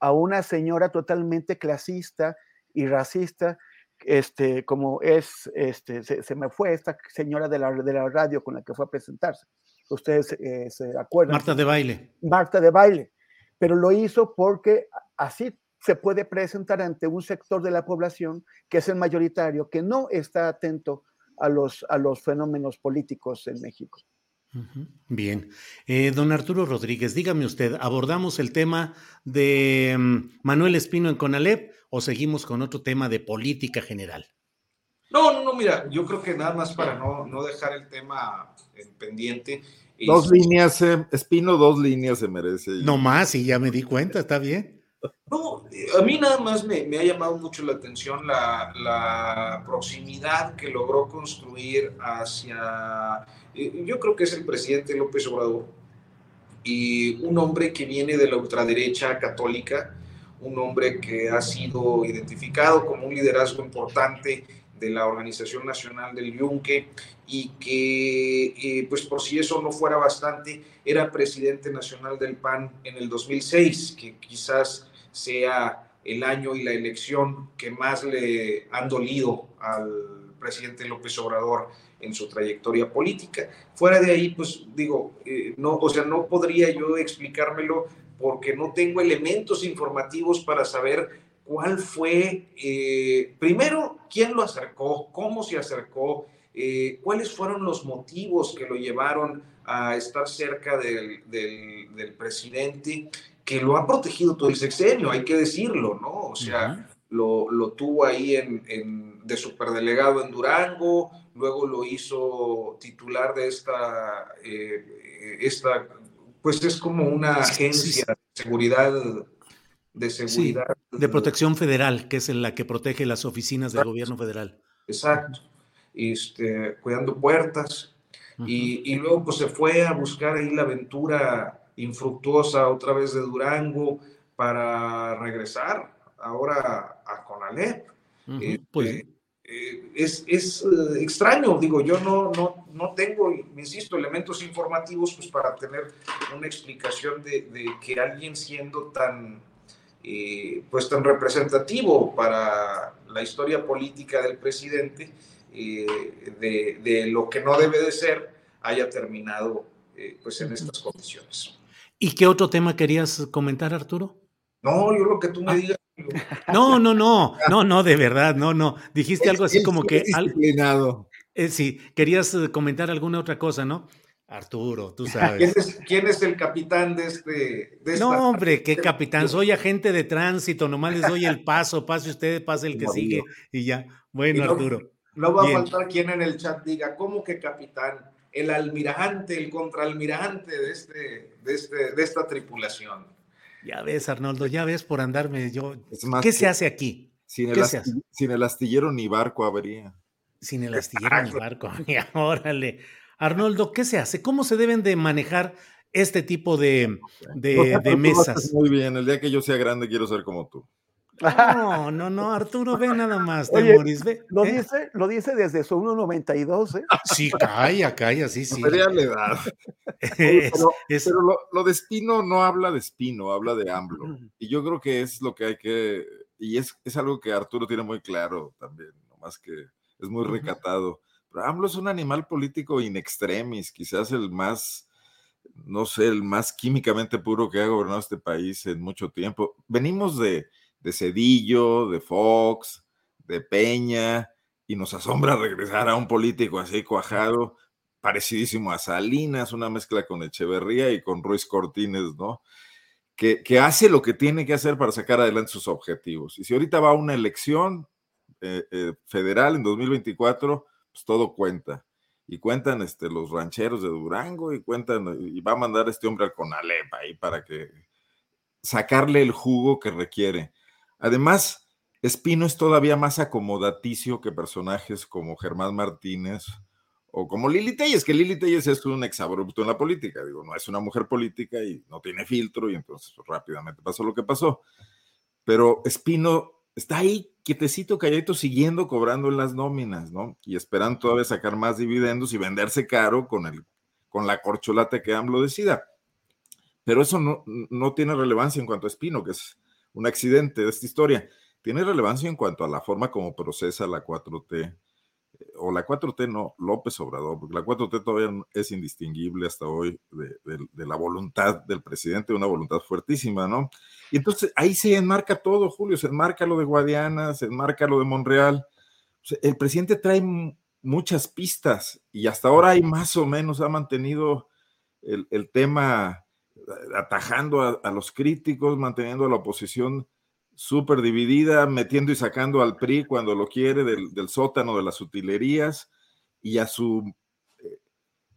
a una señora totalmente clasista y racista, este, como es, este, se, me fue esta señora de la, de la radio con la que fue a presentarse. Ustedes eh, se acuerdan. Marta de baile. Marta de baile. Pero lo hizo porque así se puede presentar ante un sector de la población que es el mayoritario, que no está atento a los, a los fenómenos políticos en México. Bien. Eh, don Arturo Rodríguez, dígame usted, ¿abordamos el tema de mm, Manuel Espino en Conalep o seguimos con otro tema de política general? No, no, no, mira, yo creo que nada más para no, no dejar el tema en pendiente. Dos líneas, eh, Espino, dos líneas se merece. No más, y ya me di cuenta, está bien. No, a mí nada más me, ha llamado mucho la atención la, proximidad que logró construir hacia, eh, yo creo que es el presidente López Obrador, y un hombre que viene de la ultraderecha católica, un hombre que ha sido identificado como un liderazgo importante de la Organización Nacional del Yunque y que, eh, pues por si eso no fuera bastante, era presidente nacional del PAN en el 2006, que quizás sea el año y la elección que más le han dolido al presidente López Obrador en su trayectoria política. Fuera de ahí, pues digo, eh, no, o sea, no podría yo explicármelo porque no tengo elementos informativos para saber cuál fue, eh, primero, quién lo acercó, cómo se acercó, eh, cuáles fueron los motivos que lo llevaron a estar cerca del, del presidente que lo ha protegido todo el sexenio, hay que decirlo, ¿no? O sea, lo, lo, tuvo ahí en, en, de superdelegado en Durango, luego lo hizo titular de esta, eh, esta pues es como una agencia de seguridad de seguridad. de protección federal, que es la que protege las oficinas del gobierno federal. Exacto. Este, cuidando puertas. y, y, luego pues se fue a buscar ahí la aventura infructuosa otra vez de Durango, para regresar ahora a Conalep. Este, pues eh, es, es eh, extraño, digo, yo no, no, no tengo, insisto, elementos informativos pues, para tener una explicación de, de que alguien siendo tan, eh, pues, tan representativo para la historia política del presidente, de, de, lo que no debe de ser, haya terminado pues, en estas condiciones. ¿Y qué otro tema querías comentar, Arturo? No, yo lo que tú me ah. digas. <laughs> No, no, no, no, no, de verdad, no, no. Dijiste algo así como que. Disciplinado. Eh, sí, querías eh, comentar alguna otra cosa, ¿no? Arturo, tú <laughs> sabes. ¿Quién es, el capitán de este? no, hombre, qué capitán. Soy agente de tránsito, nomás les doy el <laughs> paso, pase usted, pase el que sigue y ya. Bueno, Arturo. No va a faltar quien en el chat diga, ¿cómo que capitán? El almirante, el contraalmirante de, este, de, este, de esta tripulación. Ya ves, Arnoldo, ya ves por andarme yo. ¿Qué se hace aquí? Sin el, sin el, astillero ni barco habría. Sin el astillero ni barco. <laughs> Órale. Arnoldo, ¿qué se hace? ¿Cómo se deben de manejar este tipo de, de, de mesas? Muy bien, el día que yo sea grande quiero ser como tú. No, no, no, Arturo, ve nada más, <laughs> Oye, ve. Lo, ¿eh? dice, lo dice desde su 1.92, ¿eh? Sí, calla, calla, sí, sí. Sería la edad. <laughs> pero, lo, de Espino no habla de Espino, habla de AMLO. Y yo creo que es lo que hay que, y es, es algo que Arturo tiene muy claro también, más que es muy recatado. Pero AMLO es un animal político in extremis, quizás el más, no sé, el más químicamente puro que ha gobernado este país en mucho tiempo. Venimos de de Cedillo, de Fox, de Peña, y nos asombra regresar a un político así cuajado, parecidísimo a Salinas, una mezcla con Echeverría y con Ruiz Cortines, ¿no? Que, que, hace lo que tiene que hacer para sacar adelante sus objetivos. Y si ahorita va a una elección eh, eh, federal en 2024, pues todo cuenta. Y cuentan este, los rancheros de Durango y cuentan, y va a mandar este hombre al Conalep ahí para que sacarle el jugo que requiere. Además, Espino es todavía más acomodaticio que personajes como Germán Martínez o como Lili Telles, que Lili Telles es un exabrupto en la política, digo, no es una mujer política y no tiene filtro y entonces rápidamente pasó lo que pasó. Pero Espino está ahí quietecito, calladito, siguiendo cobrando las nóminas, ¿no? Y esperando todavía sacar más dividendos y venderse caro con, el, con la corcholata que AMLO decida. Pero eso no, no tiene relevancia en cuanto a Espino, que es un accidente de esta historia. Tiene relevancia en cuanto a la forma como procesa la 4T, eh, o la 4T no, López Obrador, porque la 4T todavía es indistinguible hasta hoy de, la voluntad del presidente, una voluntad fuertísima, ¿no? Y entonces ahí se enmarca todo, Julio, se enmarca lo de Guadiana, se enmarca lo de Monreal. el presidente trae muchas pistas y hasta ahora hay más o menos, ha mantenido el, el tema atajando a, los críticos, manteniendo a la oposición súper dividida, metiendo y sacando al PRI cuando lo quiere del, sótano de las utilerías y a su eh,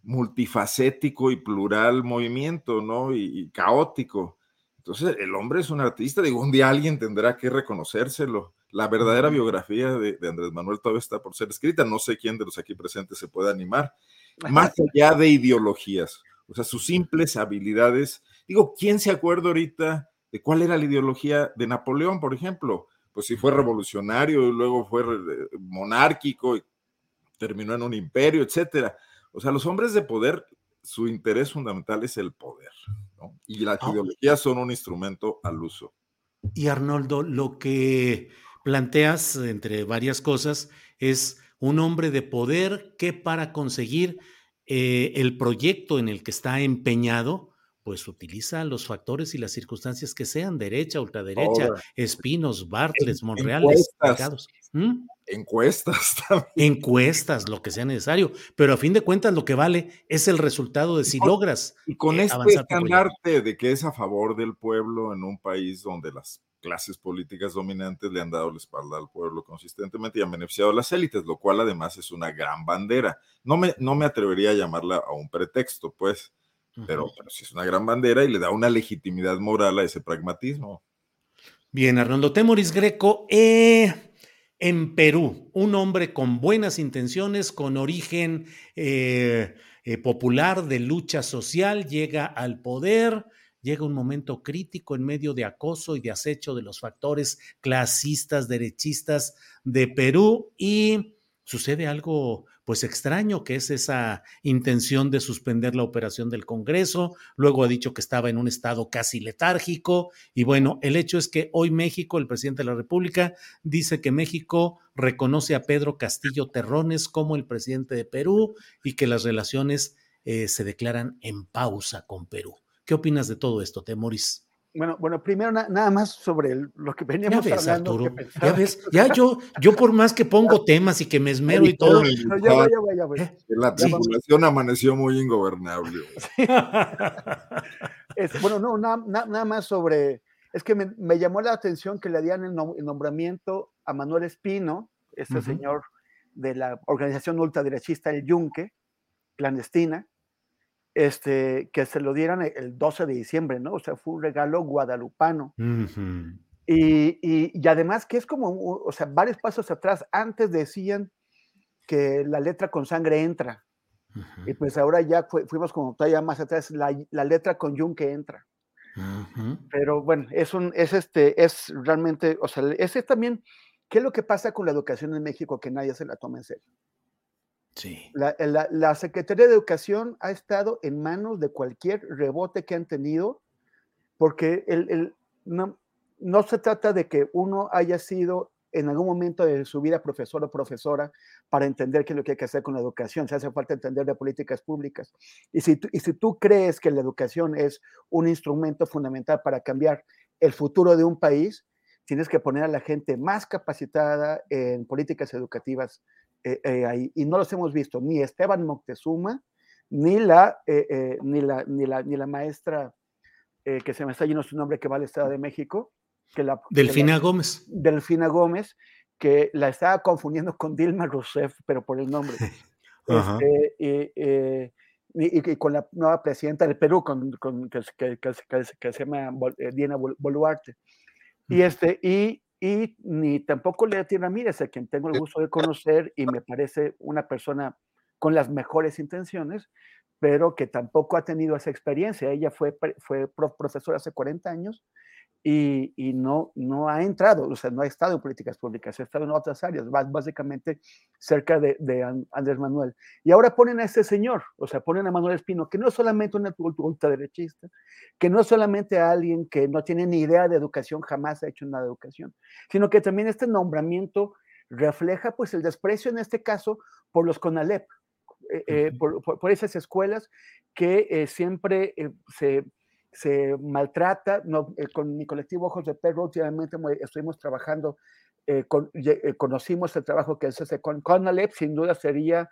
multifacético y plural movimiento, ¿no? Y, caótico. Entonces, el hombre es un artista, digo, un día alguien tendrá que reconocérselo. La verdadera biografía de, de Andrés Manuel todavía está por ser escrita, no sé quién de los aquí presentes se puede animar, <laughs> más allá de ideologías o sea, sus simples habilidades. Digo, ¿quién se acuerda ahorita de cuál era la ideología de Napoleón, por ejemplo? Pues si fue revolucionario y luego fue monárquico y terminó en un imperio, etcétera. O sea, los hombres de poder, su interés fundamental es el poder, ¿no? Y las ah. ideologías son un instrumento al uso. Y Arnoldo, lo que planteas, entre varias cosas, es un hombre de poder que para conseguir eh, el proyecto en el que está empeñado, pues utiliza los factores y las circunstancias que sean, derecha, ultraderecha, Espinos, Bartles, Monreal, encuestas, ¿Mm? encuestas <laughs> también. Encuestas, lo que sea necesario, pero a fin de cuentas lo que vale es el resultado de si logras. Y con eh, este estandarte de que es a favor del pueblo en un país donde las clases políticas dominantes le han dado la espalda al pueblo consistentemente y han beneficiado a las élites, lo cual además es una gran bandera. No me, no me atrevería a llamarla a un pretexto, pues, pero, sí es una gran bandera y le da una legitimidad moral a ese pragmatismo. Bien, Arnoldo Temoris Greco, eh, en Perú, un hombre con buenas intenciones, con origen eh, eh, popular de lucha social, llega al poder llega un momento crítico en medio de acoso y de acecho de los factores clasistas, derechistas de Perú y sucede algo pues extraño, que es esa intención de suspender la operación del Congreso. Luego ha dicho que estaba en un estado casi letárgico. Y bueno, el hecho es que hoy México, el presidente de la República, dice que México reconoce a Pedro Castillo Terrones como el presidente de Perú y que las relaciones eh, se declaran en pausa con Perú. ¿Qué opinas de todo esto, Temoris? Bueno, bueno, primero nada más sobre lo que veníamos ya ves, hablando. Arturo, ya ves, ya yo, yo por más que pongo temas y que me esmero y todo. No, ya voy, ya voy, ya voy. La tripulación amaneció muy ingobernable. <laughs> es, bueno, no, nada, nada, más sobre. Es que me, me, llamó la atención que le dieran el, nombramiento a Manuel Espino, este uh -huh. señor de la organización ultraderechista El Yunque, clandestina, este, que se lo dieran el 12 de diciembre, ¿no? O sea, fue un regalo guadalupano. Uh -huh. y, y, y, además que es como, o sea, varios pasos atrás, antes decían que la letra con sangre entra. Uh -huh. Y pues ahora ya fu fuimos como todavía más atrás, la, la letra con yunque entra. Uh -huh. Pero bueno, es un, es este, es realmente, o sea, ese también, ¿qué es lo que pasa con la educación en México que nadie se la toma en serio? La, la, la, Secretaría de Educación ha estado en manos de cualquier rebote que han tenido, porque el, el, no, no, se trata de que uno haya sido en algún momento de su vida profesor o profesora para entender qué es lo que hay que hacer con la educación. Se hace falta entender de políticas públicas. Y si, y si tú crees que la educación es un instrumento fundamental para cambiar el futuro de un país, tienes que poner a la gente más capacitada en políticas educativas eh, eh, ahí, y no los hemos visto, ni Esteban Moctezuma, ni la, eh, ni la, ni la, ni la maestra, que se me está yendo su nombre, que va al Estado de México. Que la, Delfina que la, Gómez. Delfina Gómez, que la estaba confundiendo con Dilma Rousseff, pero por el nombre. <laughs> este, y, y, y, con la nueva presidenta del Perú, con, con que, que, que, se llama Diana Boluarte. Y, este, y, y ni tampoco Leti Ramírez, a quien tengo el gusto de conocer y me parece una persona con las mejores intenciones, pero que tampoco ha tenido esa experiencia. Ella fue, fue profesora hace 40 años y, y, no, no ha entrado, o sea, no ha estado en políticas públicas, ha estado en otras áreas, básicamente cerca de, de Andrés Manuel. Y ahora ponen a este señor, o sea, ponen a Manuel Espino, que no es solamente un ultraderechista, que no es solamente alguien que no tiene ni idea de educación, jamás ha hecho nada de educación, sino que también este nombramiento refleja pues el desprecio en este caso por los CONALEP, eh, eh, por, por, por, esas escuelas que eh, siempre se se maltrata. No, eh, con mi colectivo Ojos de Perro últimamente estuvimos trabajando, eh, con, eh, conocimos el trabajo que se hace con CONALEP, sin duda sería,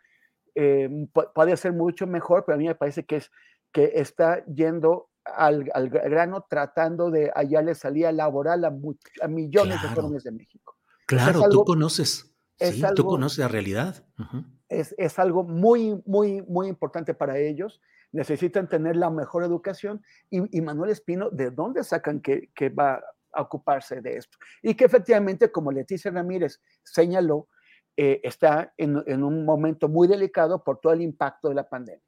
puede ser mucho mejor, pero a mí me parece que, es, que está yendo al, al grano tratando de hallarle salida laboral a, a millones claro. de jóvenes de México. Claro, algo, tú conoces. Sí, algo, tú conoces la realidad. Uh -huh. es, es algo muy, muy, muy importante para ellos necesitan tener la mejor educación. Y, y Manuel Espino, ¿de dónde sacan que, que, va a ocuparse de esto? Y que efectivamente, como Leticia Ramírez señaló, eh, está en, en, un momento muy delicado por todo el impacto de la pandemia.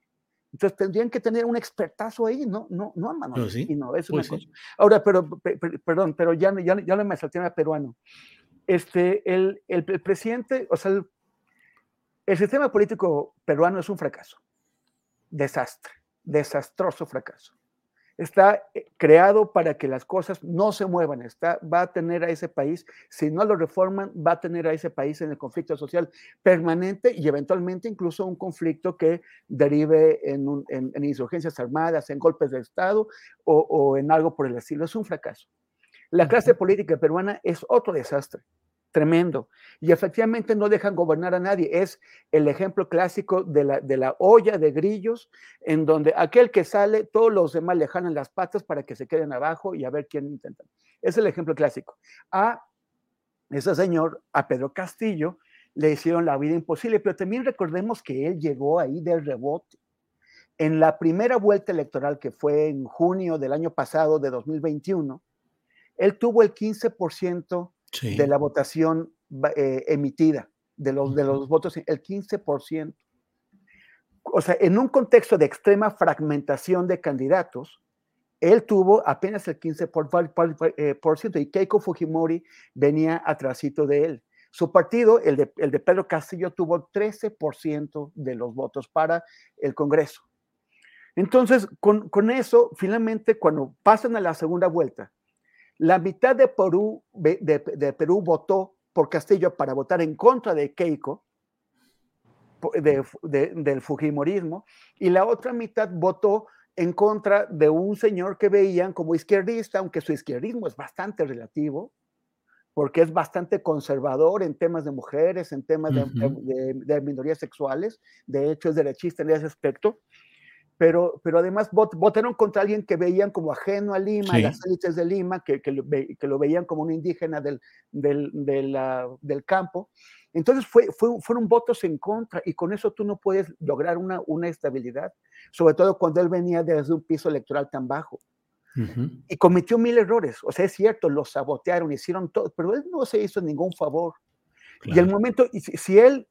Entonces tendrían que tener un expertazo ahí, no, no, no a Manuel sí, Espino, es pues una sí. cosa. Ahora, pero, per, perdón, pero ya, ya, ya no me salté a peruano. Este, el, el, el presidente, o sea, el, el sistema político peruano es un fracaso desastre, desastroso fracaso. Está eh, creado para que las cosas no se muevan, está, va a tener a ese país, si no lo reforman, va a tener a ese país en el conflicto social permanente y eventualmente incluso un conflicto que derive en, un, en, en insurgencias armadas, en golpes de Estado o, o en algo por el estilo. Es un fracaso. La clase política peruana es otro desastre tremendo. Y efectivamente no dejan gobernar a nadie. Es el ejemplo clásico de la, de la olla de grillos, en donde aquel que sale, todos los demás le jalan las patas para que se queden abajo y a ver quién intenta. Es el ejemplo clásico. A ese señor, a Pedro Castillo, le hicieron la vida imposible, pero también recordemos que él llegó ahí del rebote. En la primera vuelta electoral, que fue en junio del año pasado, de 2021, él tuvo el 15% sí. de la votación eh, emitida, de los, de los votos, el 15%. O sea, en un contexto de extrema fragmentación de candidatos, él tuvo apenas el 15% por, por, eh, y Keiko Fujimori venía atrásito de él. Su partido, el de, el de Pedro Castillo, tuvo 13% de los votos para el Congreso. Entonces, con, con, eso, finalmente, cuando pasan a la segunda vuelta, la mitad de Perú, de, de Perú votó por Castillo para votar en contra de Keiko, de, del Fujimorismo, y la otra mitad votó en contra de un señor que veían como izquierdista, aunque su izquierdismo es bastante relativo, porque es bastante conservador en temas de mujeres, en temas de, minorías sexuales, de hecho es derechista en ese aspecto, pero, pero además vot, votaron contra alguien que veían como ajeno a Lima, sí. las élites de Lima, que, que, lo, que, lo, veían como un indígena del, del, del, uh, del campo. Entonces fue, fue, fueron votos en contra y con eso tú no puedes lograr una, una estabilidad, sobre todo cuando él venía desde un piso electoral tan bajo. Uh -huh. Y cometió mil errores, o sea, es cierto, lo sabotearon, hicieron todo, pero él no se hizo ningún favor. Claro. Y el momento, si, si él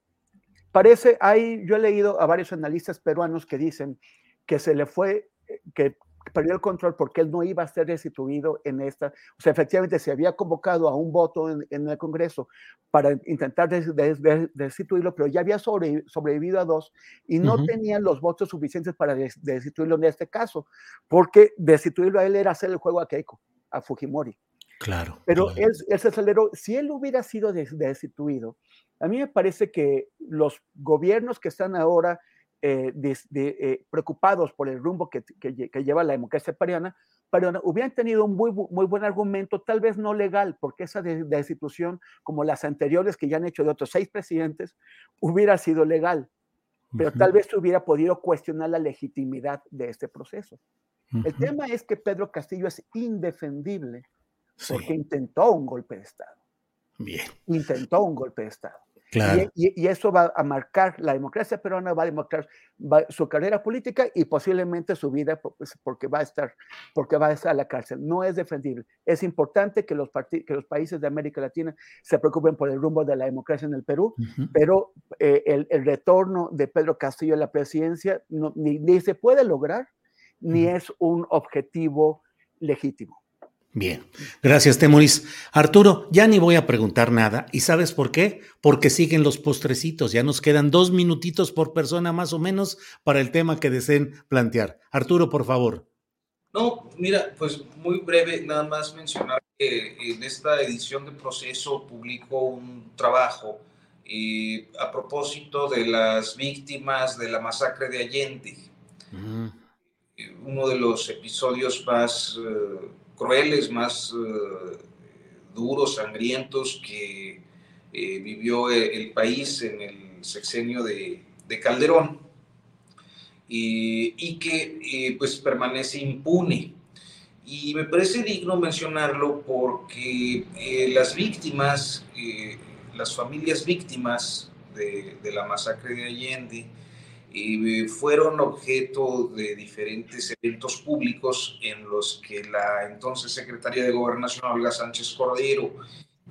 parece, hay, yo he leído a varios analistas peruanos que dicen que se le fue, que perdió el control porque él no iba a ser destituido en esta, o sea, efectivamente se había convocado a un voto en, en el Congreso para intentar des, des, des, destituirlo, pero ya había sobre, sobrevivido a dos y no uh -huh. tenían los votos suficientes para destituirlo en este caso, porque destituirlo a él era hacer el juego a Keiko, a Fujimori. Claro. Pero claro. Él, él, se aceleró, si él hubiera sido destituido, a mí me parece que los gobiernos que están ahora eh, de, de, eh, preocupados por el rumbo que, que, que, lleva la democracia peruana, pero hubieran tenido un muy, muy buen argumento, tal vez no legal, porque esa destitución, como las anteriores que ya han hecho de otros seis presidentes, hubiera sido legal, pero uh -huh. tal vez se hubiera podido cuestionar la legitimidad de este proceso. Uh -huh. El tema es que Pedro Castillo es indefendible porque sí. intentó un golpe de Estado. Bien. Intentó un golpe de Estado. Claro. Y, y, y, eso va a marcar, la democracia peruana va a demostrar su carrera política y posiblemente su vida pues, porque va a estar, porque va a estar a la cárcel. No es defendible. Es importante que los, que los países de América Latina se preocupen por el rumbo de la democracia en el Perú, uh -huh. pero eh, el, el, retorno de Pedro Castillo a la presidencia no, ni, ni, se puede lograr, ni uh -huh. es un objetivo legítimo. Bien, gracias Temoris. Arturo, ya ni voy a preguntar nada. ¿Y sabes por qué? Porque siguen los postrecitos. Ya nos quedan dos minutitos por persona más o menos para el tema que deseen plantear. Arturo, por favor. No, mira, pues muy breve, nada más mencionar que en esta edición de Proceso publicó un trabajo eh, a propósito de las víctimas de la masacre de Allende. Uh -huh. Uno de los episodios más... Uh, crueles, más uh, duros, sangrientos que eh, vivió el país en el sexenio de, de Calderón y, que eh, pues permanece impune. Y me parece digno mencionarlo porque eh, las víctimas, las familias víctimas de, de la masacre de Allende, y fueron objeto de diferentes eventos públicos en los que la entonces secretaria de Gobernación, Olga Sánchez Cordero,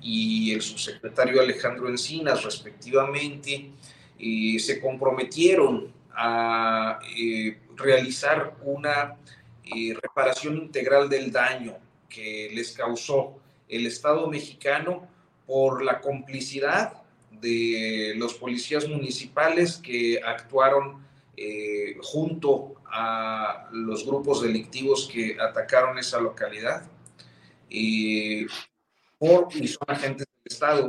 y el subsecretario Alejandro Encinas, respectivamente, eh, se comprometieron a eh, realizar una eh, reparación integral del daño que les causó el Estado mexicano por la complicidad de los policías municipales que actuaron eh, junto a los grupos delictivos que atacaron esa localidad. Eh, por, y son agentes del Estado,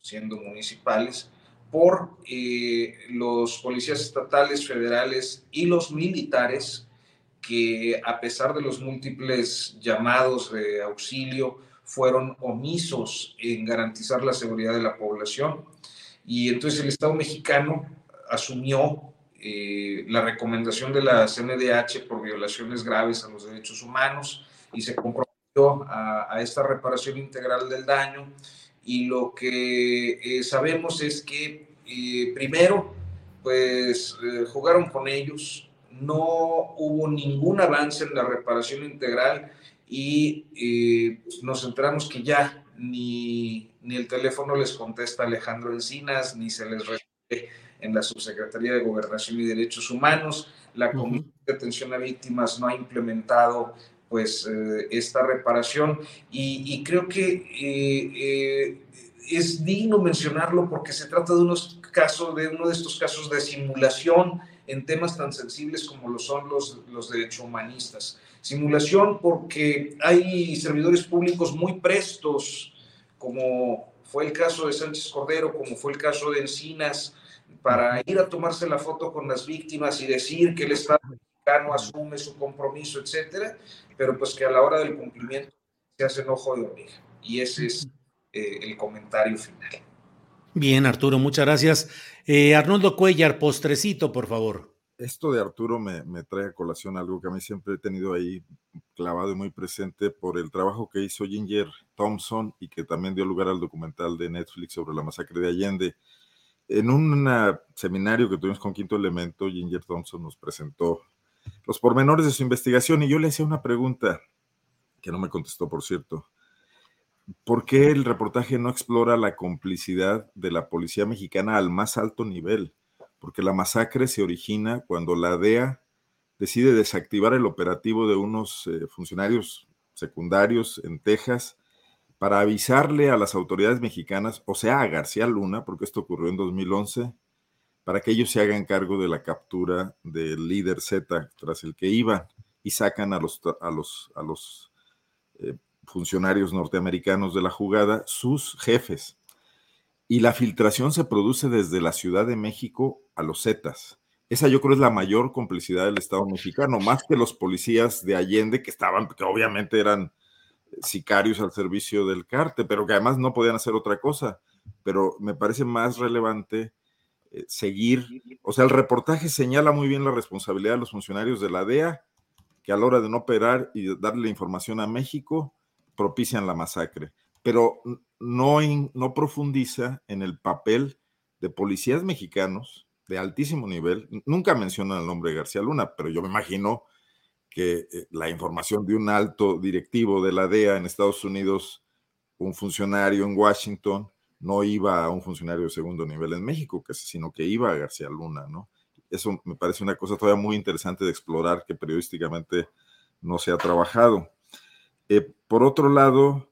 siendo municipales, por eh, los policías estatales, federales y los militares que a pesar de los múltiples llamados de auxilio, fueron omisos en garantizar la seguridad de la población. Y entonces el Estado mexicano asumió eh, la recomendación de la CNDH por violaciones graves a los derechos humanos y se comprometió a, esta reparación integral del daño. Y lo que eh, sabemos es que eh, primero, pues jugaron con ellos, no hubo ningún avance en la reparación integral y eh, nos enteramos que ya ni, ni, el teléfono les contesta Alejandro Encinas, ni se les responde en la Subsecretaría de Gobernación y Derechos Humanos. La Comisión de Atención a Víctimas no ha implementado pues esta reparación y, creo que es digno mencionarlo porque se trata de unos casos, de uno de estos casos de simulación en temas tan sensibles como lo son los, los derechos humanistas. Simulación porque hay servidores públicos muy prestos, como fue el caso de Sánchez Cordero, como fue el caso de Encinas, para ir a tomarse la foto con las víctimas y decir que el Estado mexicano asume su compromiso, etcétera, pero pues que a la hora del cumplimiento se hace enojo de oreja. Y ese es eh, el comentario final. Bien, Arturo, muchas gracias. Eh, Arnoldo Cuellar, postrecito, por favor. Esto de Arturo me, trae a colación algo que a mí siempre he tenido ahí clavado y muy presente por el trabajo que hizo Ginger Thompson y que también dio lugar al documental de Netflix sobre la masacre de Allende. En un seminario que tuvimos con Quinto Elemento, Ginger Thompson nos presentó los pormenores de su investigación y yo le hacía una pregunta que no me contestó, por cierto. ¿Por qué el reportaje no explora la complicidad de la policía mexicana al más alto nivel? Porque la masacre se origina cuando la DEA decide desactivar el operativo de unos eh, funcionarios secundarios en Texas para avisarle a las autoridades mexicanas, o sea, a García Luna, porque esto ocurrió en 2011, para que ellos se hagan cargo de la captura del líder Z tras el que iban y sacan a los, eh, funcionarios norteamericanos de la jugada, sus jefes. Y la filtración se produce desde la Ciudad de México a los Zetas. Esa yo creo es la mayor complicidad del Estado mexicano, más que los policías de Allende que estaban, que obviamente eran sicarios al servicio del cártel, pero que además no podían hacer otra cosa. Pero me parece más relevante eh, seguir, o sea, el reportaje señala muy bien la responsabilidad de los funcionarios de la DEA, que a la hora de no operar y darle información a México, propician la masacre, pero no, no profundiza en el papel de policías mexicanos de altísimo nivel. Nunca menciona el nombre de García Luna, pero yo me imagino que eh, la información de un alto directivo de la DEA en Estados Unidos, un funcionario en Washington, no iba a un funcionario de segundo nivel en México, sino que iba a García Luna, ¿no? Eso me parece una cosa todavía muy interesante de explorar que periodísticamente no se ha trabajado. Eh, por otro lado,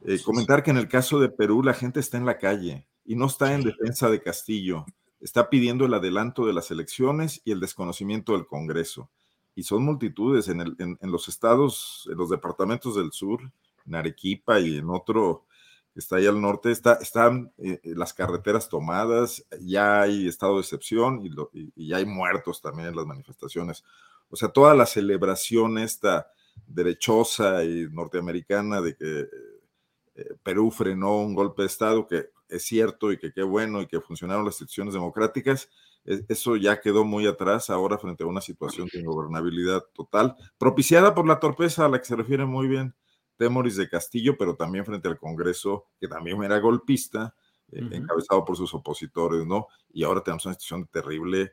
eh, comentar que en el caso de Perú la gente está en la calle y no está en defensa de Castillo, está pidiendo el adelanto de las elecciones y el desconocimiento del Congreso. Y son multitudes en, los estados, en los departamentos del sur, en Arequipa y en otro que está ahí al norte, está, están eh, las carreteras tomadas, ya hay estado de excepción y, ya hay muertos también en las manifestaciones. O sea, toda la celebración esta derechosa y norteamericana de que eh, Perú frenó un golpe de Estado, que es cierto y que qué bueno y que funcionaron las instituciones democráticas, e, eso ya quedó muy atrás ahora frente a una situación de ingobernabilidad total, propiciada por la torpeza a la que se refiere muy bien Temoris de Castillo, pero también frente al Congreso, que también era golpista, eh, encabezado por sus opositores, ¿no? Y ahora tenemos una situación terrible.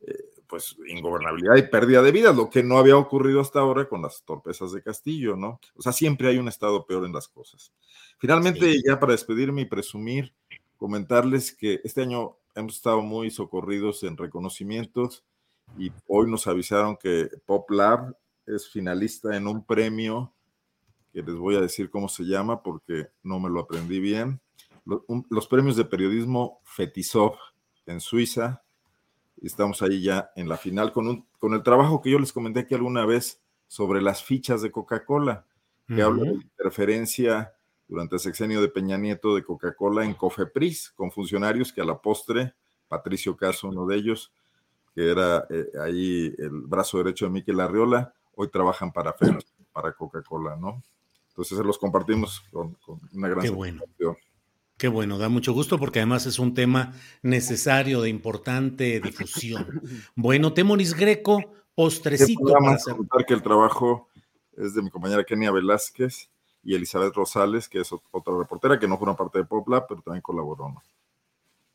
Eh, pues ingobernabilidad y pérdida de vida, lo que no había ocurrido hasta ahora con las torpezas de Castillo, ¿no? O sea, siempre hay un estado peor en las cosas. Finalmente, ya para despedirme y presumir, comentarles que este año hemos estado muy socorridos en reconocimientos y hoy nos avisaron que Pop Lab es finalista en un premio que les voy a decir cómo se llama porque no me lo aprendí bien. Los, premios de periodismo Fetisov en Suiza, estamos ahí ya en la final con, un, con el trabajo que yo les comenté aquí alguna vez sobre las fichas de Coca-Cola, que habla de interferencia durante el sexenio de Peña Nieto de Coca-Cola en Cofepris, con funcionarios que a la postre, Patricio Caso, uno de ellos, que era eh, ahí el brazo derecho de Miquel Arriola, hoy trabajan para, para Coca-Cola, ¿no? Entonces se los compartimos con, una gran Qué bueno. Qué bueno, da mucho gusto porque además es un tema necesario de importante difusión. <laughs> Bueno, Temoris Greco, postrecito. Para hacer... que el trabajo es de mi compañera Kenia Velázquez y Elizabeth Rosales, que es otra reportera que no fue una parte de Popla, pero también colaboró.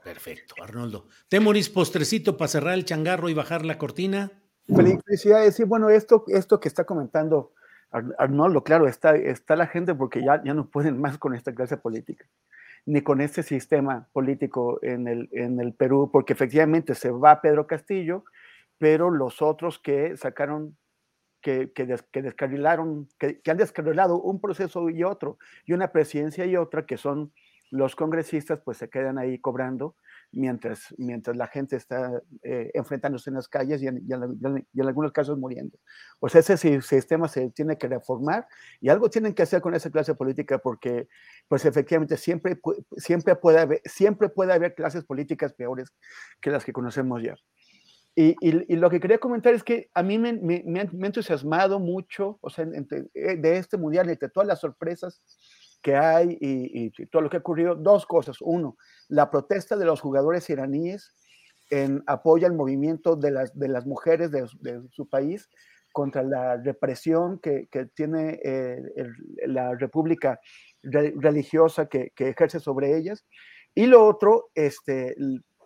Perfecto, Arnoldo. Temoris, postrecito para cerrar el changarro y bajar la cortina. Felicidades. Sí, bueno, esto, esto que está comentando Arnoldo, claro, está, está la gente porque ya, ya no pueden más con esta clase política ni con este sistema político en el, en el Perú, porque efectivamente se va Pedro Castillo, pero los otros que sacaron que, que, descarrilaron, que, han descarrilado un proceso y otro, y una presidencia y otra, que son los congresistas, pues se quedan ahí cobrando mientras, mientras la gente está eh, enfrentándose en las calles y en, en, algunos casos muriendo. Pues ese sistema se tiene que reformar y algo tienen que hacer con esa clase política porque, pues efectivamente, siempre, siempre, puede, haber, siempre puede haber clases políticas peores que las que conocemos ya. Y, y, lo que quería comentar es que a mí me, me, me, ha, entusiasmado mucho, o sea, eh, de este mundial, entre todas las sorpresas que hay y, y, todo lo que ha ocurrido, dos cosas. Uno, la protesta de los jugadores iraníes en apoyo al movimiento de las, de las mujeres de, de su país contra la represión que, que tiene eh, el, la república religiosa que, que, ejerce sobre ellas. Y lo otro, este,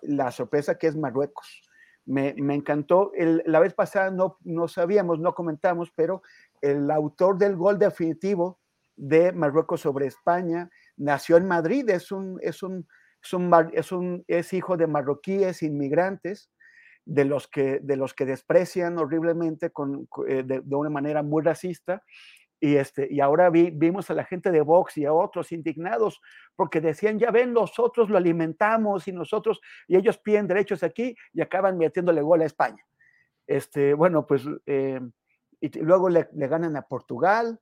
la sorpresa que es Marruecos. Me, me encantó. El, la vez pasada no, no sabíamos, no comentamos, pero el autor del gol definitivo de Marruecos sobre España nació en Madrid, es un, es un, es un, es hijo de marroquíes inmigrantes de los que, de los que desprecian horriblemente con, de, de, una manera muy racista. Y, este, y ahora vi, vimos a la gente de Vox y a otros indignados porque decían, ya ven, nosotros lo alimentamos y nosotros, y ellos piden derechos aquí y acaban metiéndole gol a España. Este, bueno, pues, eh, y luego le, ganan a Portugal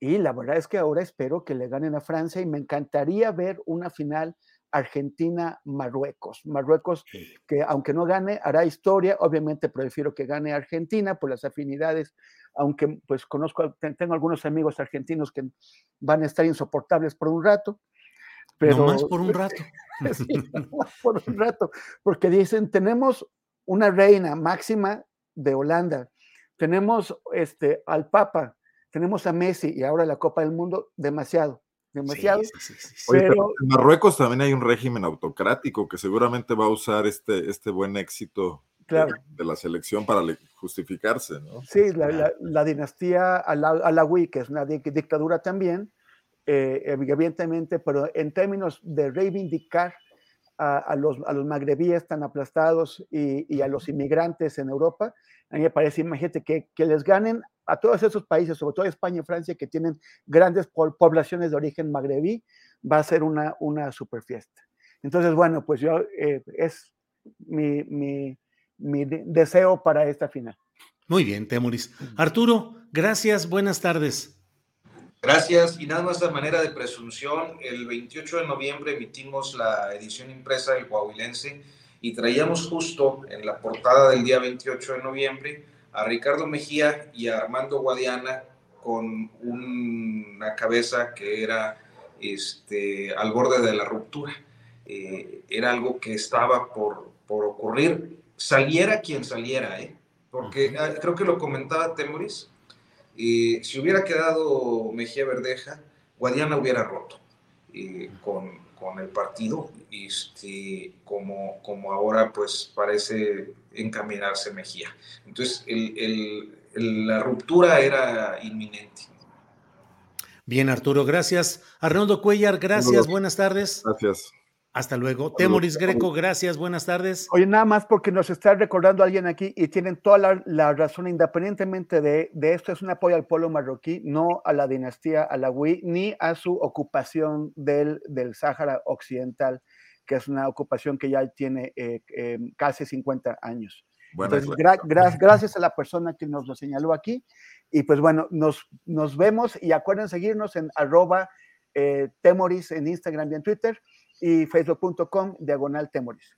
y la verdad es que ahora espero que le ganen a Francia y me encantaría ver una final Argentina-Marruecos. Marruecos, que aunque no gane, hará historia. Obviamente prefiero que gane Argentina por las afinidades, aunque pues conozco, tengo algunos amigos argentinos que van a estar insoportables por un rato. Pero, no más por un rato. <laughs> sí, <laughs> no más por un rato, porque dicen, tenemos una reina máxima de Holanda, tenemos este, al Papa, tenemos a Messi y ahora la Copa del Mundo, demasiado demasiado. Sí, sí, sí, pero... en Marruecos también hay un régimen autocrático que seguramente va a usar este, este buen éxito claro. de, de, la selección para justificarse, ¿no? Sí, la, la, la dinastía Alawi, que es una dictadura también, eh, evidentemente, pero en términos de reivindicar a, a, los, a los magrebíes tan aplastados y, y, a los inmigrantes en Europa, a mí me parece, imagínate, que, que les ganen a todos esos países, sobre todo España y Francia, que tienen grandes poblaciones de origen magrebí, va a ser una, una super fiesta. Entonces, bueno, pues yo, eh, es mi, mi, mi deseo para esta final. Muy bien, Temuris. Arturo, gracias, buenas tardes. Gracias. Y nada más de manera de presunción, el 28 de noviembre emitimos la edición impresa del Coahuilense y traíamos justo en la portada del día 28 de noviembre a Ricardo Mejía y a Armando Guadiana con una cabeza que era este, al borde de la ruptura. Eh, era algo que estaba por, por, ocurrir, saliera quien saliera, ¿eh? porque ah, creo que lo comentaba Temoris, eh, si hubiera quedado Mejía Verdeja, Guadiana hubiera roto eh, con, con, el partido, este, como, como ahora pues parece encaminarse Mejía. Entonces, el, el, la ruptura era inminente. Bien, Arturo, gracias. Arnoldo Cuellar, gracias, buenas tardes. Gracias. Hasta luego. Temoris Greco, gracias, buenas tardes. Oye, nada más porque nos está recordando alguien aquí y tienen toda la, la razón, independientemente de, de, esto, es un apoyo al pueblo marroquí, no a la dinastía alawi, ni a su ocupación del, del Sáhara Occidental, que es una ocupación que ya tiene eh, eh, casi 50 años. Bueno, Entonces, gra gra gracias a la persona que nos lo señaló aquí. Y pues bueno, nos, nos vemos y acuerden seguirnos en arroba eh, temoris en Instagram y en Twitter y facebook.com diagonal temoris.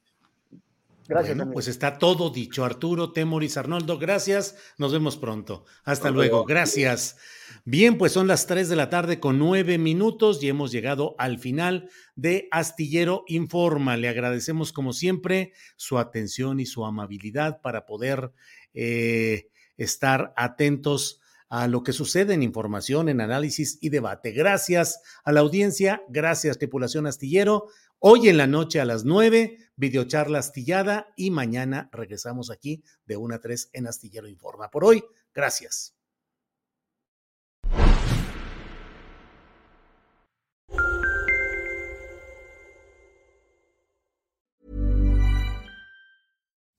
Gracias. Bueno, pues está todo dicho. Arturo, Temoris, Arnoldo, gracias. Nos vemos pronto. Hasta luego. Gracias. Bien, pues son las 3 de la tarde con nueve minutos y hemos llegado al final de Astillero Informa. Le agradecemos como siempre su atención y su amabilidad para poder eh, estar atentos a lo que sucede en información, en análisis y debate. Gracias a la audiencia, gracias tripulación astillero. Hoy en la noche a las 9, videocharla astillada y mañana regresamos aquí de 1 a 3 en Astillero Informa. Por hoy, gracias.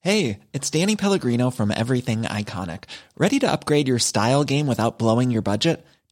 Hey, it's Danny Pellegrino from Everything Iconic. Ready to upgrade your style game without blowing your budget?